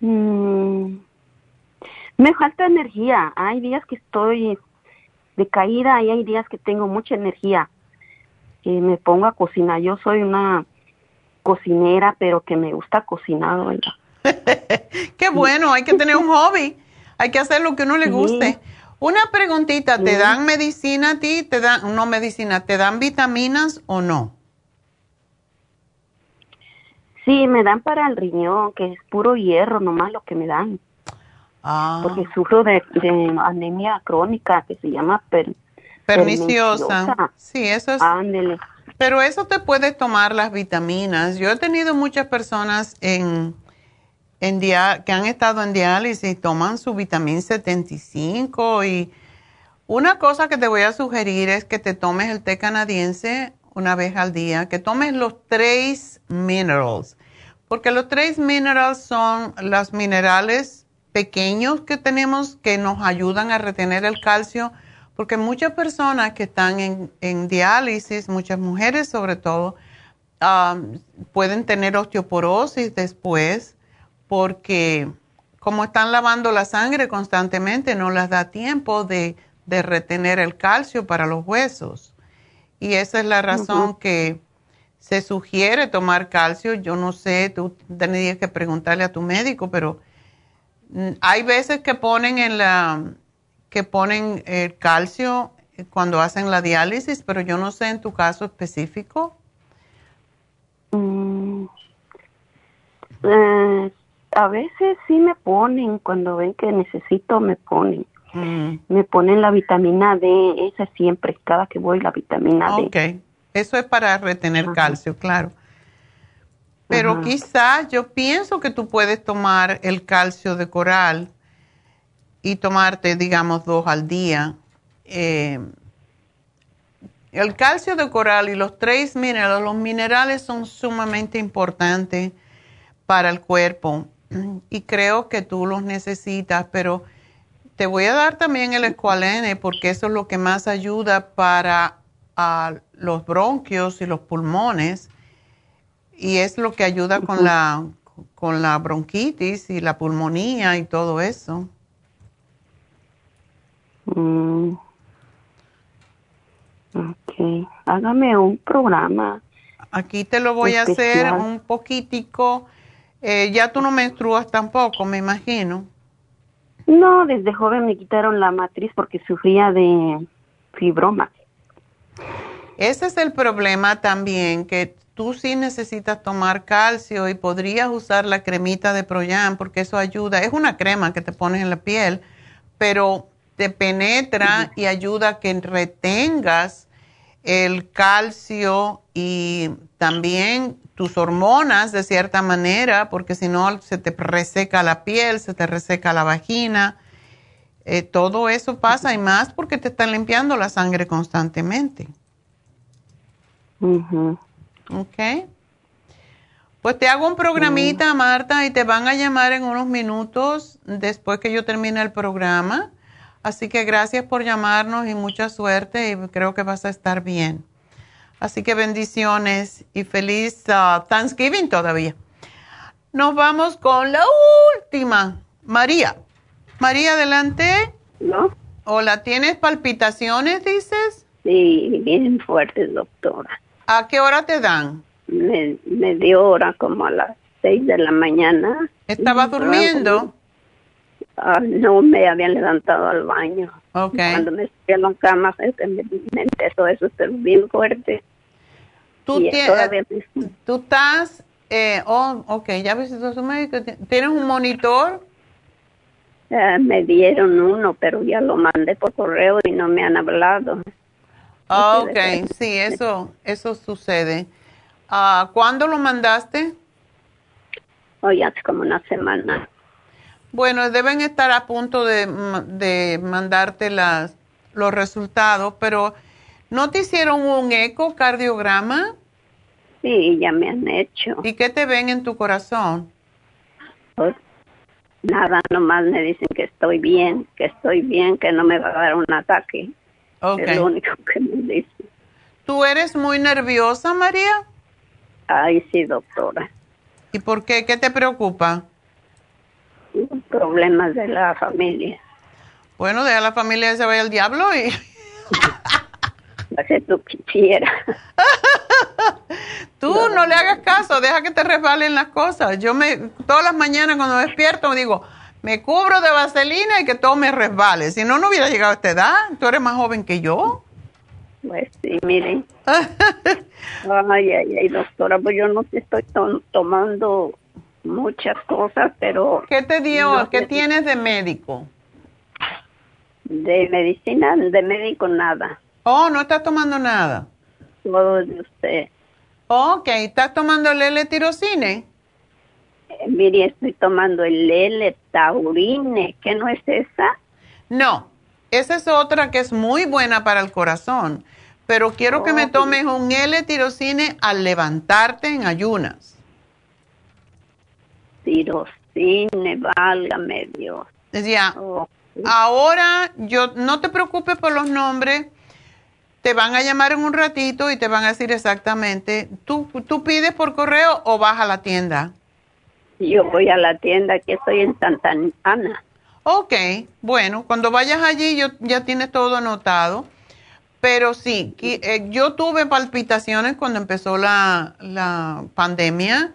Mm, me falta energía. Hay días que estoy decaída y hay días que tengo mucha energía que me pongo a cocinar. Yo soy una cocinera, pero que me gusta cocinar, <laughs> Qué bueno, hay que tener un hobby. Hay que hacer lo que uno le guste. Una preguntita, ¿te dan medicina a ti? ¿Te dan, no medicina, ¿te dan vitaminas o no? Sí, me dan para el riñón, que es puro hierro nomás lo que me dan. Ah. Porque sufro de, anemia crónica que se llama per, Perniciosa. Sí, eso es. Pero eso te puede tomar las vitaminas. Yo he tenido muchas personas en, en que han estado en diálisis y toman su vitamina 75 y Una cosa que te voy a sugerir es que te tomes el té canadiense una vez al día, que tomes los Trace Minerals, porque los Trace Minerals son los minerales pequeños que tenemos que nos ayudan a retener el calcio, porque muchas personas que están en, diálisis, muchas mujeres sobre todo, um, pueden tener osteoporosis después, porque como están lavando la sangre constantemente, no les da tiempo de retener el calcio para los huesos. Y esa es la razón que se sugiere tomar calcio. Yo no sé, tú tendrías que preguntarle a tu médico, pero mm, hay veces que ponen en la que ponen el calcio cuando hacen la diálisis, pero yo no sé en tu caso específico. Mm, eh, a veces sí me ponen, cuando ven que necesito me ponen. Mm. Me ponen la vitamina D, esa siempre, cada que voy la vitamina D. Ok, eso es para retener calcio, claro. Pero quizás yo pienso que tú puedes tomar el calcio de coral y tomarte, digamos, dos al día. Eh, el calcio de coral y los tres minerales, los minerales son sumamente importantes para el cuerpo y creo que tú los necesitas, pero te voy a dar también el escualene porque eso es lo que más ayuda para los bronquios y los pulmones y es lo que ayuda con la, con la bronquitis y la pulmonía y todo eso. Mm. Ok, hágame un programa. Aquí te lo voy a hacer un poquitico. Eh, ya tú no menstruas tampoco, me imagino. No, desde joven me quitaron la matriz porque sufría de fibroma. Ese es el problema también, que tú sí necesitas tomar calcio y podrías usar la cremita de Proyan porque eso ayuda. Es una crema que te pones en la piel, pero te penetra y ayuda a que retengas el calcio y también tus hormonas de cierta manera, porque si no se te reseca la piel, se te reseca la vagina. Eh, todo eso pasa y más porque te están limpiando la sangre constantemente. Ok. Pues te hago un programita, Marta, y te van a llamar en unos minutos después que yo termine el programa. Así que gracias por llamarnos y mucha suerte y creo que vas a estar bien. Así que bendiciones y feliz uh, Thanksgiving todavía. Nos vamos con la última, María. María, adelante. ¿No? Hola, ¿tienes palpitaciones, dices? Sí, bien fuertes, doctora. ¿A qué hora te dan? Me, dio hora como a las seis de la mañana. ¿Estabas durmiendo? Ah, no me habían levantado al baño. Okay. Cuando me estoy en la cama, me, empezó eso ser bien fuerte. Tú, tienes, tú estás, eh, oh, ok, ya visitó su médico. ¿Tienes un monitor? Eh, me dieron uno, pero ya lo mandé por correo y no me han hablado. ok, sí, eso, eso sucede. Uh, ¿Cuándo lo mandaste? Hoy hace como una semana. Bueno, deben estar a punto de, de mandarte las, los resultados, pero ¿No te hicieron un ecocardiograma? Sí, ya me han hecho. ¿Y qué te ven en tu corazón? Pues, nada, nomás me dicen que estoy bien, que estoy bien, que no me va a dar un ataque. Okay. Es lo único que me dicen. ¿Tú eres muy nerviosa, María? Ay, sí, doctora. ¿Y por qué? ¿Qué te preocupa? Problemas de la familia. Bueno, deja la familia se vaya al diablo y... <laughs> que <laughs> tú quisieras. tú no. le hagas caso, deja que te resbalen las cosas. Yo me, todas las mañanas cuando me despierto me digo, me cubro de vaselina y que todo me resbale. Si no, no hubiera llegado a esta edad. Tú eres más joven que yo. Pues sí, miren. <laughs> ay, ay, ay, doctora, pues yo no estoy tomando muchas cosas, pero... ¿Qué te dio? ¿Qué tienes de médico? De medicina, de médico nada. Oh, no estás tomando nada. Todo de usted. Ok, ¿estás tomando el L-tirocine? Eh, mire, estoy tomando el L-taurine, ¿qué no es esa? No, esa es otra que es muy buena para el corazón, pero quiero que me tomes un L-tirocine al levantarte en ayunas. Tirocine, válgame Dios. Ya. Ahora, yo no te preocupes por los nombres. Te van a llamar en un ratito y te van a decir exactamente. ¿Tú, tú pides por correo o vas a la tienda? Yo voy a la tienda que estoy en Santa Ana. Ok, bueno, cuando vayas allí yo, ya tienes todo anotado. Pero sí, eh, yo tuve palpitaciones cuando empezó la, la pandemia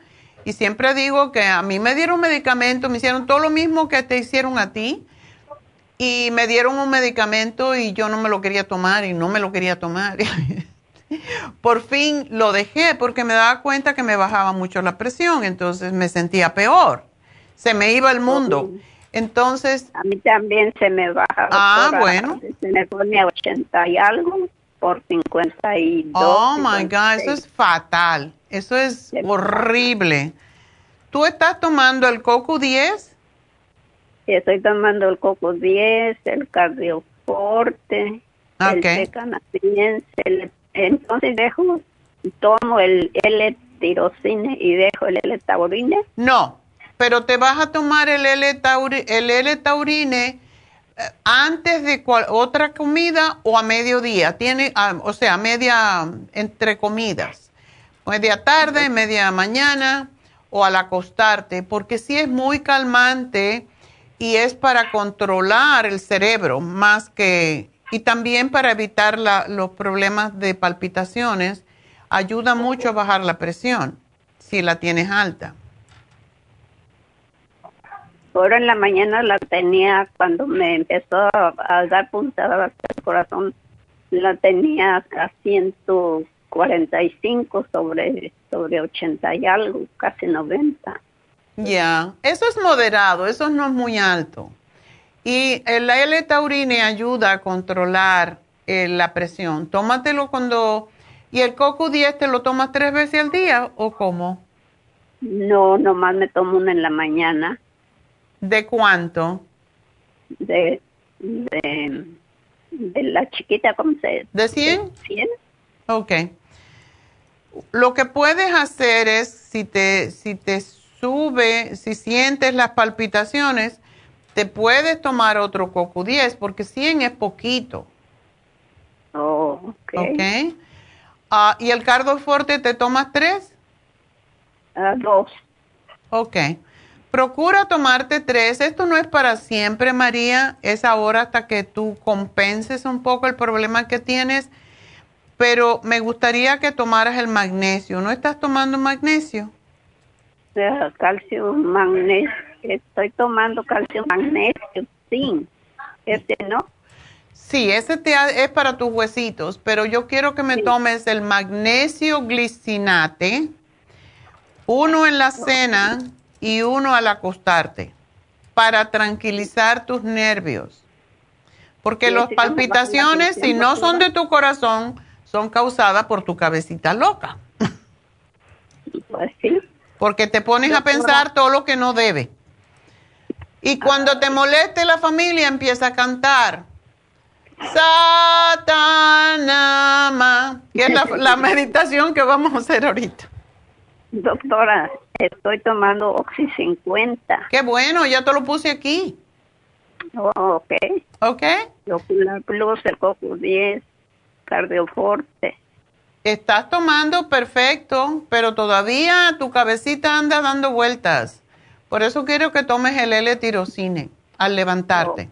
y siempre digo que a mí me dieron medicamento, me hicieron todo lo mismo que te hicieron a ti y me dieron un medicamento y yo no me lo quería tomar y no me lo quería tomar. <laughs> Por fin lo dejé porque me daba cuenta que me bajaba mucho la presión, entonces me sentía peor. Se me iba el mundo. Entonces... A mí también se me baja. Ah, bueno. Se me pone a 80 y algo por 52. Oh, my God, eso es fatal. Eso es horrible. ¿Tú estás tomando el Coco 10? Sí, estoy tomando el Coco 10, el Cardioforte, okay. el canadiense, entonces dejo, tomo el L-tirocine y dejo el L-taurine. No, pero te vas a tomar el L-taurine antes de otra comida o a mediodía. Tiene, ah, o sea, media entre comidas. Media tarde, media mañana o al acostarte, porque sí es muy calmante y es para controlar el cerebro más que y también para evitar los problemas de palpitaciones, ayuda mucho a bajar la presión si la tienes alta. Ahora en la mañana la tenía cuando me empezó a, dar puntadas el corazón, la tenía a 145 sobre, sobre 80 y algo, casi 90. Ya, eso es moderado, eso no es muy alto. Y el L-taurine ayuda a controlar eh, la presión. Tómatelo cuando... ¿Y el coco 10 te lo tomas tres veces al día o cómo? No, nomás me tomo una en la mañana. ¿De cuánto? De, de, la chiquita, ¿cómo se ¿De 100? 100. Ok. Lo que puedes hacer es, si te, si te sube, si sientes las palpitaciones, te puedes tomar otro coco 10 porque 100 es poquito. Oh, ok. okay. Ah, ¿Y el cardoforte te tomas tres? Uh, dos. Ok. Procura tomarte tres. Esto no es para siempre, María. Es ahora hasta que tú compenses un poco el problema que tienes. Pero me gustaría que tomaras el magnesio. ¿No estás tomando magnesio? calcio, magnesio estoy tomando calcio, magnesio, zinc. Este no. Sí, ese te es para tus huesitos, pero yo quiero que me tomes el magnesio glicinate, uno en la cena y uno al acostarte, para tranquilizar tus nervios. Porque las palpitaciones, si no son de tu corazón, son causadas por tu cabecita loca. Pues sí. Porque te pones a pensar todo lo que no debe. Y cuando te moleste la familia, empieza a cantar. Satanama, que es la, <laughs> meditación que vamos a hacer ahorita. Doctora, estoy tomando Oxy 50. Qué bueno, ya te lo puse aquí. Oh, ok. Ok. Ocular Plus, el Coco 10, Cardioforte. Estás tomando perfecto, pero todavía tu cabecita anda dando vueltas. Por eso quiero que tomes el L-tirocine al levantarte.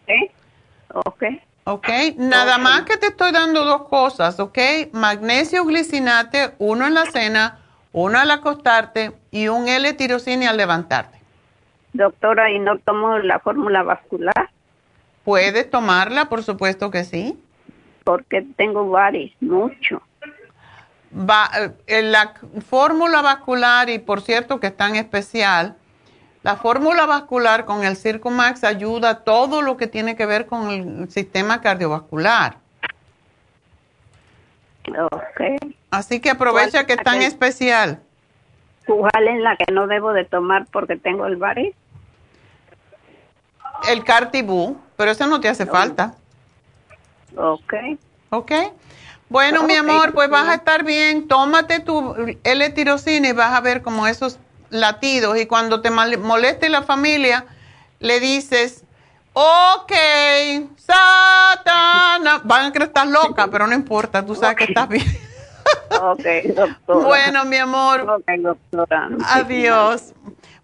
Ok. Ok. Ok, nada más que te estoy dando dos cosas, ok. Magnesio glicinate, uno en la cena, uno al acostarte y un L-tirocine al levantarte. Doctora, ¿y no tomo la fórmula vascular? Puedes tomarla, por supuesto que sí. Porque tengo varios, mucho. Va, eh, la fórmula vascular, y por cierto que es tan especial, la fórmula vascular con el Circumax ayuda a todo lo que tiene que ver con el sistema cardiovascular. Ok. Así que aprovecha que es tan especial. ¿Cuál es la que no debo de tomar porque tengo el varis? El Cartibú, pero eso no te hace falta. Ok. Ok. Bueno, mi amor, pues vas a estar bien. Tómate tu L-tirocina y vas a ver como esos latidos. Y cuando te moleste la familia, le dices, ok, Satana. Van a creer que estás loca, pero no importa, tú sabes que estás bien. Ok, doctora. Bueno, mi amor. Ok, doctora. Adiós.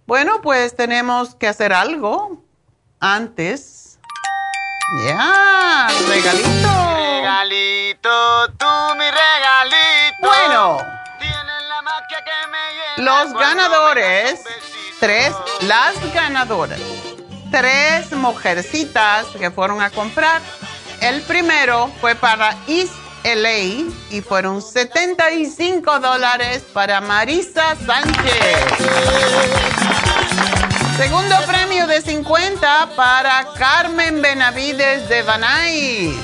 Bueno, pues tenemos que hacer algo antes. Ya, regalito. Regalito, tú mi regalito. Bueno. Los ganadores, tres, las ganadoras, tres mujercitas que fueron a comprar. El primero fue para East LA y fueron 75 dólares para Marisa Sánchez. Segundo premio de 50 para Carmen Benavides de Banais.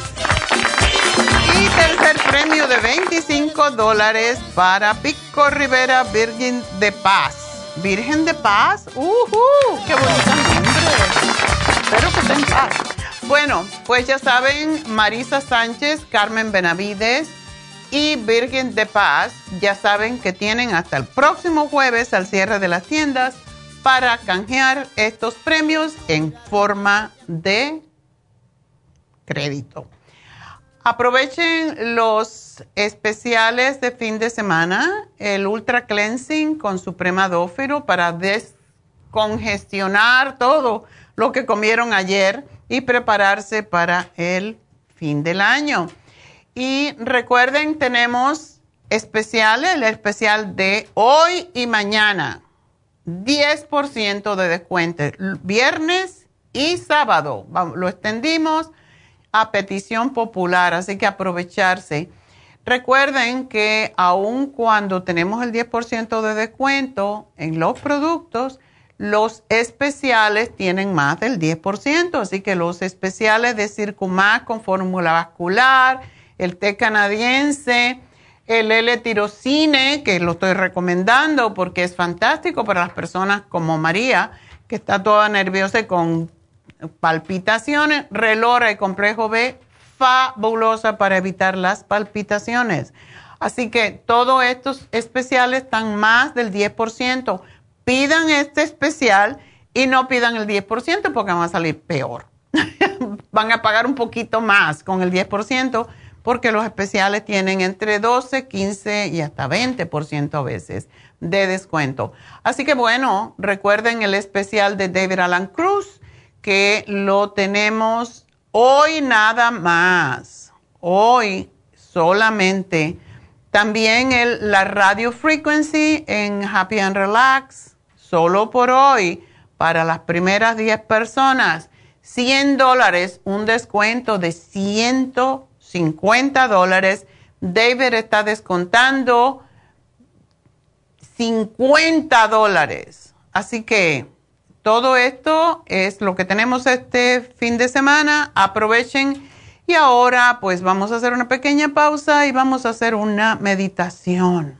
Y tercer premio de 25 dólares para Pico Rivera Virgen de Paz. ¿Virgen de Paz? ¡Uh! ¡Qué bonito nombre! Espero que esté en paz. Bueno, pues ya saben, Marisa Sánchez, Carmen Benavides y Virgen de Paz, ya saben que tienen hasta el próximo jueves al cierre de las tiendas para canjear estos premios en forma de crédito. Aprovechen los especiales de fin de semana, el Ultra Cleansing con Supremadófilo para descongestionar todo lo que comieron ayer y prepararse para el fin del año. Y recuerden, tenemos especiales, el especial de hoy y mañana 10% de descuento, viernes y sábado. Lo extendimos a petición popular, así que aprovecharse. Recuerden que aun cuando tenemos el 10% de descuento en los productos, los especiales tienen más del 10%, así que los especiales de Circumax con fórmula vascular, el té canadiense, el L-tirocine, que lo estoy recomendando porque es fantástico para las personas como María, que está toda nerviosa y con palpitaciones. Relora y complejo B, fabulosa para evitar las palpitaciones. Así que todos estos especiales están más del 10%. Pidan este especial y no pidan el 10% porque van a salir peor. <laughs> van a pagar un poquito más con el 10% porque los especiales tienen entre 12, 15 y hasta 20% a veces de descuento. Así que bueno, recuerden el especial de David Alan Cruz, que lo tenemos hoy nada más, hoy solamente. También el, la radio frequency en Happy and Relax, solo por hoy, para las primeras 10 personas, 100 dólares, un descuento de 100 50 dólares. David está descontando 50 dólares. Así que todo esto es lo que tenemos este fin de semana. Aprovechen. Y ahora pues vamos a hacer una pequeña pausa y vamos a hacer una meditación.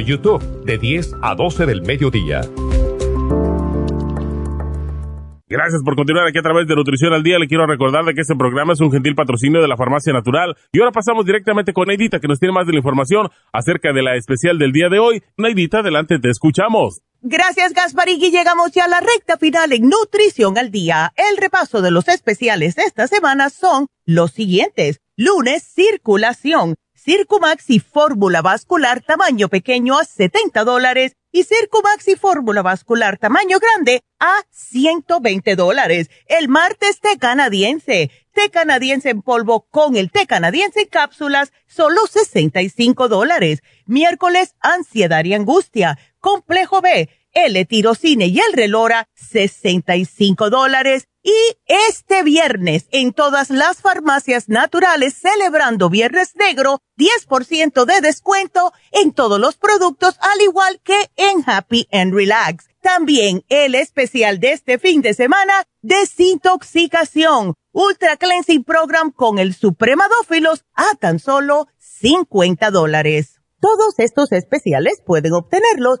YouTube de 10 a 12 del mediodía. Gracias por continuar aquí a través de Nutrición al Día. Le quiero recordar de que este programa es un gentil patrocinio de la Farmacia Natural. Y ahora pasamos directamente con Neidita, que nos tiene más de la información acerca de la especial del día de hoy. Neidita, adelante, te escuchamos. Gracias, Gasparín. llegamos ya a la recta final en Nutrición al Día. El repaso de los especiales de esta semana son los siguientes. Lunes, circulación Circumaxi Fórmula Vascular tamaño pequeño a 70 dólares y Circumaxi Fórmula Vascular tamaño grande a 120 dólares. El martes té canadiense, té canadiense en polvo con el té canadiense en cápsulas, solo 65 dólares. Miércoles, ansiedad y angustia, complejo B, L-tirocine y el relora, 65 dólares. Y este viernes, en todas las farmacias naturales, celebrando Viernes Negro, 10% de descuento en todos los productos, al igual que en Happy and Relax. También el especial de este fin de semana, desintoxicación, Ultra Cleansing Program con el Supremadófilos a tan solo 50 dólares. Todos estos especiales pueden obtenerlos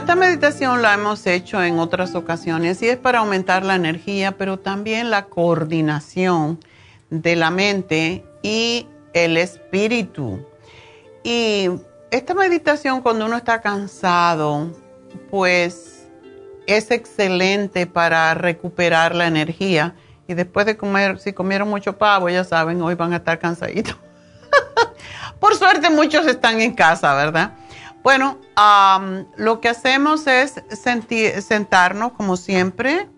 Esta meditación la hemos hecho en otras ocasiones y es para aumentar la energía, pero también la coordinación de la mente y el espíritu. Y esta meditación cuando uno está cansado, pues es excelente para recuperar la energía. Y después de comer, si comieron mucho pavo, ya saben, hoy van a estar cansaditos. <laughs> Por suerte muchos están en casa, ¿verdad? Bueno, lo que hacemos es sentarnos como siempre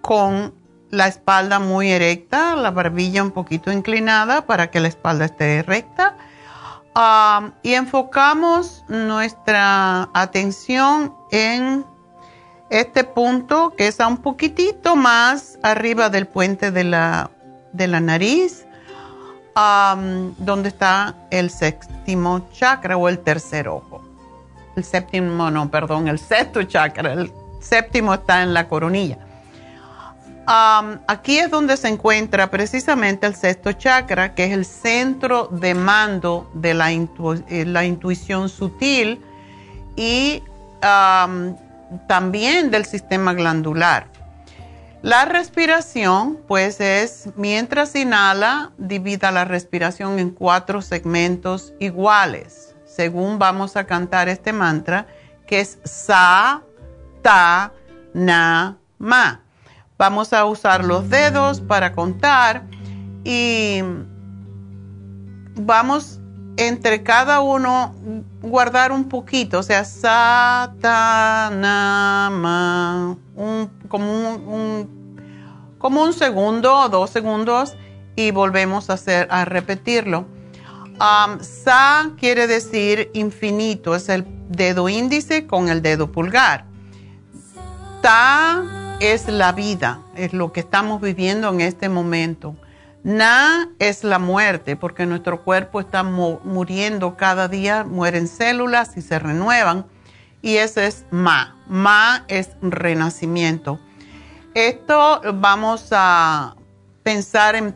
con la espalda muy erecta, la barbilla un poquito inclinada para que la espalda esté recta. y enfocamos nuestra atención en este punto que es un poquitito más arriba del puente de la, de la nariz donde está el séptimo chakra o el tercer ojo. El séptimo, no, perdón, el sexto chakra. El séptimo está en la coronilla. aquí es donde se encuentra precisamente el sexto chakra, que es el centro de mando de la, eh, la intuición sutil y también del sistema glandular. La respiración, pues es mientras inhala, divida la respiración en cuatro segmentos iguales, según vamos a cantar este mantra, que es Sa, Ta, Na, Ma. Vamos a usar los dedos para contar y vamos entre cada uno guardar un poquito, o sea, Sa, Ta, Na, Ma como, un, como un segundo o dos segundos y volvemos a, hacer, a repetirlo. sa quiere decir infinito, es el dedo índice con el dedo pulgar. Ta es la vida, es lo que estamos viviendo en este momento. Na es la muerte, porque nuestro cuerpo está muriendo cada día, mueren células y se renuevan y ese es Ma. Ma es renacimiento. Esto vamos a pensar en,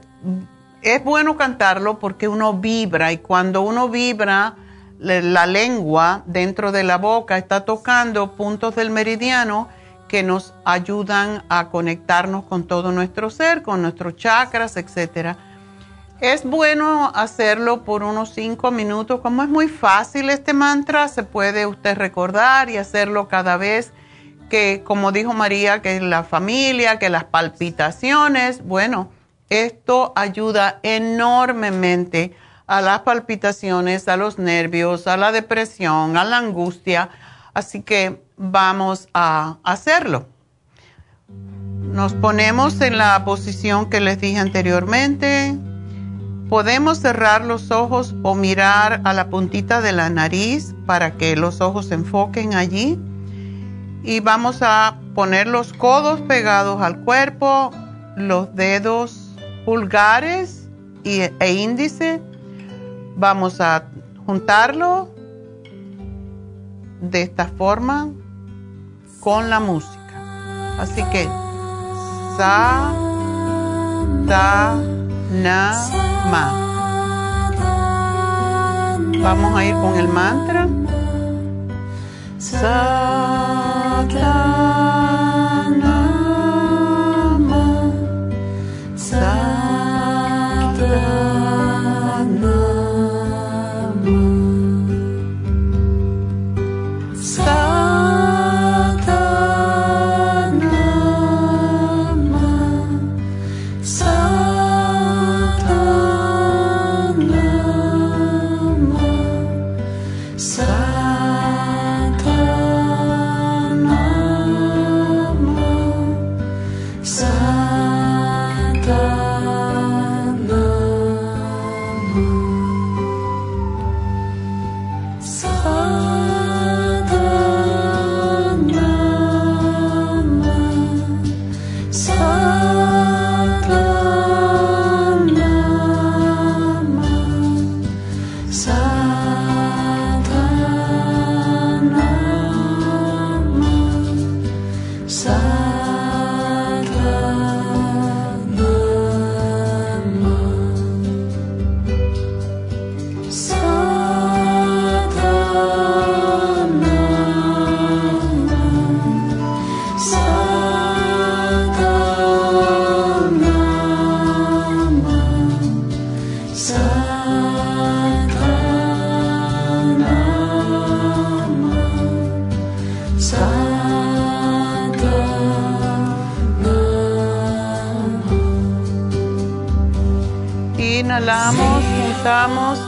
es bueno cantarlo porque uno vibra y cuando uno vibra, la lengua dentro de la boca está tocando puntos del meridiano que nos ayudan a conectarnos con todo nuestro ser, con nuestros chakras, etc. Es bueno hacerlo por unos cinco minutos. Como es muy fácil este mantra, se puede usted recordar y hacerlo cada vez que, como dijo María, que la familia, que las palpitaciones, bueno, esto ayuda enormemente a las palpitaciones, a los nervios, a la depresión, a la angustia. Así que vamos a hacerlo. Nos ponemos en la posición que les dije anteriormente Podemos cerrar los ojos o mirar a la puntita de la nariz para que los ojos se enfoquen allí. Y vamos a poner los codos pegados al cuerpo, los dedos pulgares e índice. Vamos a juntarlo de esta forma con la música. Así que, sa, ta, na. Vamos a ir con el mantra.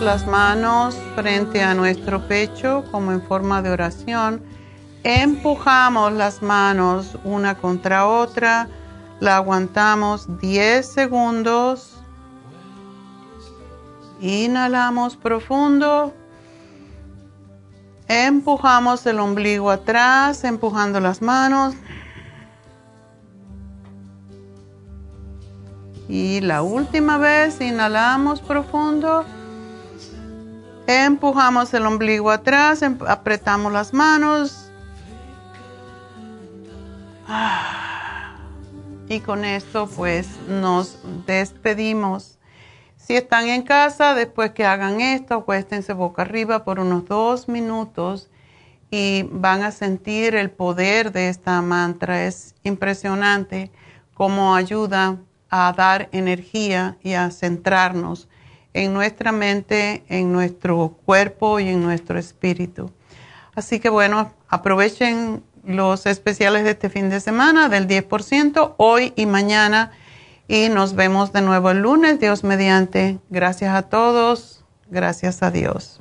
Las manos frente a nuestro pecho como en forma de oración. Empujamos las manos una contra otra. La aguantamos 10 segundos. Inhalamos profundo. Empujamos el ombligo atrás, empujando las manos. Y la última vez, inhalamos profundo. Empujamos el ombligo atrás, em, apretamos las manos. Ah. Y con esto pues nos despedimos. Si están en casa, después que hagan esto, acuéstense boca arriba por unos dos minutos y van a sentir el poder de esta mantra. Es impresionante cómo ayuda a dar energía y a centrarnos en nuestra mente, en nuestro cuerpo y en nuestro espíritu. Así que bueno, aprovechen los especiales de este fin de semana del 10% hoy y mañana y nos vemos de nuevo el lunes, Dios mediante. Gracias a todos, gracias a Dios.